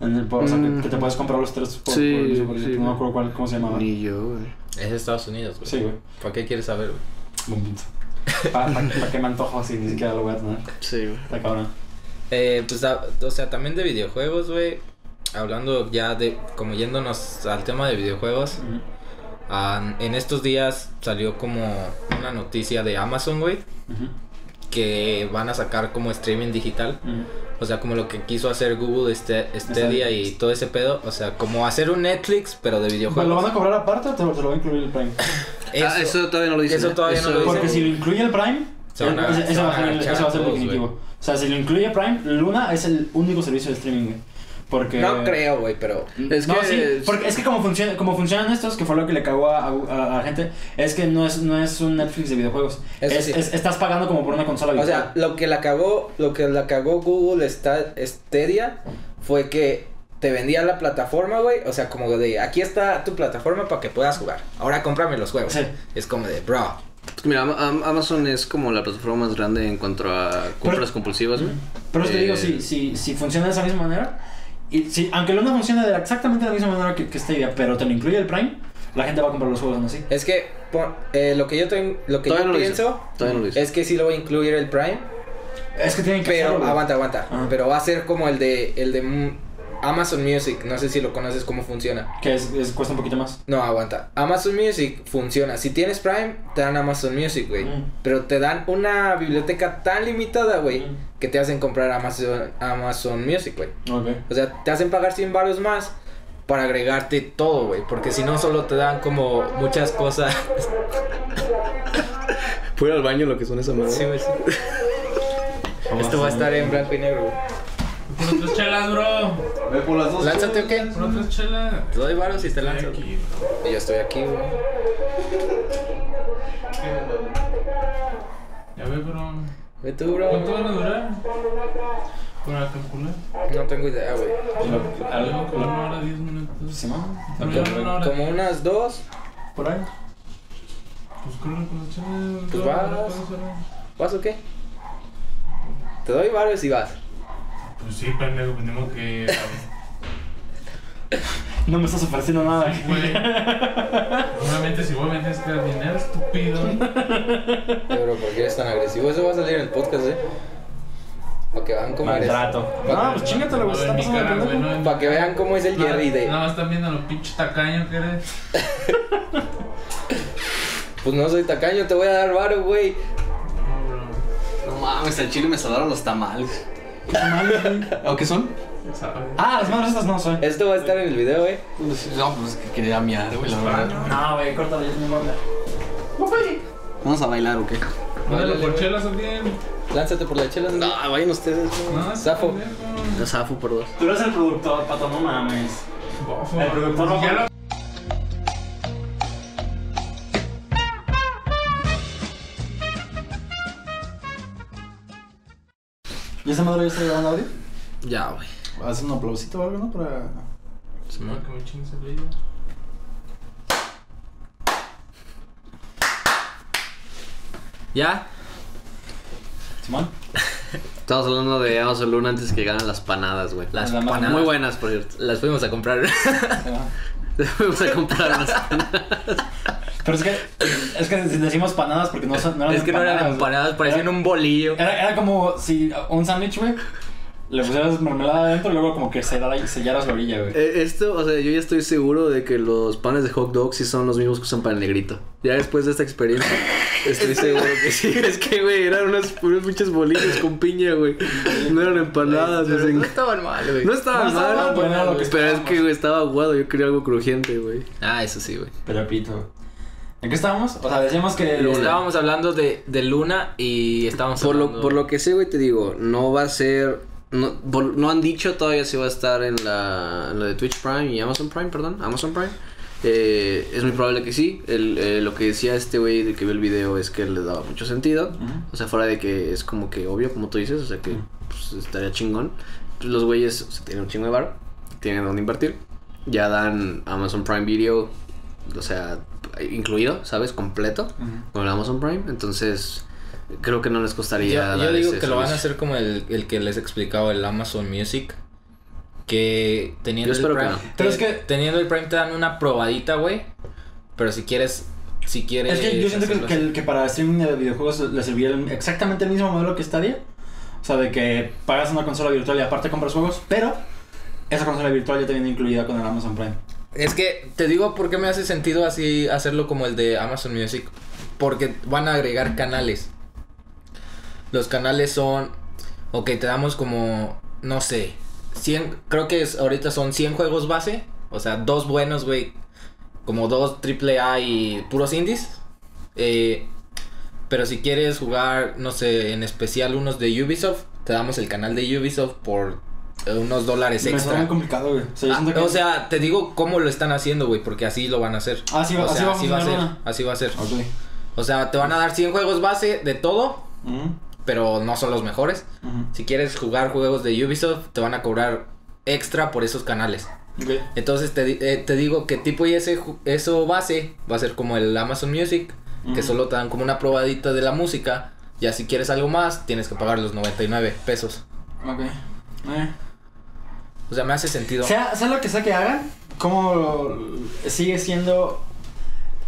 Speaker 1: En el, o sea, que,
Speaker 3: Mm.
Speaker 1: que te puedes comprar los tres por,
Speaker 3: Sí,
Speaker 1: por el precio.
Speaker 3: sí.
Speaker 1: No me acuerdo cuál, cómo se llamaba.
Speaker 3: Ni yo, güey.
Speaker 2: Es de Estados Unidos, güey.
Speaker 1: Sí, güey.
Speaker 2: ¿Para qué quieres saber, güey?
Speaker 1: Buen punto. ¿Para pa, pa qué me antojo así? Ni siquiera lo voy a tener.
Speaker 3: Sí, güey.
Speaker 1: Está cabrón.
Speaker 2: Eh, pues, a- o sea, también de videojuegos, güey. Hablando ya de... Como yéndonos al tema de videojuegos.
Speaker 1: Ujú.
Speaker 2: ah, en estos días salió como una noticia de Amazon, güey.
Speaker 1: Ujú.
Speaker 2: Que van a sacar como streaming digital.
Speaker 1: Ujú.
Speaker 2: O sea, como lo que quiso hacer Google este, Stadia y todo ese pedo. O sea, como hacer un Netflix, pero de
Speaker 1: Pues, ¿Lo
Speaker 2: videojuegos.
Speaker 1: van a cobrar aparte o te lo, te lo va a incluir el Prime?
Speaker 3: ah, eso todavía no lo dicen.
Speaker 2: eso
Speaker 3: ¿eh?
Speaker 2: todavía no lo dicen.
Speaker 1: Porque si lo incluye el Prime,
Speaker 2: se
Speaker 1: va, a ser, definitivo.
Speaker 2: güey.
Speaker 1: O sea, si lo incluye Prime, Luna es el único servicio de streaming, güey. Porque...
Speaker 2: No creo, güey, pero...
Speaker 3: Es
Speaker 1: no,
Speaker 3: que-
Speaker 1: sí, porque es que como, funciona, como funcionan estos, que fue lo que le cagó a, a, a la gente, es que no es, no es un Netflix de videojuegos. Es,
Speaker 2: sí.
Speaker 1: es- estás pagando como por una consola
Speaker 2: O
Speaker 1: virtual.
Speaker 2: sea, lo que la cagó, lo que la cagó Google Sta- Stadia fue que te vendía la plataforma, güey. O sea, como de aquí está tu plataforma para que puedas jugar. Ahora cómprame los juegos.
Speaker 1: Sí.
Speaker 2: Es como de, bro.
Speaker 3: Mira, Am- Am- Amazon es como la plataforma más grande en cuanto a compras
Speaker 1: Pero-
Speaker 3: compulsivas, güey.
Speaker 1: Pero es que
Speaker 3: Eh,
Speaker 1: digo, si, si, si funciona de esa misma manera, y si, aunque Luna funcione de la- exactamente de la misma manera que, que Stadia, pero te lo incluye el Prime, la gente va a comprar los juegos así.
Speaker 2: Es que por- eh, lo que yo, tengo, lo que yo
Speaker 3: no
Speaker 2: pienso
Speaker 3: no lo
Speaker 2: es que sí lo voy a incluir el Prime.
Speaker 1: Es que tienen que
Speaker 2: Pero,
Speaker 1: hacerlo,
Speaker 2: aguanta, aguanta.
Speaker 1: Ajá.
Speaker 2: Pero va a ser como el de, el de mm, Amazon Music. No sé si lo conoces cómo funciona.
Speaker 1: Que es, es- cuesta un poquito más.
Speaker 2: No, aguanta. Amazon Music funciona. Si tienes Prime, te dan Amazon Music, güey.
Speaker 1: Mm.
Speaker 2: Pero te dan una biblioteca tan limitada, güey,
Speaker 1: Mm.
Speaker 2: que te hacen comprar Amazon, Amazon Music, güey.
Speaker 1: Ok.
Speaker 2: O sea, te hacen pagar 100 baros más para agregarte todo, güey. Porque si no, solo te dan como muchas cosas.
Speaker 3: Fui al baño lo que son esas madres.
Speaker 2: sí, güey, sí. Esto va a estar en blanco y negro, güey.
Speaker 5: Otras chelas, bro.
Speaker 4: Ve por las dos.
Speaker 2: ¿Lánzate o qué?
Speaker 5: Por otras chelas.
Speaker 2: Te doy baros y te lanzo.
Speaker 5: aquí,
Speaker 2: Y yo estoy aquí, güey.
Speaker 5: Ya ve, bro.
Speaker 2: Ve tú, bro.
Speaker 5: ¿Cuánto van a durar? Para calcular.
Speaker 2: No tengo idea, güey.
Speaker 5: Algo como una hora, diez minutos. Hora.
Speaker 2: Como unas dos.
Speaker 1: por ahí.
Speaker 5: Pues corre con las chelas.
Speaker 2: Pues vas. ¿Vas o qué? Te doy baros y vas.
Speaker 5: Pues sí, pendejo, tenemos que.
Speaker 1: No me estás ofreciendo nada.
Speaker 5: Güey. Obviamente, si vos vendes que dinero, estúpido.
Speaker 2: Pero ¿por qué eres tan agresivo? Eso va a salir en el podcast, eh. Para que vean cómo eres.
Speaker 1: Maltrato. No, pues chingatelo, güey.
Speaker 5: No
Speaker 1: está pasando
Speaker 5: güey, no
Speaker 2: Para que vean cómo es el Jerry de.
Speaker 5: Nada más están viendo lo pinche tacaño que eres.
Speaker 2: Pues no soy tacaño, te voy a dar varo, güey.
Speaker 5: No, bro.
Speaker 3: No mames, al chile me salvaron los tamales.
Speaker 1: ¿Qué tamales, güey?
Speaker 3: ¿O qué son?
Speaker 5: ¿Sabes?
Speaker 1: Ah, las manos estas no soy.
Speaker 2: Esto va a estar en el video, eh.
Speaker 3: No, pues que quería miar, güey, la verdad.
Speaker 1: No, güey, córtalo, ya es mi banda.
Speaker 3: ¿Vamos a bailar o qué?
Speaker 5: Mándalo por chelas o bien.
Speaker 2: Lánzate por la chela.
Speaker 3: No, vayan ustedes.
Speaker 5: No,
Speaker 2: Zafo.
Speaker 3: zafo por dos.
Speaker 1: Tú eres el productor, pato, no mames. El productor no- esa madre ya está grabando audio?
Speaker 2: Ya, güey.
Speaker 1: Haz un aplausito o algo, ¿no? Para.
Speaker 5: Simón, que me chingues el brillo.
Speaker 2: Ya.
Speaker 1: Simón.
Speaker 3: Estamos hablando de Amazon Luna antes que ganan las panadas, güey.
Speaker 2: Las
Speaker 1: La
Speaker 2: panadas.
Speaker 3: Muy buenas, por cierto.
Speaker 2: Las fuimos a comprar.
Speaker 3: Vamos a comprar las panadas.
Speaker 1: Pero es que. Es que decimos panadas porque no, son, no eran
Speaker 2: es que no eran empanadas, parecían
Speaker 1: Era-
Speaker 2: un bolillo.
Speaker 1: Era, era como si un sándwich, güey, le pusieras mermelada adentro y luego como que sellara- sellaras la orilla, güey.
Speaker 3: Eh, Esto, o sea, yo ya estoy seguro de que los panes de hot dog sí son los mismos que usan para el negrito. Ya después de esta experiencia, estoy seguro que sí. Es que, güey, eran unas, unos pinches bolillos con piña, güey. No eran empanadas,
Speaker 2: Pero no estaban mal, güey.
Speaker 3: No estaba
Speaker 1: No estaba
Speaker 3: mal,
Speaker 1: mal, pero era lo que
Speaker 3: pero es que, güey, estaba aguado. Yo quería algo crujiente, güey.
Speaker 2: Ah, eso sí, güey.
Speaker 1: Pero pito. ¿En qué estábamos? O sea, decíamos que.
Speaker 3: Luna.
Speaker 2: Estábamos hablando de, de Luna y estábamos
Speaker 3: Por
Speaker 2: hablando...
Speaker 3: lo, por lo que sé, güey, te digo, no va a ser. No, por- no han dicho todavía si va a estar en la, en la de Twitch Prime y Amazon Prime, perdón, Amazon Prime. Eh, es muy probable que sí. El, eh, lo que decía este güey de que vio el video es que le daba mucho sentido. O sea, fuera de que es como que obvio, como tú dices, o sea que pues, estaría chingón. Los güeyes o sea, tienen un chingo de bar, tienen donde invertir. Ya dan Amazon Prime Video, o sea, incluido, ¿sabes? Completo con el Amazon Prime. Entonces, creo que no les costaría.
Speaker 2: Yo, digo
Speaker 3: ese
Speaker 2: que lo van a hacer como el, el que les explicaba el Amazon Music. Que teniendo
Speaker 3: Yo
Speaker 2: el Prime.
Speaker 3: que no.
Speaker 1: Pero es
Speaker 2: te-
Speaker 1: que-
Speaker 2: Teniendo el Prime te dan una probadita, güey. Pero si quieres. Si quieres.
Speaker 1: Es que yo siento que, que, que para streaming de videojuegos le serviría el- exactamente el mismo modelo que Stadia. O sea, de que pagas una consola virtual y aparte compras juegos, pero esa consola virtual ya te viene incluida con el Amazon Prime.
Speaker 2: Es que te digo por qué me hace sentido así hacerlo como el de Amazon Music. Porque van a agregar canales. Los canales son. Ok, te damos como. No sé. 100. Creo que es, ahorita son 100 juegos base. O sea, dos buenos, güey. Como dos AAA y puros indies. Eh, pero si quieres jugar, no sé, en especial unos de Ubisoft, te damos el canal de Ubisoft por unos dólares
Speaker 1: está
Speaker 2: extra.
Speaker 1: muy complicado, güey. O sea, yo
Speaker 2: Ah,
Speaker 1: que-
Speaker 2: o sea, te digo cómo lo están haciendo, güey, porque así lo van a hacer.
Speaker 1: Ah, así va-
Speaker 2: O
Speaker 1: así
Speaker 2: sea,
Speaker 1: va
Speaker 2: así va a ser. Así va a ser.
Speaker 1: Ok.
Speaker 2: O sea, te van a dar 100 juegos base de todo, pero no son los mejores. Si quieres jugar juegos de Ubisoft, te van a cobrar extra por esos canales.
Speaker 1: Ok.
Speaker 2: Entonces te, eh, te digo que tipo y ese eso base va a ser como el Amazon Music, que solo te dan como una probadita de la música. Ya si quieres algo más, tienes que pagar los 99 pesos.
Speaker 1: Ok. Eh.
Speaker 2: O sea, me hace sentido.
Speaker 1: Sea, sea lo que sea que hagan, como sigue siendo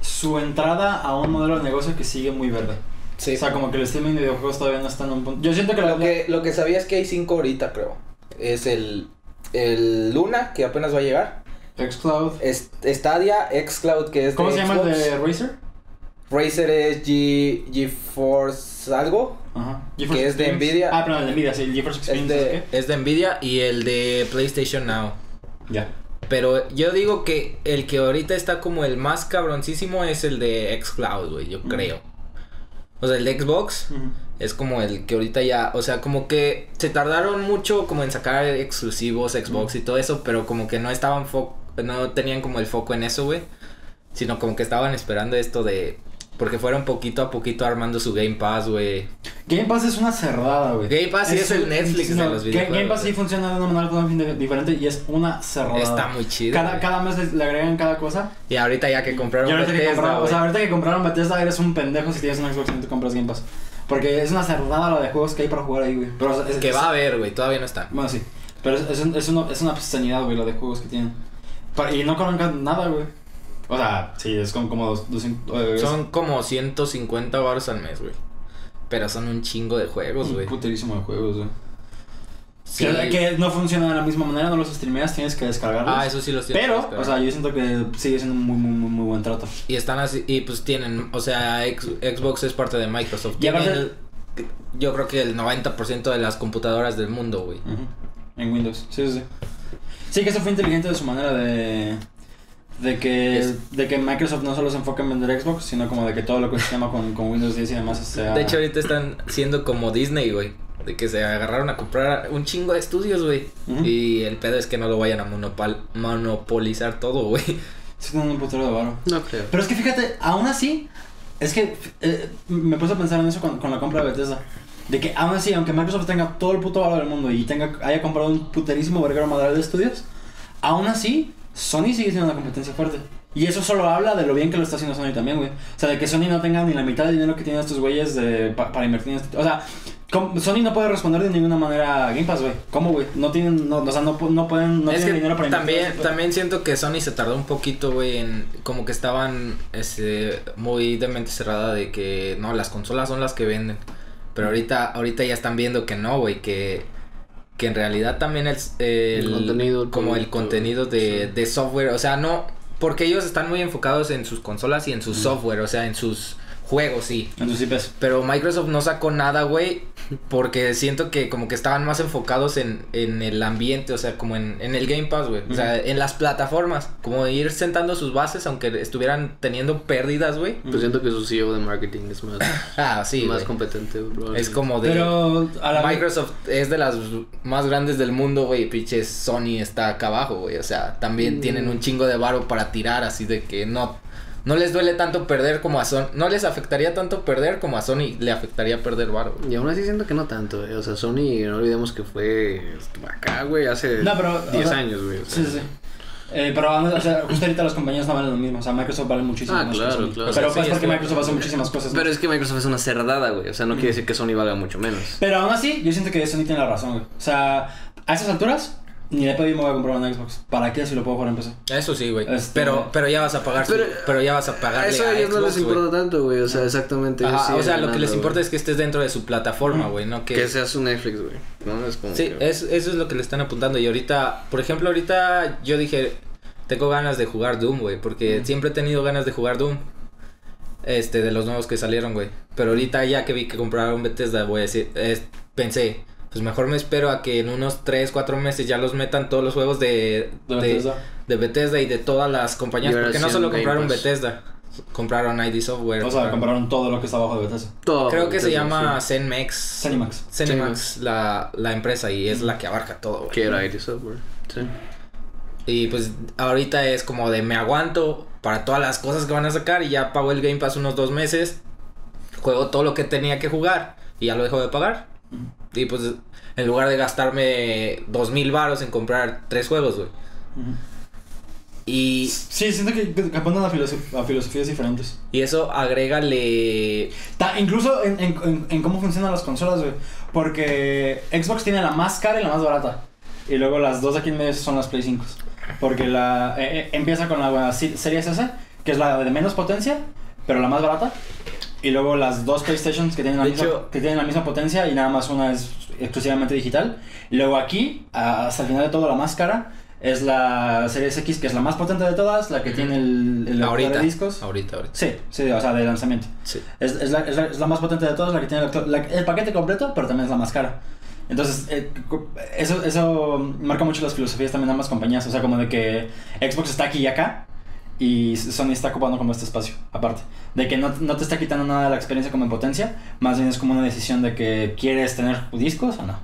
Speaker 1: su entrada a un modelo de negocio que sigue muy verde.
Speaker 2: Sí.
Speaker 1: O sea, como que el streaming de videojuegos todavía no está en un punto. Yo siento que la,
Speaker 2: Lo que, lo que sabía es que hay cinco ahorita, creo. Es el, el Luna, que apenas va a llegar.
Speaker 1: Xcloud.
Speaker 2: Es, Stadia, Xcloud, que es
Speaker 1: ¿Cómo
Speaker 2: de
Speaker 1: se llama el de Razer?
Speaker 2: Razer es G, GeForce algo.
Speaker 1: Ajá.
Speaker 2: Que es de. Nvidia.
Speaker 1: Ah, perdón, el de Nvidia, sí, el GeForce
Speaker 2: Es
Speaker 1: Experience.
Speaker 2: de, es de Nvidia y el de PlayStation Now.
Speaker 1: Ya.
Speaker 2: Pero yo digo que el que ahorita está como el más cabroncísimo es el de Xcloud, güey, yo
Speaker 1: Mm.
Speaker 2: creo. O sea, el de Xbox es como el que ahorita ya, o sea, como que se tardaron mucho como en sacar exclusivos Xbox y todo eso, pero como que no estaban fo no tenían como el foco en eso, güey. Sino como que estaban esperando esto de porque fueron poquito a poquito armando su Game Pass, güey.
Speaker 1: Game Pass es una cerrada, güey.
Speaker 2: Game Pass sí es el Netflix de
Speaker 1: no,
Speaker 2: los
Speaker 1: Ga-
Speaker 2: videojuegos,
Speaker 1: Game Pass sí funciona de una manera totalmente diferente y es una cerrada.
Speaker 2: Está muy chido.
Speaker 1: Cada, cada mes le, agregan cada cosa.
Speaker 2: Y ahorita ya que compraron
Speaker 1: Y ahorita que,
Speaker 2: Bethesda,
Speaker 1: compraron, o sea, ahorita que compraron Bethesda eres un pendejo si tienes un Xbox y no te compras Game Pass. Porque es una cerrada la de juegos que hay para jugar ahí, güey. Pero o sea, es-
Speaker 2: que va a haber, güey, todavía no están.
Speaker 1: Bueno, sí. Pero es, es, un- es, una, es una güey, la de juegos que tienen. Y no cobran nada, güey. O sea, sí, es como, como dos- 200... eh, es
Speaker 2: Son como 150 baros al mes, güey. Pero son un chingo de juegos,
Speaker 1: un
Speaker 2: güey.
Speaker 1: puterísimo de juegos, güey.
Speaker 2: Sí.
Speaker 1: Que, que no funcionan de la misma manera, no los streameas, tienes que descargarlos.
Speaker 2: Ah, eso sí los tienen. que
Speaker 1: Pero, o sea, yo siento que sigue siendo un muy, muy, muy, muy buen trato.
Speaker 2: Y están así, y pues tienen, o sea, Xbox es parte de Microsoft.
Speaker 1: Y aparte-
Speaker 2: el- yo creo que el 90% de las computadoras del mundo, güey.
Speaker 1: En Windows, sí, sí, sí. Sí, que eso fue inteligente de su manera de. De que,
Speaker 2: Es-
Speaker 1: de que Microsoft no solo se enfoca en vender Xbox, sino como de que todo lo que se llama con, con Windows 10 y demás sea...
Speaker 2: De hecho, ahorita están siendo como Disney, güey. De que se agarraron a comprar un chingo de estudios, güey.
Speaker 1: Ujú.
Speaker 2: Y el pedo es que no lo vayan a monopal monopolizar todo, güey.
Speaker 1: Sí, tienen un putero de varo.
Speaker 3: No creo.
Speaker 1: Pero es que fíjate, aún así, es que eh, me puse a pensar en eso con, con la compra de Bethesda. De que aún así, aunque Microsoft tenga todo el puto valor del mundo y tenga, haya comprado un puterísimo verguero madral de estudios, aún así, Sony sigue siendo una competencia fuerte. Y eso solo habla de lo bien que lo está haciendo Sony también, güey. O sea, de que Sony no tenga ni la mitad del dinero que tienen estos güeyes de, pa- para invertir en este... O sea, Sony no puede responder de ninguna manera a Game Pass, güey. ¿Cómo, güey? No tienen... No, o sea, no, pu- no pueden... No
Speaker 2: es
Speaker 1: tienen dinero para invertir
Speaker 2: también,
Speaker 1: este pedo.
Speaker 2: también siento que Sony se tardó un poquito, güey, en como que estaban este, muy de mente cerrada de que no, las consolas son las que venden. Pero ahorita, ahorita ya están viendo que no, güey, que, que en realidad también el, el-
Speaker 3: El contenido,
Speaker 2: como el contenido de,
Speaker 3: sí.
Speaker 2: de software, o sea, no, porque ellos están muy enfocados en sus consolas y en su software, o sea, en sus juegos, sí. Pero Microsoft no sacó nada, güey. Porque siento que como que estaban más enfocados en, en el ambiente, o sea, como en, en el Game Pass, güey. O sea, en las plataformas. Como ir sentando sus bases, aunque estuvieran teniendo pérdidas, güey.
Speaker 3: Pues siento que su CEO de marketing es más,
Speaker 2: Ah, sí,
Speaker 3: más competente, bro.
Speaker 2: Es como de...
Speaker 1: Pero a la
Speaker 2: Microsoft es de las más grandes del mundo, güey. Pinches Sony está acá abajo, güey. O sea, también tienen un chingo de varo para tirar, así de que no... No les duele tanto perder como a Sony. No les afectaría tanto perder como a Sony le afectaría perder varo.
Speaker 3: Y aún así siento que no tanto, güey. O sea, Sony, no olvidemos que fue acá, güey, hace
Speaker 1: No, pero, o
Speaker 3: 10
Speaker 1: sea,
Speaker 3: años, güey. o
Speaker 1: Sí,
Speaker 3: sea.
Speaker 1: sí, sí. Eh, pero o sea, justo ahorita las compañías no valen lo mismo. O sea, Microsoft vale muchísimo
Speaker 3: Ah,
Speaker 1: más que
Speaker 3: claro,
Speaker 1: Sony.
Speaker 3: claro.
Speaker 1: Pero
Speaker 2: Sí,
Speaker 1: pues porque
Speaker 2: estoy-
Speaker 1: Microsoft hace muchísimas cosas. ¿no?
Speaker 3: Pero es que Microsoft es una cerdada, güey. O sea, no quiere decir que Sony valga mucho menos.
Speaker 1: Pero aún así, yo siento que Sony tiene la razón, güey. O sea, a esas alturas, ni de pedo me voy a comprar una Xbox. ¿Para qué si lo puedo jugar en PC?
Speaker 2: Eso sí, güey.
Speaker 1: Este-
Speaker 2: Pero, pero ya vas a pagar.
Speaker 3: Pero-
Speaker 2: Pero, ya vas a pagar.
Speaker 3: Eso a ellos no les importa tanto, güey. O sea, exactamente.
Speaker 2: Ajá, o sea, lo que les importa es que estés dentro de su plataforma, güey, no que...
Speaker 3: Que sea su Netflix, güey. No es como.
Speaker 2: Sí,
Speaker 3: que-
Speaker 2: es, eso es lo que le están apuntando. Y ahorita, por ejemplo, ahorita yo dije, tengo ganas de jugar Doom, güey, porque siempre he tenido ganas de jugar Doom. Este, de los nuevos que salieron, güey. Pero ahorita ya que vi que compraron Bethesda, voy a decir, es- pensé, pues mejor me espero a que en unos 3, 4 meses ya los metan todos los juegos de,
Speaker 1: De
Speaker 2: de,
Speaker 1: Bethesda.
Speaker 2: de Bethesda y de todas las compañías. Porque no solo compraron
Speaker 3: Pass.
Speaker 2: Bethesda, compraron ID Software.
Speaker 1: O sea,
Speaker 2: compraron-
Speaker 1: compraron todo lo que está abajo de Bethesda.
Speaker 3: Todo,
Speaker 2: Creo que se llama
Speaker 3: sí.
Speaker 2: Zenmex.
Speaker 1: Zenimax.
Speaker 2: Cinemax, la, la empresa, y es la que abarca todo, güey.
Speaker 3: Que era ID Software. Sí.
Speaker 2: Y pues ahorita es como de me aguanto para todas las cosas que van a sacar y ya pago el Game Pass unos dos meses. Juego todo lo que tenía que jugar y ya lo dejo de pagar. Y pues en lugar de gastarme dos mil varos en comprar tres juegos, güey. Y,
Speaker 1: Sí, siento que, apuntan a, filosof- a filosofías diferentes.
Speaker 2: y eso agrégale...
Speaker 1: Ta- incluso en, en- en- cómo funcionan las consolas, güey. Porque Xbox tiene la más cara y la más barata. Y luego las dos aquí en medio son las Play 5. Porque la eh, eh, empieza con la si- Series S, que es la de menos potencia, pero la más barata. Y luego las dos PlayStations que tienen la, misma,
Speaker 2: hecho-
Speaker 1: que tienen la misma potencia y nada más una es exclusivamente digital. Luego aquí, hasta el final de todo, la más cara es la Series X, que es la más potente de todas, la que tiene el, el lector
Speaker 2: ahorita.
Speaker 1: de discos.
Speaker 2: Ahorita, ahorita.
Speaker 1: Sí, sí, o sea, de lanzamiento.
Speaker 2: Sí.
Speaker 1: Es, es, la, es, la, es la más potente de todas, la que tiene el, la- el paquete completo, pero también es la más cara. Entonces, eh, eso, eso marca mucho las filosofías también de ambas compañías. O sea, como de que Xbox está aquí y acá, y Sony está ocupando como este espacio, aparte. De que no, no te está quitando nada de la experiencia como en potencia, más bien es como una decisión de que quieres tener discos o no.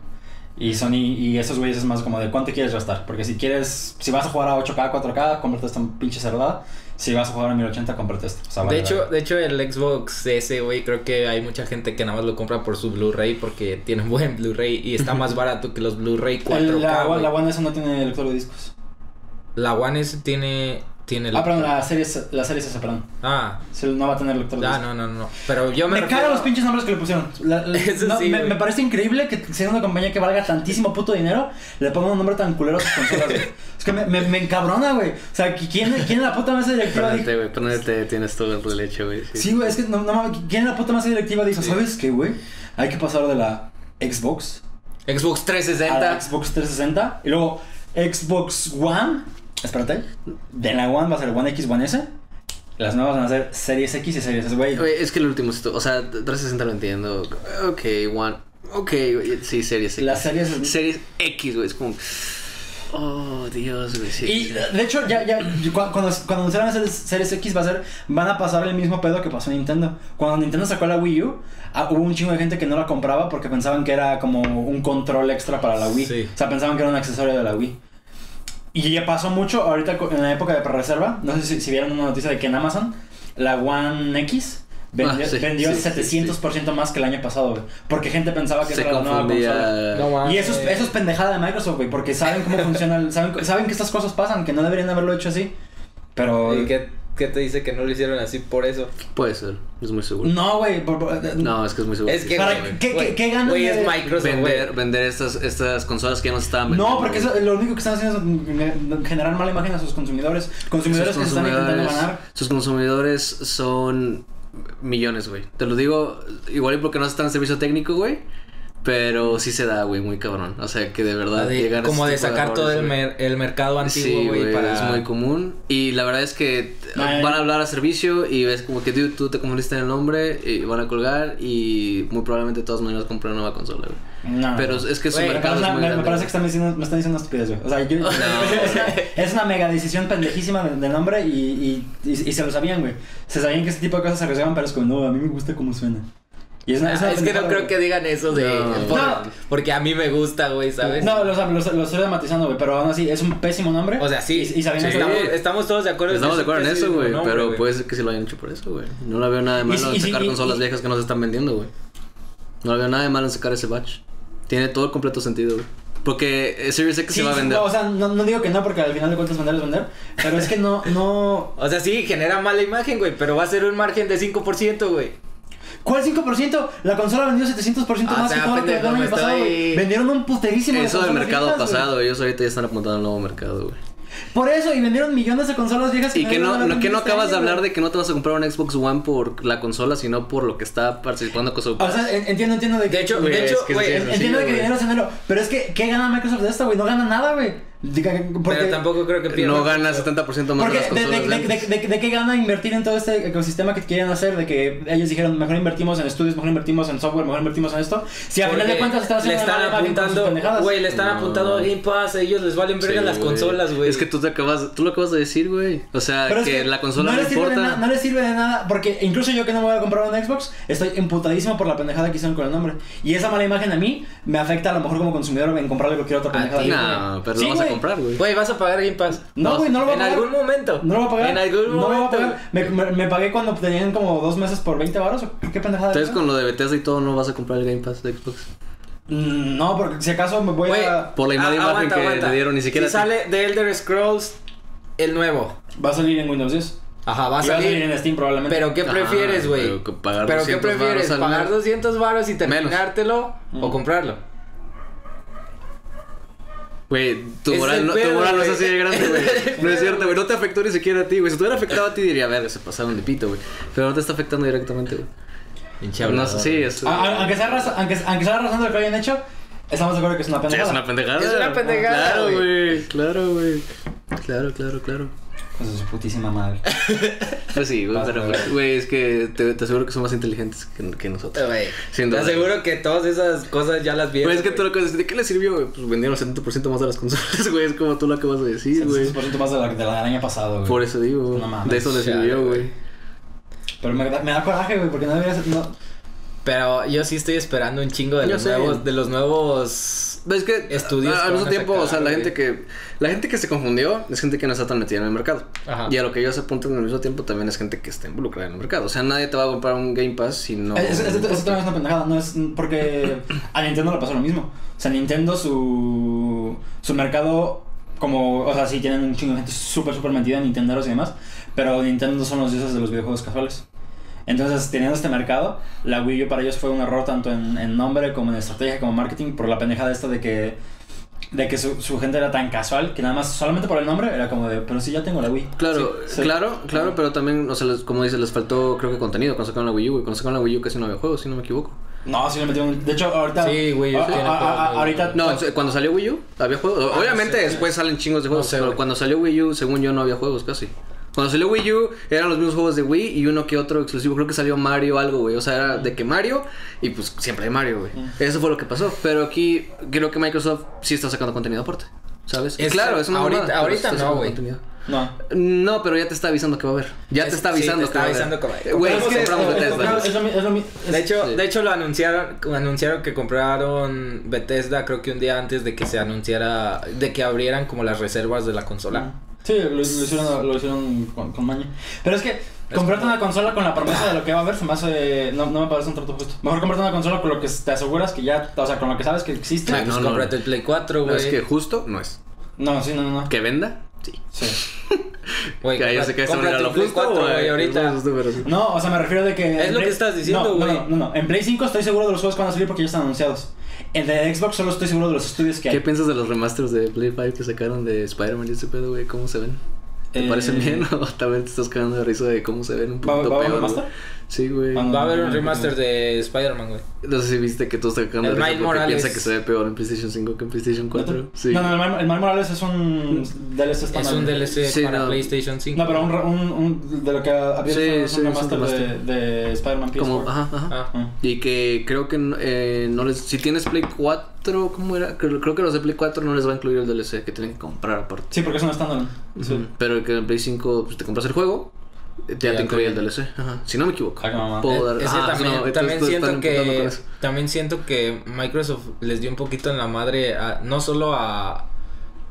Speaker 1: Y Sony y esos güeyes es más como de cuánto quieres gastar. Porque si quieres, si vas a jugar a 8K, 4K, cómprate esta pinche cerrada. Si vas a jugar a 1080, cómprate esto. O sea,
Speaker 2: De hecho,
Speaker 1: vale.
Speaker 2: de hecho, el Xbox S, güey, creo que hay mucha gente que nada más lo compra por su Blu-ray porque tiene un buen Blu-ray y está más barato que los Blu-ray 4K.
Speaker 1: El- la, la One S no tiene lector de discos.
Speaker 2: La One S tiene. Tiene
Speaker 1: Ah, perdón, la serie, la serie S, perdón.
Speaker 2: Ah,
Speaker 1: No va a tener lector de
Speaker 2: ah, no, no, no. Pero yo me.
Speaker 1: Me
Speaker 2: refiero-
Speaker 1: los pinches nombres que le pusieron. La- la-
Speaker 2: Eso
Speaker 1: no,
Speaker 2: sí,
Speaker 1: me, parece increíble que siendo una compañía que valga tantísimo puto dinero, le pongan un nombre tan culero a sus consolas, güey. Es que me, me, me encabrona, güey. O sea, ¿quién, quién en la puta mesa directiva dijo?
Speaker 3: Ponerte, güey. Ponerte, tienes todo el derecho, güey.
Speaker 1: Sí, güey, es que no, no mames, ¿quién en la puta mesa directiva dijo? ¿Sabes qué, güey? Hay que pasar de la Xbox
Speaker 2: Xbox
Speaker 1: a
Speaker 2: 360.
Speaker 1: la Xbox 360 y luego Xbox One. Espérate. De la One va a ser One X, One S. Las nuevas van a ser Series X y Series S, güey.
Speaker 3: Es que el último, esto- o sea, 360 lo entiendo. Ok, One. Ok, güey, sí, Series X.
Speaker 1: Las series...
Speaker 3: Series X, güey, es como. Oh, Dios, güey, sí.
Speaker 1: Y de hecho, ya, ya, cu- cuando, cuando anunciaron las series, series X va a ser, van a pasar el mismo pedo que pasó en Nintendo. Cuando Nintendo sacó la Wii U, ah, hubo un chingo de gente que no la compraba porque pensaban que era como un control extra para la Wii.
Speaker 2: Sí.
Speaker 1: O sea, pensaban que era un accesorio de la Wii. Y ya pasó mucho ahorita en la época de pre-reserva. No sé si, si vieron una noticia de que en Amazon, la One X vendió,
Speaker 3: Ah, sí,
Speaker 1: vendió
Speaker 3: sí, sí,
Speaker 1: 700% más que el año pasado, güey. Porque gente pensaba que
Speaker 3: se
Speaker 1: era la nueva consola.
Speaker 2: No.
Speaker 1: Y eso es, eso es pendejada de Microsoft, güey, porque saben cómo funciona, el- saben, saben que estas cosas pasan, que no deberían haberlo hecho así. Pero...
Speaker 2: ¿Y qué, qué te dice que no lo hicieron así por eso?
Speaker 3: Puede ser, es muy seguro.
Speaker 1: No, güey.
Speaker 3: No, es que es muy seguro.
Speaker 2: Es que,
Speaker 1: Para-
Speaker 2: güey,
Speaker 1: ¿qué-
Speaker 2: güey,
Speaker 1: qué- qué ganas
Speaker 2: Güey,
Speaker 1: de-
Speaker 2: es Microsoft,
Speaker 3: vender, vender estas, estas consolas que ya no se estaban vendiendo.
Speaker 1: No, porque eso, lo único que están haciendo es generar mala imagen a sus consumidores. Consumidores
Speaker 3: Sus
Speaker 1: que se están intentando ganar.
Speaker 3: Sus consumidores son millones, güey. Te lo digo, igual y porque no están en servicio técnico, güey. Pero sí se da, güey, muy cabrón. O sea, que de verdad
Speaker 2: De-
Speaker 3: llegan a
Speaker 2: como de
Speaker 3: ese
Speaker 2: sacar todo
Speaker 3: errores,
Speaker 2: el, mer- el mercado antiguo,
Speaker 3: Sí,
Speaker 2: güey,
Speaker 3: güey,
Speaker 2: para...
Speaker 3: es muy común. Y la verdad es que
Speaker 1: Ay.
Speaker 3: van a hablar a servicio y ves como que dude, tú te confundiste en el nombre y van a colgar y muy probablemente de todas maneras comprar una nueva consola, güey.
Speaker 1: No.
Speaker 3: Pero es que su
Speaker 1: Me
Speaker 3: mercado
Speaker 1: parece,
Speaker 3: es
Speaker 1: una-
Speaker 3: muy
Speaker 1: me- me
Speaker 3: grande.
Speaker 1: parece que están diciendo, me están diciendo estupidez, güey. O sea, yo, es, una, es una mega decisión pendejísima de, de nombre y, y, y, y se lo sabían, güey. Se sabían que este tipo de cosas se arriesgaban, pero es como, no, a mí me gusta cómo suena. Y es,
Speaker 2: Ah, es que no creo que digan eso de...
Speaker 3: No.
Speaker 2: por-
Speaker 1: No.
Speaker 2: Porque a mí me gusta, güey, ¿sabes?
Speaker 1: No, lo, lo, lo estoy dramatizando, güey, pero aún así es un pésimo nombre.
Speaker 2: O sea, sí.
Speaker 1: Y, y sabiendo
Speaker 3: Sí.
Speaker 2: Estamos, estamos todos de acuerdo.
Speaker 3: Estamos de acuerdo en
Speaker 2: es
Speaker 3: eso, güey. Pero puede ser que sí lo hayan hecho por eso, güey. No lo veo nada de malo en
Speaker 1: y si-
Speaker 3: sacar
Speaker 1: y-
Speaker 3: consolas
Speaker 1: y-
Speaker 3: viejas que no se están vendiendo, güey. No lo veo nada de malo en sacar ese batch. Tiene todo el completo sentido, güey. Porque Series X
Speaker 1: Sí,
Speaker 3: se va a vender.
Speaker 1: no, o sea, no, no digo que no, porque al final de cuentas vender es vender. Pero es que no, no.
Speaker 2: O sea, sí, genera mala imagen, güey, pero va a ser un margen de 5%, güey.
Speaker 1: ¿Cuál 5%? La consola vendió 700%
Speaker 2: Ah,
Speaker 1: más que
Speaker 2: sea,
Speaker 1: todo lo que vendió el año pasado, güey. Vendieron un puterísimo de
Speaker 3: Eso del mercado
Speaker 1: viejas, güey.
Speaker 3: pasado, ellos ahorita ya están apuntando al nuevo mercado, güey.
Speaker 1: Por eso, y vendieron millones de consolas viejas
Speaker 3: Y que no, no- que no acabas de hablar de que no te vas a comprar un Xbox One por la consola, sino por lo que está participando con su...
Speaker 1: O sea, en- entiendo, entiendo de que.
Speaker 2: De hecho,
Speaker 3: Güey,
Speaker 2: de hecho,
Speaker 3: es que
Speaker 2: güey,
Speaker 1: entiendo de que dinero es dinero. Pero es que, ¿qué gana Microsoft de esto, güey? No gana nada, güey.
Speaker 2: Pero tampoco creo que pierda.
Speaker 3: no gana 70% más
Speaker 1: Porque
Speaker 3: de las
Speaker 1: de, de, de,
Speaker 3: de
Speaker 1: de,
Speaker 3: antes.
Speaker 1: de- de qué gana invertir en todo este ecosistema que quieren hacer? De que ellos dijeron, mejor invertimos en estudios, mejor invertimos en software, mejor invertimos en esto. Si a final de cuentas están haciendo
Speaker 2: le están apuntando,
Speaker 1: pendejadas.
Speaker 2: güey, le están
Speaker 3: No.
Speaker 2: apuntando a Game Pass, a ellos les valen verga
Speaker 3: Sí,
Speaker 2: las consolas, güey.
Speaker 3: Es que tú te acabas, tú lo acabas de decir, güey. O sea, que, la consola no,
Speaker 1: les sirve de
Speaker 3: importa.
Speaker 1: na- no les sirve de nada, porque incluso yo que no me voy a comprar un Xbox, estoy emputadísimo por la pendejada que hicieron con el nombre. Y esa mala imagen a mí me afecta a lo mejor como consumidor en comprarle cualquier otra
Speaker 2: A
Speaker 1: pendejada.
Speaker 2: ti,
Speaker 3: No, pero Comprar, güey.
Speaker 2: Güey, vas a pagar Game Pass.
Speaker 1: No, güey, no lo voy a
Speaker 2: En
Speaker 1: pagar.
Speaker 2: algún momento.
Speaker 1: No lo voy a pagar.
Speaker 2: En algún
Speaker 1: no lo voy a
Speaker 2: momento.
Speaker 1: pagar. Me, me, me pagué cuando tenían como dos meses por 20 baros. ¿Qué pendejada?
Speaker 3: Entonces con lo de Bethesda y todo no vas a comprar el Game Pass de Xbox.
Speaker 1: Mm, No, porque si acaso me voy
Speaker 2: Güey,
Speaker 1: a...
Speaker 3: Por la
Speaker 2: Ah,
Speaker 3: imagen
Speaker 2: aguanta,
Speaker 3: que
Speaker 2: aguanta.
Speaker 3: le dieron, ni siquiera...
Speaker 2: Si sale de Elder Scrolls, el nuevo.
Speaker 1: Va a salir en Windows 10.
Speaker 2: Ajá, va a
Speaker 1: Y va a salir
Speaker 2: salir.
Speaker 1: en Steam probablemente.
Speaker 2: Pero ¿qué prefieres, güey?
Speaker 3: pero que pagar
Speaker 2: ¿Pero qué
Speaker 3: 200
Speaker 2: prefieres?
Speaker 3: varos
Speaker 2: ¿Pagar
Speaker 3: mes.
Speaker 2: 200 baros y terminártelo o
Speaker 1: Mm.
Speaker 2: comprarlo?
Speaker 3: Güey, tu moral, no, tu moral no es así de grande, güey. No es cierto, güey. No te afectó ni siquiera a ti, güey. Si te hubiera afectado a ti, diría, ver, se pasaron de pito, güey. Pero no te está afectando directamente, güey.
Speaker 2: Pinche
Speaker 3: No, sí, es...
Speaker 1: A- a- aunque, sea raza- aunque, aunque sea razón de lo que hayan hecho, estamos de acuerdo que es una
Speaker 3: Sí,
Speaker 1: pendejada.
Speaker 3: es una pendejada.
Speaker 2: Es una pendejada,
Speaker 3: Claro,
Speaker 2: güey.
Speaker 3: Claro, güey. Claro, claro, claro.
Speaker 1: Pues es su putísima madre.
Speaker 3: Pues sí, güey, pero,
Speaker 1: güey.
Speaker 3: güey, es que te, te aseguro que son más inteligentes que, que nosotros.
Speaker 2: Güey,
Speaker 3: Sin
Speaker 2: Te aseguro que todas esas cosas ya las vieron.
Speaker 3: Güey, es que tú lo que ¿de qué le sirvió, güey? Pues vendieron 70% más de las consolas, güey. Es como tú lo acabas de decir, güey.
Speaker 1: 6% más de la, de la del año pasado, güey.
Speaker 3: Por eso digo,
Speaker 1: No mames,
Speaker 3: de eso le sirvió,
Speaker 2: güey.
Speaker 1: Pero me da, me da coraje, güey, porque no debería ser... No.
Speaker 2: Pero yo sí estoy esperando un chingo de
Speaker 3: Yo
Speaker 2: los
Speaker 3: sé.
Speaker 2: nuevos, de los nuevos
Speaker 3: Es que
Speaker 2: Estudios
Speaker 3: al mismo tiempo,
Speaker 2: sacar,
Speaker 3: o sea, la
Speaker 2: güey.
Speaker 3: gente que la gente que se confundió es gente que no está tan metida en el mercado.
Speaker 2: Ajá.
Speaker 3: Y a lo que ellos apuntan al mismo tiempo también es gente que está involucrada en el mercado. O sea, nadie te va a comprar un Game Pass si no
Speaker 1: Es, es, es- eso también es una pendejada, no es porque a Nintendo le pasó lo mismo. O sea, Nintendo su su mercado como, o sea, sí tienen un chingo de gente súper súper metida en Nintenderos y demás, pero Nintendo son los dioses de los videojuegos casuales. Entonces, teniendo este mercado, la Wii U para ellos fue un error tanto en, en nombre como en estrategia como marketing por la pendejada esta de que de que su, su gente era tan casual que nada más solamente por el nombre era como de, pero si ya tengo la Wii.
Speaker 3: Claro,
Speaker 1: Sí, sí.
Speaker 3: claro, claro, pero también, o sea, les- como dices, les faltó, creo que contenido cuando sacaron la Wii U. Cuando sacaron la Wii U casi no había juegos, si no me equivoco.
Speaker 1: No, sí le metieron. De hecho, ahorita.
Speaker 2: Sí, Wii U
Speaker 1: a-
Speaker 2: tiene
Speaker 1: a- a-
Speaker 2: juegos muy
Speaker 1: ahorita.
Speaker 3: No, cuando salió Wii U, había juegos. Obviamente
Speaker 2: sí, sí.
Speaker 3: después salen chingos de juegos,
Speaker 2: No sé,
Speaker 3: pero
Speaker 2: güey.
Speaker 3: cuando salió Wii U, según yo, no había juegos casi. Cuando salió Wii U, eran los mismos juegos de Wii y uno que otro exclusivo. Creo que salió Mario o algo, güey. O sea, era de que Mario y pues siempre hay Mario, güey. Eso fue lo que pasó. Pero aquí creo que Microsoft sí está sacando contenido aparte. ¿Sabes?
Speaker 2: Es-
Speaker 3: claro, es una
Speaker 2: ahorita-
Speaker 3: mamada,
Speaker 2: ahorita no, güey.
Speaker 3: contenido.
Speaker 1: No.
Speaker 3: No, pero ya te está avisando que va a haber. Ya te
Speaker 2: Es-
Speaker 3: está
Speaker 2: sí,
Speaker 3: avisando
Speaker 2: te está
Speaker 3: que va a haber.
Speaker 2: avisando que va a haber.
Speaker 3: Güey,
Speaker 1: Pero es que,
Speaker 3: compramos Bethesda.
Speaker 1: compramos- es lo mi- es lo mi- es-
Speaker 2: De hecho,
Speaker 3: sí.
Speaker 2: de hecho lo anunciaron, anunciaron que compraron Bethesda creo que un día antes de que se anunciara, de que abrieran como las reservas de la consola.
Speaker 1: Sí, lo, lo hicieron, lo hicieron con, con maña. Pero es que comprarte una consola con la promesa de lo que va a haber se me hace. No, no me parece un trato justo. Mejor comprarte una consola con lo que te aseguras que ya. O sea, con lo que sabes que existe.
Speaker 2: Pues
Speaker 3: no, no,
Speaker 2: cómprate
Speaker 3: no.
Speaker 2: el Play 4,
Speaker 3: No,
Speaker 2: güey.
Speaker 3: es que justo no es.
Speaker 1: No, sí, no, no. no.
Speaker 3: ¿Que venda? Sí.
Speaker 1: Sí.
Speaker 2: Güey,
Speaker 3: Que ahí
Speaker 2: compra-
Speaker 3: se
Speaker 2: cómprate
Speaker 3: a lo justo,
Speaker 2: 4,
Speaker 3: güey.
Speaker 2: ahorita.
Speaker 1: No, o sea, me refiero de que.
Speaker 2: Es lo que estás diciendo,
Speaker 1: no,
Speaker 2: güey.
Speaker 1: No, no, no. En Play 5 estoy seguro de los juegos que van a salir porque ya están anunciados. En de Xbox solo estoy seguro de los estudios que hay.
Speaker 3: ¿Qué piensas de los remasters de Play 5 que sacaron de Spider-Man y ese pedo, güey? ¿Cómo se ven? ¿Te
Speaker 1: Eh,
Speaker 3: parecen bien o también te estás cagando de risa de cómo se ven un
Speaker 1: ¿Va-
Speaker 3: poquito
Speaker 1: va a haber
Speaker 3: peor?
Speaker 1: remaster?
Speaker 3: Sí, güey.
Speaker 1: No.
Speaker 2: Va a haber un remaster de Spider-Man, güey.
Speaker 3: No sé si viste que todos están cagando
Speaker 2: El Miles Morales.
Speaker 3: piensa que se ve peor en PlayStation 5 que en PlayStation 4. Sí.
Speaker 1: No, no, el Miles el Miles Morales es un DLC
Speaker 2: Es
Speaker 1: estándar.
Speaker 2: un DLC
Speaker 3: Sí,
Speaker 2: para
Speaker 3: no.
Speaker 2: PlayStation 5.
Speaker 1: No, pero un, re- un, un de lo que había
Speaker 3: Sí,
Speaker 1: es
Speaker 3: sí,
Speaker 1: un
Speaker 3: es
Speaker 1: remaster de, de Spider-Man PS4.
Speaker 3: Como, ajá, ajá.
Speaker 2: Ah.
Speaker 1: Ah.
Speaker 3: Y que creo que eh, no les. Si tienes Play 4, ¿cómo era? Creo, creo que los de Play 4 no les va a incluir el DLC que tienen que comprar aparte.
Speaker 1: Sí, porque es un estándar. Sí.
Speaker 3: Pero que en Play 5 pues, te compras el juego, ya
Speaker 2: Ya
Speaker 3: te incluye el DLC. Ajá. Si no me equivoco.
Speaker 1: Ah.
Speaker 3: Puedo dar-
Speaker 2: es también,
Speaker 3: no,
Speaker 2: siento que también siento que Microsoft les dio un poquito en la madre a- no solo a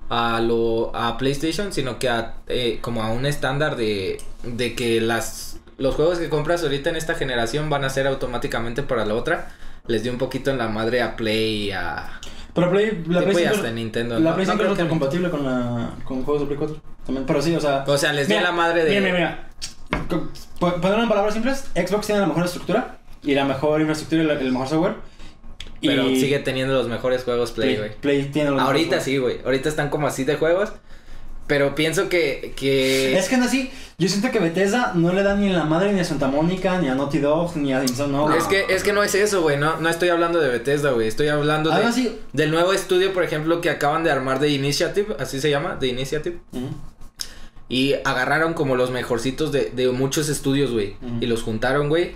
Speaker 2: a lo a PlayStation sino que a eh, como a un estándar de de que las los juegos que compras ahorita en esta generación van a ser automáticamente para la otra les dio un poquito en la madre a Play y a
Speaker 1: Pero Play, la Play
Speaker 2: Tipo, y
Speaker 1: 5
Speaker 2: hasta en Nintendo,
Speaker 1: La. Play
Speaker 2: No
Speaker 1: 5
Speaker 2: creo
Speaker 1: es compatible con, la, con juegos de Play 4. También, pero sí, o sea.
Speaker 2: o sea les dio la madre de
Speaker 1: Mira, mira, mira. Co- po- Ponerlo en palabras simples: Xbox tiene la mejor estructura y la mejor infraestructura y la- el mejor software.
Speaker 2: pero
Speaker 1: y
Speaker 2: sigue teniendo los mejores juegos Play güey
Speaker 1: Play tiene los
Speaker 2: ahorita
Speaker 1: mejores
Speaker 2: sí güey ahorita están como así de juegos pero pienso que que.
Speaker 1: Es que no así. Yo siento que Bethesda no le da ni la madre ni a Santa Mónica, ni a Naughty Dog, ni a Insomnia. No,
Speaker 2: Es que, es que no es eso, güey. No, no estoy hablando de Bethesda, güey. Estoy hablando de,
Speaker 1: Algo así.
Speaker 2: del nuevo estudio, por ejemplo, que acaban de armar de Initiative. Así se llama, de Initiative.
Speaker 1: Ujú.
Speaker 2: Y agarraron como los mejorcitos de, de muchos estudios, güey. Y los juntaron, güey.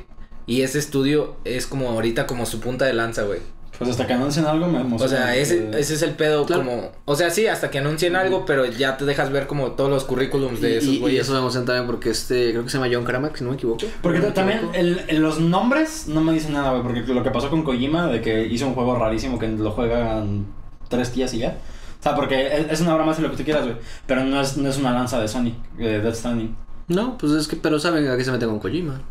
Speaker 2: Y ese estudio es como ahorita como su punta de lanza, güey.
Speaker 1: Pues hasta que anuncien algo me emociona.
Speaker 2: O sea, ese, ese es el pedo
Speaker 3: Claro.
Speaker 2: como... O sea, sí, hasta que anuncien algo, pero ya te dejas ver como todos los currículums de
Speaker 3: Y-
Speaker 2: esos
Speaker 3: y, y
Speaker 2: güeyes.
Speaker 3: eso me emociona también porque este, creo que se llama John Caramack, si no me equivoco.
Speaker 1: Porque
Speaker 3: Si no me
Speaker 1: también
Speaker 3: equivoco.
Speaker 1: el, el- los nombres no me dicen nada, güey. Porque lo que pasó con Kojima, de que hizo un juego rarísimo que lo juegan tres días y ya. O sea, porque es, una obra más de lo que tú quieras, güey. Pero no es, no es una lanza de Sony, de Death Stranding.
Speaker 3: No, pues es que, pero saben a qué se mete con Kojima.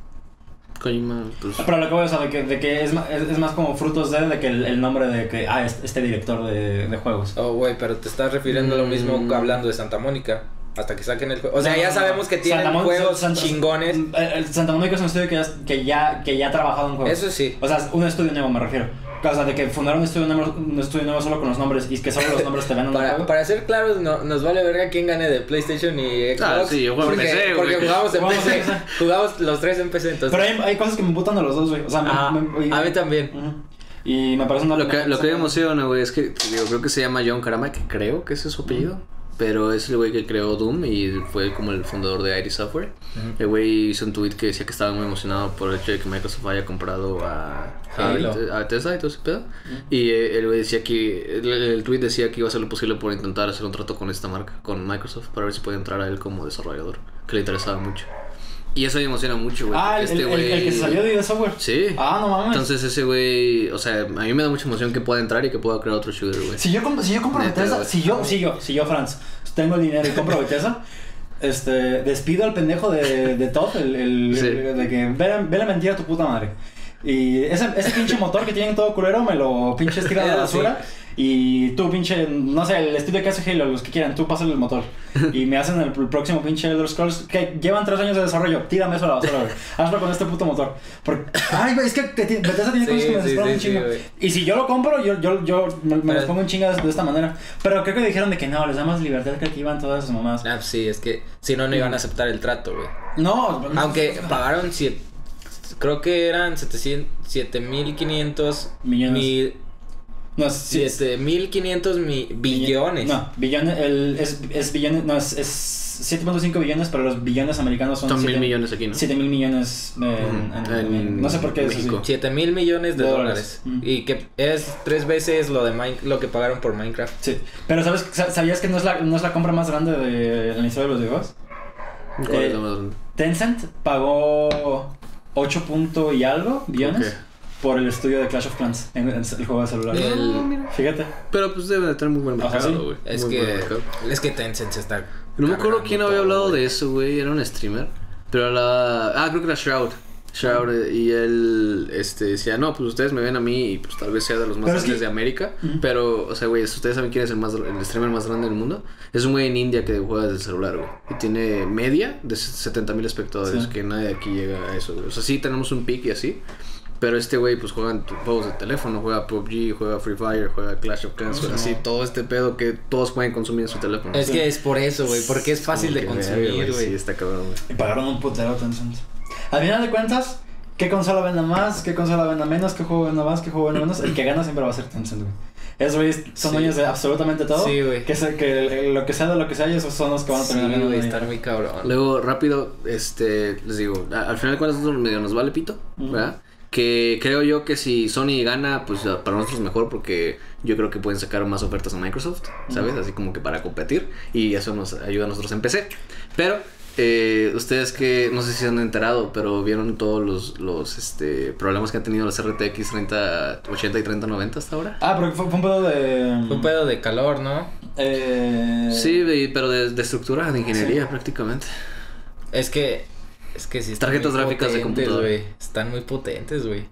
Speaker 3: Kojima, pues.
Speaker 1: Pero lo que voy a saber de que, de que es, es, es más como frutos de, de que el, el nombre de que, ah, es- este director de, de juegos.
Speaker 2: Oh, güey, pero te estás refiriendo a lo mismo
Speaker 3: Mm.
Speaker 2: hablando de Santa Mónica. Hasta que saquen el juego. O sea,
Speaker 1: No,
Speaker 2: ya
Speaker 1: no,
Speaker 2: sabemos que tienen
Speaker 1: Santa
Speaker 2: juegos
Speaker 1: Santa-
Speaker 2: chingones.
Speaker 1: El- el Santa Mónica es un estudio que ya, que ya, que ya ha trabajado en juegos.
Speaker 2: Eso sí.
Speaker 1: O sea, un estudio nuevo me refiero. O sea, de que fundaron un estudio nuevo, un estudio nuevo solo con los nombres y que solo los nombres te ven en el
Speaker 2: Para,
Speaker 1: juego.
Speaker 2: para ser claros, no, nos vale verga quién gane de PlayStation y Xbox.
Speaker 3: Ah, sí, yo juego en
Speaker 2: porque,
Speaker 3: PC, güey.
Speaker 2: Porque jugamos en
Speaker 1: en
Speaker 2: PC.
Speaker 1: PC.
Speaker 2: Jugamos los tres en PC, entonces.
Speaker 1: Pero hay, hay cosas que me emputan a los dos, güey. O sea, me-
Speaker 2: Ajá,
Speaker 1: me- y-
Speaker 2: a mí también.
Speaker 1: Y me parece una
Speaker 3: Lo que, lo que me emociona, güey, es que digo, creo que se llama John Caramack, creo que ese es su apellido. Pero es el güey que creó Doom y fue como el fundador de ID Software. El güey hizo un tweet que decía que estaba muy emocionado por el hecho de que Microsoft haya comprado a, a, Tesla y todo ese pedo. Y eh, el güey decía que, el, el tweet decía que iba a hacer lo posible por intentar hacer un trato con esta marca, con Microsoft, para ver si puede entrar a él como desarrollador, que le interesaba mucho. Y eso me emociona mucho, güey.
Speaker 1: Ah, el, el- el- el que se salió de Software.
Speaker 3: Sí.
Speaker 1: Ah, no mames.
Speaker 3: Entonces ese güey, o sea, a mí me da mucha emoción que pueda entrar y que pueda crear otro shooter, güey.
Speaker 1: Si yo, si yo compro
Speaker 3: Neta,
Speaker 1: Bethesda,
Speaker 3: güey.
Speaker 1: si yo, si yo, si yo, Franz, tengo el dinero y compro Bethesda, este, despido al pendejo de, de Todd, el, el-
Speaker 3: Sí.
Speaker 1: el- de que ve, la- ve la mentira a tu puta madre. Y ese, ese pinche motor que tienen todo culero me lo pinche tira a la basura. Y tú, pinche, no sé, el estudio que hace Halo, los que quieran, tú pásale el motor. Y me hacen el, pr- próximo pinche Elder Scrolls que llevan tres años de desarrollo. Tírame eso a la basura, güey. Hazlo con este puto motor. Porque, ay, güey, es que Bethesda tiene cosas que me desesperan un chingo. y si yo lo compro, yo, yo, yo me, los pongo en chingas de esta manera. Pero creo que dijeron de que no, les da más libertad creativa en todas esas mamás.
Speaker 2: Ah, sí, es que si no, no iban a aceptar el trato, güey.
Speaker 1: No,
Speaker 2: Aunque pagaron siete, creo que eran 700, 7500
Speaker 1: Millones.
Speaker 2: mil
Speaker 1: No, sí, es-
Speaker 2: 7500 mi- billones.
Speaker 1: No, billones, el, es, es billones, no, es, es 7.5 billones, pero los billones americanos son
Speaker 3: Son mil
Speaker 1: siete-
Speaker 3: millones aquí, ¿no?
Speaker 1: 7 mil millones en- en-
Speaker 3: En
Speaker 1: en- no sé por qué es así.
Speaker 3: México.
Speaker 2: 7 mil millones de
Speaker 1: De
Speaker 2: dólares.
Speaker 1: dólares. Mm.
Speaker 2: Y que es tres veces lo de Mine- lo que pagaron por Minecraft.
Speaker 1: Sí, pero ¿sabes, sa- ¿sabías que no es, la, no es la compra más grande de la historia de los videojuegos?
Speaker 3: ¿Cuál
Speaker 1: Eh,
Speaker 3: es la más grande?
Speaker 1: Tencent pagó 8 punto y algo billones
Speaker 3: Ok.
Speaker 1: Por el estudio de Clash of Clans en, en el juego de celular.
Speaker 2: El-
Speaker 1: Fíjate.
Speaker 3: Pero pues debe de tener muy buen mercado,
Speaker 1: sí.
Speaker 3: güey.
Speaker 2: Es
Speaker 3: Muy
Speaker 2: que, es que Tencent se está.
Speaker 3: No me acuerdo quién había hablado
Speaker 2: güey.
Speaker 3: de eso, güey. Era un streamer. Pero la. Ah, creo que era Shroud. Shroud. Y él este, decía: No, pues ustedes me ven a mí y pues tal vez sea de los más
Speaker 1: Pero es
Speaker 3: grandes
Speaker 1: que-
Speaker 3: de América.
Speaker 1: Ujú.
Speaker 3: Pero, o sea, güey, ustedes saben quién es el, más, el streamer más grande del mundo. Es un güey en India que juega desde el celular, güey. Y tiene media de 70 mil espectadores.
Speaker 1: Sí.
Speaker 3: Que nadie aquí llega a eso, güey. O sea, sí tenemos un pick y así. Pero este güey, pues juega en juegos de teléfono, juega PUBG, juega Free Fire, juega Clash of Clans, así, todo este pedo que todos pueden consumir en su teléfono.
Speaker 2: Es que es por eso, güey. Porque es fácil de consumir, güey.
Speaker 3: Sí, está cabrón, güey.
Speaker 1: Y pagaron un putero Tencent. Al final de cuentas, ¿qué consola venda más? ¿Qué consola venda menos? ¿Qué juego venda más? ¿Qué juego venda menos? El que gana siempre va a ser Tencent, güey. Esos güeyes son
Speaker 2: Sí.
Speaker 1: dueños de absolutamente todo.
Speaker 2: Sí, güey.
Speaker 1: Que, se- que lo que sea de lo que sea, esos son los que van a
Speaker 2: Sí,
Speaker 1: terminar
Speaker 2: güey,
Speaker 1: dinero.
Speaker 2: estar muy cabrón.
Speaker 3: Luego, rápido, este, les digo, al final de cuentas nosotros medio nos vale pito. ¿verdad? Que creo yo que si Sony gana, pues para nosotros mejor porque yo creo que pueden sacar más ofertas a Microsoft, ¿sabes? Así como que para competir y eso nos ayuda a nosotros en PC. Pero eh, ustedes que no sé si se han enterado, pero vieron todos los, los este, problemas que han tenido los RTX 3080 y 3090 hasta ahora.
Speaker 1: Ah, pero fue, fue un pedo de.
Speaker 2: Fue un pedo de calor, ¿no?
Speaker 1: Eh,
Speaker 3: Sí, pero de, de estructura, de ingeniería prácticamente.
Speaker 2: Es que. Es que sí están
Speaker 3: Tarjetas
Speaker 2: muy
Speaker 3: gráficas de computadora.
Speaker 2: Están muy potentes, güey.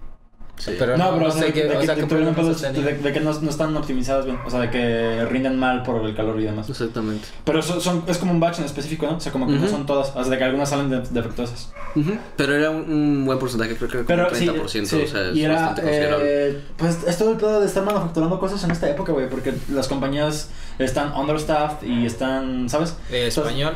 Speaker 3: Sí.
Speaker 2: Pero
Speaker 1: No,
Speaker 2: no,
Speaker 1: pero
Speaker 2: no
Speaker 1: o sea,
Speaker 2: sé
Speaker 1: que- de que no, no están optimizadas bien. O sea, de que rinden mal por el calor y demás.
Speaker 3: Exactamente.
Speaker 1: Pero son, son- es como un batch en específico, ¿no? O sea, como que no son todas. O sea, de que algunas salen de- defectuosas.
Speaker 3: Pero era un, un buen porcentaje, creo que era como
Speaker 1: Pero
Speaker 3: un
Speaker 1: sí,
Speaker 3: 30%,
Speaker 1: sí,
Speaker 3: o sea, es
Speaker 1: y era,
Speaker 3: bastante considerable.
Speaker 1: eh, pues es todo el pedo de estar manufacturando cosas en esta época, güey, porque las compañías están understaffed y están, ¿sabes?
Speaker 2: Eh,
Speaker 1: Entonces,
Speaker 2: español.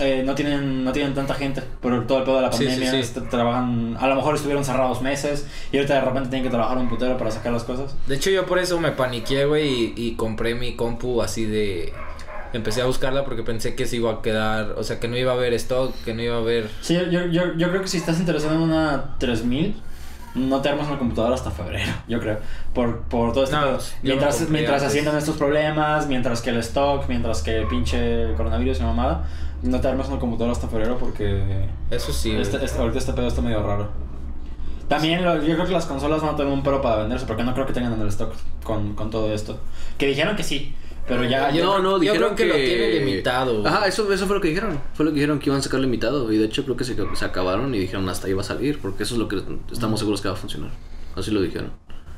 Speaker 1: Eh, no tienen no tienen tanta gente por todo el pedo de la
Speaker 2: Sí, sí,
Speaker 1: pandemia,
Speaker 2: sí.
Speaker 1: este, trabajan, a lo mejor estuvieron cerrados meses y ahorita de repente tienen que trabajar un putero para sacar las cosas.
Speaker 2: De hecho, yo por eso me paniqué, güey, y, y compré mi compu así de. Empecé a buscarla porque pensé que se iba a quedar. O sea, que no iba a haber stock, que no iba a haber.
Speaker 1: Sí, yo, yo, yo creo que si estás interesado en una 3000, no te armas una computadora hasta febrero, yo creo. Por, por todo este
Speaker 2: No,
Speaker 1: Mientras, mientras
Speaker 2: antes.
Speaker 1: asciendan estos problemas, mientras que el stock, mientras que el pinche coronavirus y mamada, no te armas una computadora hasta febrero porque
Speaker 2: Eso sí,
Speaker 1: este, este- ahorita este pedo está medio raro. También lo- yo creo que las consolas van a tener un pero para venderse porque no creo que tengan en el stock con, con todo esto. Que dijeron que sí, pero ya... ya-
Speaker 3: no, no,
Speaker 2: yo
Speaker 3: dijeron
Speaker 2: creo que lo tiene limitado.
Speaker 3: Ajá, eso, eso fue lo que dijeron. Fue lo que dijeron que iban a sacar limitado. Y de hecho creo que se, se acabaron y dijeron hasta ahí va a salir. Porque eso es lo que estamos seguros que va a funcionar. Así lo dijeron.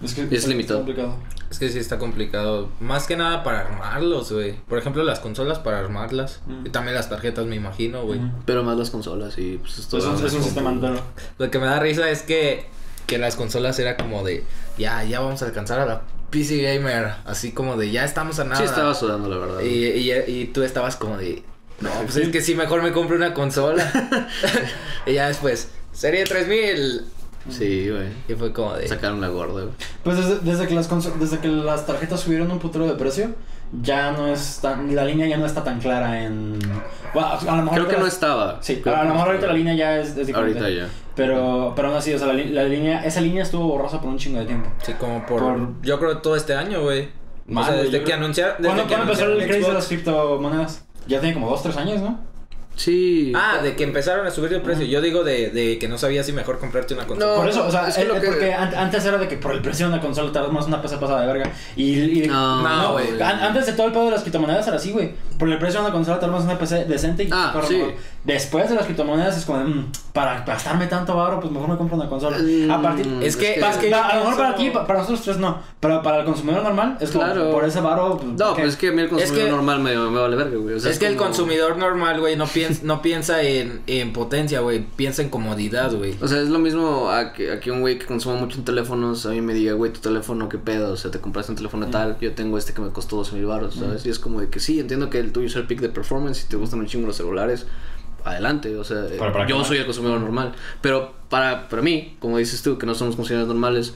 Speaker 1: Es que
Speaker 3: Es limitado.
Speaker 1: complicado.
Speaker 2: Es que sí está complicado. Más que nada para armarlos, güey. Por ejemplo, las consolas para armarlas.
Speaker 1: Mm.
Speaker 2: Y también las tarjetas, me imagino, güey.
Speaker 3: Pero más las consolas y pues esto
Speaker 1: Es un, es un sistema entero.
Speaker 2: Lo que me da risa es que, que las consolas era como de, ya, ya vamos a alcanzar a la PC Gamer. Así como de, ya estamos a nada.
Speaker 3: Sí estaba sudando, la verdad.
Speaker 2: y, y, y tú estabas como de, no, pues
Speaker 1: Sí.
Speaker 2: es que sí, mejor me compro una consola. y ya después, serie 3000.
Speaker 3: Sí, güey.
Speaker 2: Y fue como de...
Speaker 3: Sacaron la gorda, güey.
Speaker 1: Pues desde, desde que las desde que las tarjetas subieron un putero de precio, ya no es tan, la línea ya no está tan clara en bueno, a lo mejor
Speaker 3: Creo que no estaba.
Speaker 1: Sí,
Speaker 3: Creo
Speaker 1: a lo mejor ahorita la línea ya es, es diferente.
Speaker 3: Ahorita ya.
Speaker 1: Pero pero aún así, o sea, la, la línea esa línea estuvo borrosa por un chingo de tiempo.
Speaker 2: Sí, como por,
Speaker 1: Por-
Speaker 2: Yo creo todo este año, güey. O sea, desde que anunciaron...
Speaker 1: ¿Cuándo, empezó el craze de las criptomonedas? Ya tiene como dos, tres años, ¿no?
Speaker 3: Sí.
Speaker 2: Ah, de que empezaron a subir de precio. Yo digo de, de que no sabía si mejor comprarte una consola.
Speaker 3: No,
Speaker 1: por eso, o sea,
Speaker 3: es que
Speaker 1: es
Speaker 3: lo que-
Speaker 1: porque an- antes era de que por el precio de una consola te más una pesa pasada de verga. Y, y-
Speaker 3: No,
Speaker 2: No, güey.
Speaker 1: An- Antes de todo el pedo de las criptomonedas era así, güey. Por el precio de una consola te armas una PC decente y
Speaker 3: Ah,
Speaker 1: corre
Speaker 3: sí.
Speaker 1: Después de las criptomonedas es como, de, mm, para gastarme tanto barro, pues mejor me compro una consola.
Speaker 3: Mm,
Speaker 1: a partir
Speaker 2: Es que- es que
Speaker 1: a lo mejor para
Speaker 2: pienso-
Speaker 1: aquí, pa- para nosotros tres no, pero para el consumidor normal es como
Speaker 3: Claro.
Speaker 1: por ese barro. Pues,
Speaker 3: No, pues es que a mí el consumidor
Speaker 2: que-
Speaker 3: normal me, me vale verga, güey. O sea,
Speaker 2: es que el
Speaker 3: como-
Speaker 2: consumidor normal, güey, no piensa, no piensa en, en potencia, güey. Piensa en comodidad, güey.
Speaker 3: O sea, es lo mismo a que, a que un güey que consuma mucho en teléfonos a mí me diga, güey, tu teléfono, qué pedo, o sea, te compraste un teléfono
Speaker 1: Mm.
Speaker 3: tal, yo tengo este que me costó 12 mil baros, ¿sabes? Y es como de que sí, entiendo que el tuyo es el pick de performance y te gustan un chingo los celulares, adelante. O sea, yo soy el consumidor normal. Pero para, para mí, como dices tú, que no somos consumidores normales,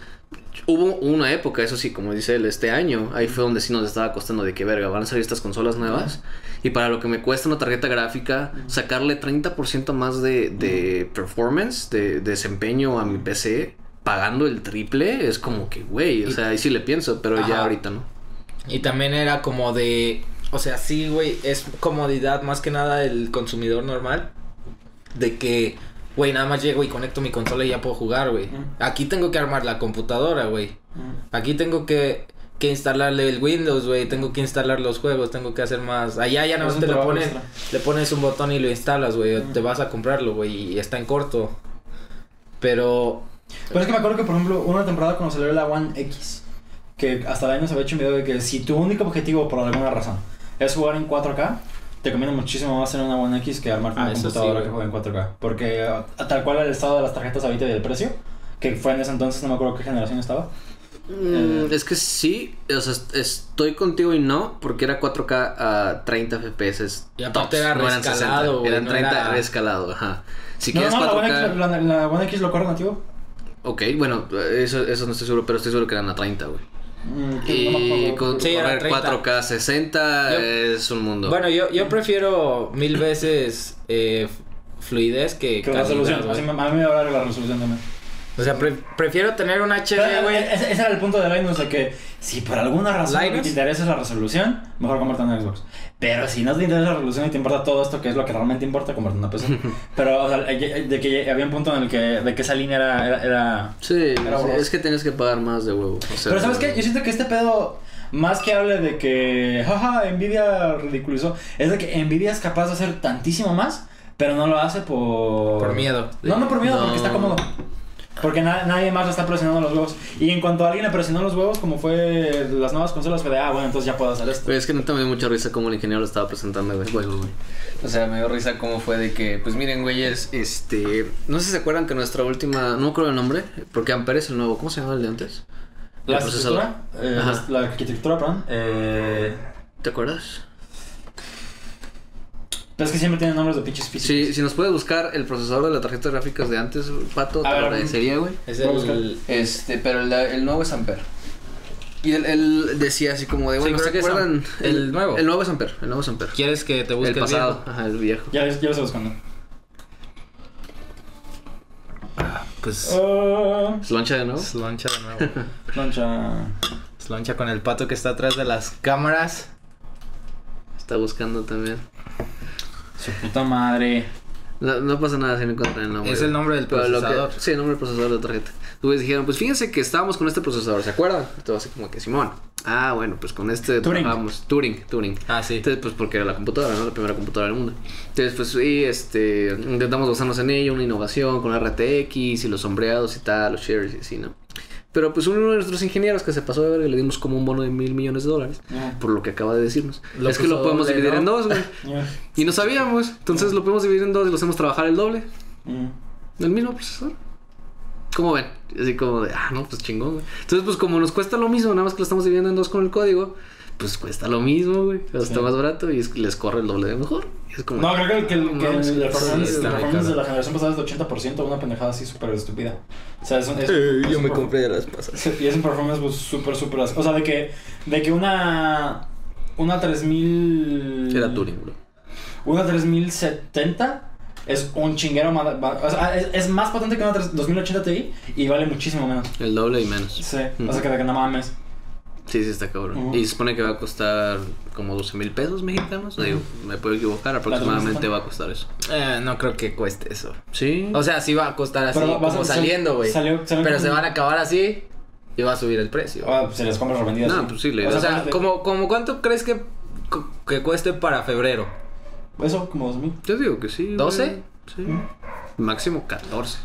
Speaker 3: hubo una época, eso sí, como dice él, este año, ahí fue donde sí nos estaba costando de que verga, van a salir estas consolas nuevas. Y para lo que me cuesta una tarjeta gráfica, sacarle 30% más de, de performance, de, desempeño a mi PC, pagando el triple, es como que, güey, o sea, ahí sí le pienso, pero
Speaker 2: Ajá.
Speaker 3: ya ahorita no.
Speaker 2: Y también era como de. O sea, sí, güey, es comodidad más que nada el consumidor normal. De que, güey, nada más llego y conecto mi consola y ya puedo jugar, güey.
Speaker 1: Ujú.
Speaker 2: Aquí tengo que armar la computadora, güey.
Speaker 1: Mm.
Speaker 2: Aquí tengo que, que instalarle el Windows, güey. Tengo que instalar los juegos, tengo que hacer más. Allá ya
Speaker 1: Es un
Speaker 2: te lo pones.
Speaker 1: extra.
Speaker 2: Le pones un botón y lo instalas, güey. o Te vas a comprarlo, güey. Y está en corto. Pero.
Speaker 1: Pero es que me acuerdo que, por ejemplo, una temporada cuando salió la One X, que hasta el año se había hecho un video de que si tu único objetivo, por alguna razón, es jugar en 4K, te conviene muchísimo más tener una One X que armar
Speaker 2: Ah,
Speaker 1: una
Speaker 2: eso
Speaker 1: computadora
Speaker 2: sí,
Speaker 1: que juegue en 4K. Porque ah, tal cual el estado de las tarjetas ahorita y el precio, que fue en ese entonces, no me acuerdo qué generación estaba.
Speaker 3: Mm, es que sí, o sea, est- estoy contigo y no, porque era 4K a 30 FPS.
Speaker 2: Y aparte
Speaker 3: tops,
Speaker 2: era
Speaker 3: no eran
Speaker 2: reescalado,
Speaker 3: 60,
Speaker 2: güey,
Speaker 3: Eran
Speaker 2: no
Speaker 3: 30
Speaker 2: era-
Speaker 3: reescalado, ajá. Si
Speaker 1: No,
Speaker 3: quieres
Speaker 1: no, la
Speaker 3: 4K.
Speaker 1: One, X, la, la One X lo corre nativo.
Speaker 3: Ok, bueno, eso, eso no estoy seguro, pero estoy seguro que eran a 30, güey.
Speaker 1: Mm,
Speaker 3: Y con
Speaker 2: Sí,
Speaker 3: correr
Speaker 2: 30.
Speaker 3: 4K 60
Speaker 2: Yo-
Speaker 3: es un mundo.
Speaker 2: Bueno, yo, yo prefiero mil veces eh, fluidez que.
Speaker 1: Que
Speaker 2: calidad,
Speaker 1: resolución, así me, a mí me va a dar la resolución también.
Speaker 2: O sea, pre- prefiero tener un HD, güey.
Speaker 1: eh, ese, ese era el punto de Linus, de que si por alguna razón
Speaker 2: ¿Linus?
Speaker 1: te interesa es la resolución, mejor comparte en Xbox. Pero si no te interesa la resolución y te importa todo esto, que es lo que realmente importa, comparte una PC. Pero, o sea, eh, de que había un punto en el que, de que esa línea era... era, era-
Speaker 3: sí,
Speaker 1: Era
Speaker 3: es que tienes que pagar más de huevo. o sea,
Speaker 1: Pero ¿sabes qué? Yo siento que este pedo, más que hable de que, jaja, Nvidia ridiculizó, es de que Nvidia es capaz de hacer tantísimo más, pero no lo hace por...
Speaker 2: Por miedo.
Speaker 1: No, no por miedo,
Speaker 3: No.
Speaker 1: porque está cómodo. Porque na- nadie más le está presionando los huevos. Y en cuanto alguien le presionó los huevos, como fue las nuevas consolas, fue de, ah, bueno, entonces ya puedo hacer esto.
Speaker 3: Pero es que neta me dio mucha risa como el ingeniero lo estaba presentando, güey. Güey, güey. O sea, me dio risa cómo fue de que, pues miren, güeyes, este... No sé si se acuerdan que nuestra última... No me acuerdo el nombre, porque Ampere es el nuevo. ¿Cómo se llama el de antes?
Speaker 1: La
Speaker 3: procesador.
Speaker 1: arquitectura, eh, la arquitectura, perdón, eh,
Speaker 3: ¿Te acuerdas?
Speaker 1: Pero es que siempre tienen nombres de pinches físicos.
Speaker 3: Sí, si nos puedes buscar el procesador de la tarjeta de gráficas de antes, Pato, te
Speaker 1: A
Speaker 3: lo
Speaker 1: ver,
Speaker 3: agradecería, güey.
Speaker 2: Es el.
Speaker 3: Este, pero el, el nuevo es Ampere. Y él, él decía así como de,
Speaker 2: Sí,
Speaker 3: bueno,
Speaker 2: creo
Speaker 3: ¿se
Speaker 2: que es
Speaker 3: acuerdan?
Speaker 2: Am- el nuevo.
Speaker 3: El nuevo es Ampere, el nuevo es Ampere.
Speaker 2: ¿Quieres que te busque
Speaker 3: El
Speaker 2: el,
Speaker 3: pasado,
Speaker 2: viejo?
Speaker 3: ajá, el viejo.
Speaker 1: Ya, ya lo estoy buscando.
Speaker 2: Pues.
Speaker 1: Uh,
Speaker 3: ¿Se lancha de nuevo?
Speaker 2: Sloncha de nuevo.
Speaker 1: plancha.
Speaker 2: Sloncha con el pato que está atrás de las cámaras.
Speaker 3: Está buscando también.
Speaker 1: Su puta madre.
Speaker 3: No, no pasa nada si no encuentran el nombre.
Speaker 2: Es el nombre del
Speaker 3: que-
Speaker 2: procesador.
Speaker 3: sí, el nombre del procesador de la tarjeta. Entonces dijeron, pues fíjense que estábamos con este procesador, ¿se acuerdan? Todo así como que, Simón. Ah, bueno, pues con este
Speaker 1: Turing.
Speaker 3: trabajamos. Turing, Turing.
Speaker 2: Ah, sí.
Speaker 3: Entonces, pues porque era la computadora, ¿no? La primera computadora del mundo. Entonces, pues sí, este, intentamos basarnos en ello, una innovación con RTX y los sombreados y tal, los shares y así, ¿no? Pero pues uno de nuestros ingenieros que se pasó de verga le dimos como un bono de mil millones de dólares.
Speaker 1: Ya.
Speaker 3: Por lo que acaba de decirnos.
Speaker 2: Lo
Speaker 3: es que lo podemos
Speaker 2: doble,
Speaker 3: dividir
Speaker 2: ¿no?
Speaker 3: en dos, güey. Y no sabíamos. Entonces lo podemos dividir en dos y lo hacemos trabajar el doble.
Speaker 1: Mm.
Speaker 3: El mismo procesador. ¿Cómo ven? Así como de, ah, no, pues chingón, güey. Entonces, pues como nos cuesta lo mismo, nada más que lo estamos dividiendo en dos con el código, pues cuesta lo mismo, güey. Pero Está
Speaker 1: Sí.
Speaker 3: más barato y es que les corre el doble de mejor. Y es como,
Speaker 1: No, creo que, el- que, el-
Speaker 3: no
Speaker 1: que el, el
Speaker 3: sí,
Speaker 1: performance, de la generación pasada es de 80%, una pendejada así súper estúpida. O sea, es un, es, es un perfor-
Speaker 2: de las pasas.
Speaker 1: Sí, Y es un performance pues, súper, súper... O sea, de que, de que una... Una 3000...
Speaker 3: Era Turing, bro.
Speaker 1: Una 3070 es un chinguero más... O sea, es, es más potente que una 3- 2080 Ti y vale muchísimo menos.
Speaker 3: El doble y menos.
Speaker 1: Sí, o sea, que de que no mames.
Speaker 3: Sí, sí, está cabrón. Y se supone que va a costar como 12 mil pesos mexicanos. Digo, me puedo equivocar, aproximadamente
Speaker 1: 2070.
Speaker 3: va a costar eso.
Speaker 2: Eh, no creo que cueste eso.
Speaker 3: Sí.
Speaker 2: O sea, sí va a costar así
Speaker 1: Pero a
Speaker 2: como saliendo, güey.
Speaker 1: salió- salió
Speaker 2: Pero se van a acabar así y va a subir el precio.
Speaker 1: Ah, pues se les compra revendidas.
Speaker 3: No, pues sí, le-
Speaker 2: o sea,
Speaker 1: ponte-
Speaker 2: como, como cuánto crees que, que cueste para febrero?
Speaker 1: Eso, como 2000.
Speaker 3: yo digo que sí. güey.
Speaker 2: ¿12?
Speaker 3: Sí. Máximo 14.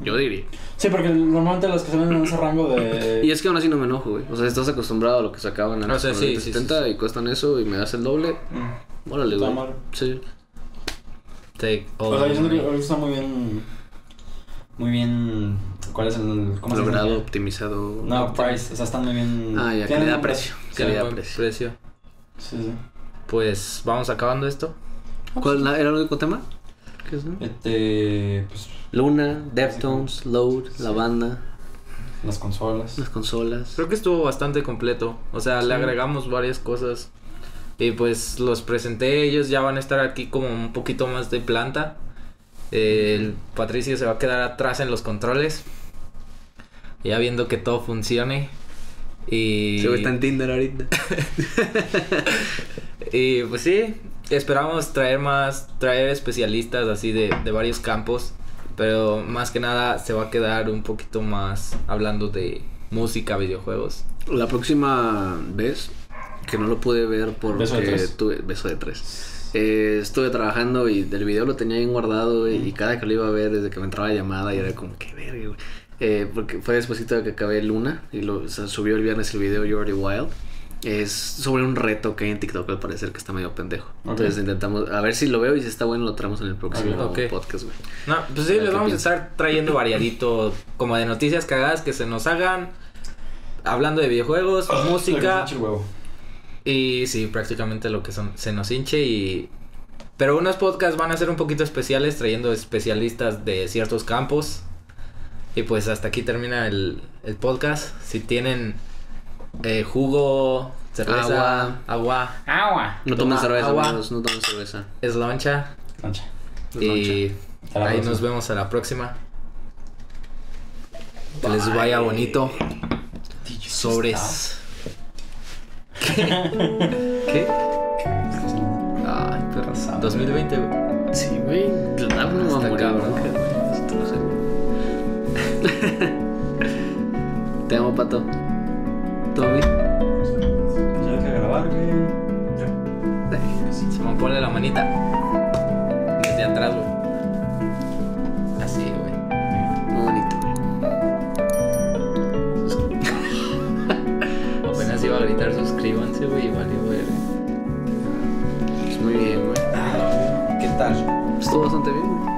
Speaker 3: Yo diría.
Speaker 1: Sí, porque normalmente las que se venden en ese rango de...
Speaker 3: Y es que aún así no me enojo, güey. O sea, estás acostumbrado a lo que sacaban en
Speaker 2: O sea,
Speaker 3: los
Speaker 2: sí, sí,
Speaker 3: 70 y cuestan eso y me das el doble.
Speaker 1: Mm.
Speaker 3: Órale,
Speaker 1: Está
Speaker 3: güey.
Speaker 1: mal.
Speaker 3: Sí.
Speaker 2: Take all
Speaker 1: O sea, yo siento que está muy bien... Muy bien... ¿Cuál es el...? ¿Cómo se
Speaker 3: Logrado,
Speaker 1: llama?
Speaker 3: optimizado.
Speaker 1: No, price. O sea, están muy bien...
Speaker 3: Ah, ya, calidad-precio.
Speaker 2: Sí,
Speaker 3: Calidad
Speaker 2: buen
Speaker 3: precio.
Speaker 2: precio.
Speaker 1: Sí, sí.
Speaker 2: Pues vamos acabando esto.
Speaker 3: ¿Cuál la- era el único tema? ¿Qué es, no?
Speaker 1: Este, pues,
Speaker 3: Luna, Deftones, Load, la banda,
Speaker 1: las consolas.
Speaker 3: las consolas.
Speaker 2: Creo que estuvo bastante completo. O sea, le agregamos varias cosas. Y pues los presenté. Ellos ya van a estar aquí como un poquito más de planta. El Patricio se va a quedar atrás en los controles. Ya viendo que todo funcione. Y,
Speaker 3: Se está en Tinder ahorita.
Speaker 2: y pues sí, esperamos traer más, traer especialistas así de, de varios campos. Pero más que nada se va a quedar un poquito más hablando de música, videojuegos.
Speaker 3: La próxima vez, que no lo pude ver porque
Speaker 1: Beso de tres.
Speaker 3: tuve beso de tres. Eh, estuve trabajando y del video lo tenía bien guardado güey, y cada que lo iba a ver desde que me entraba la llamada y era como que verga, güey. Eh, porque fue después de que acabé Luna y lo o sea, subió el viernes el video You're Already Wild. Es sobre un reto que hay en TikTok al parecer que está medio pendejo. Entonces intentamos, a ver si lo veo y si está bueno lo traemos en el próximo podcast, güey.
Speaker 2: No, pues sí, les vamos a estar trayendo variadito, como de noticias cagadas que se nos hagan, hablando de videojuegos, música,
Speaker 1: Pinche huevo.
Speaker 2: y sí, prácticamente lo que son, se nos hinche y... Pero unos podcasts van a ser un poquito especiales, trayendo especialistas de ciertos campos. Y pues hasta aquí termina el, el podcast. Si tienen eh, jugo, cerveza, agua,
Speaker 1: Agua.
Speaker 3: No tomen cerveza,
Speaker 2: agua.
Speaker 3: amigos, no tomen cerveza.
Speaker 2: es loncha.
Speaker 1: Concha.
Speaker 2: Y
Speaker 1: Hasta la
Speaker 2: ahí
Speaker 1: próxima.
Speaker 2: nos vemos a la próxima. Que les vaya bonito. Sobres. ¿Qué? Ay, perra. 2020, güey.
Speaker 3: Sí, güey. No va a morir
Speaker 2: cabrón.
Speaker 3: sé. Te amo, pato. ¿Todo bien?
Speaker 1: Ya deja de grabar, güey.
Speaker 2: Se me pone la manita. Desde atrás, güey. Así, güey.
Speaker 3: Muy bonito, güey.
Speaker 2: Apenas iba a gritar suscríbanse, güey, y valió, güey.
Speaker 3: Pues muy bien, güey.
Speaker 2: ¿Qué tal?
Speaker 3: Estuvo bastante bien, güey.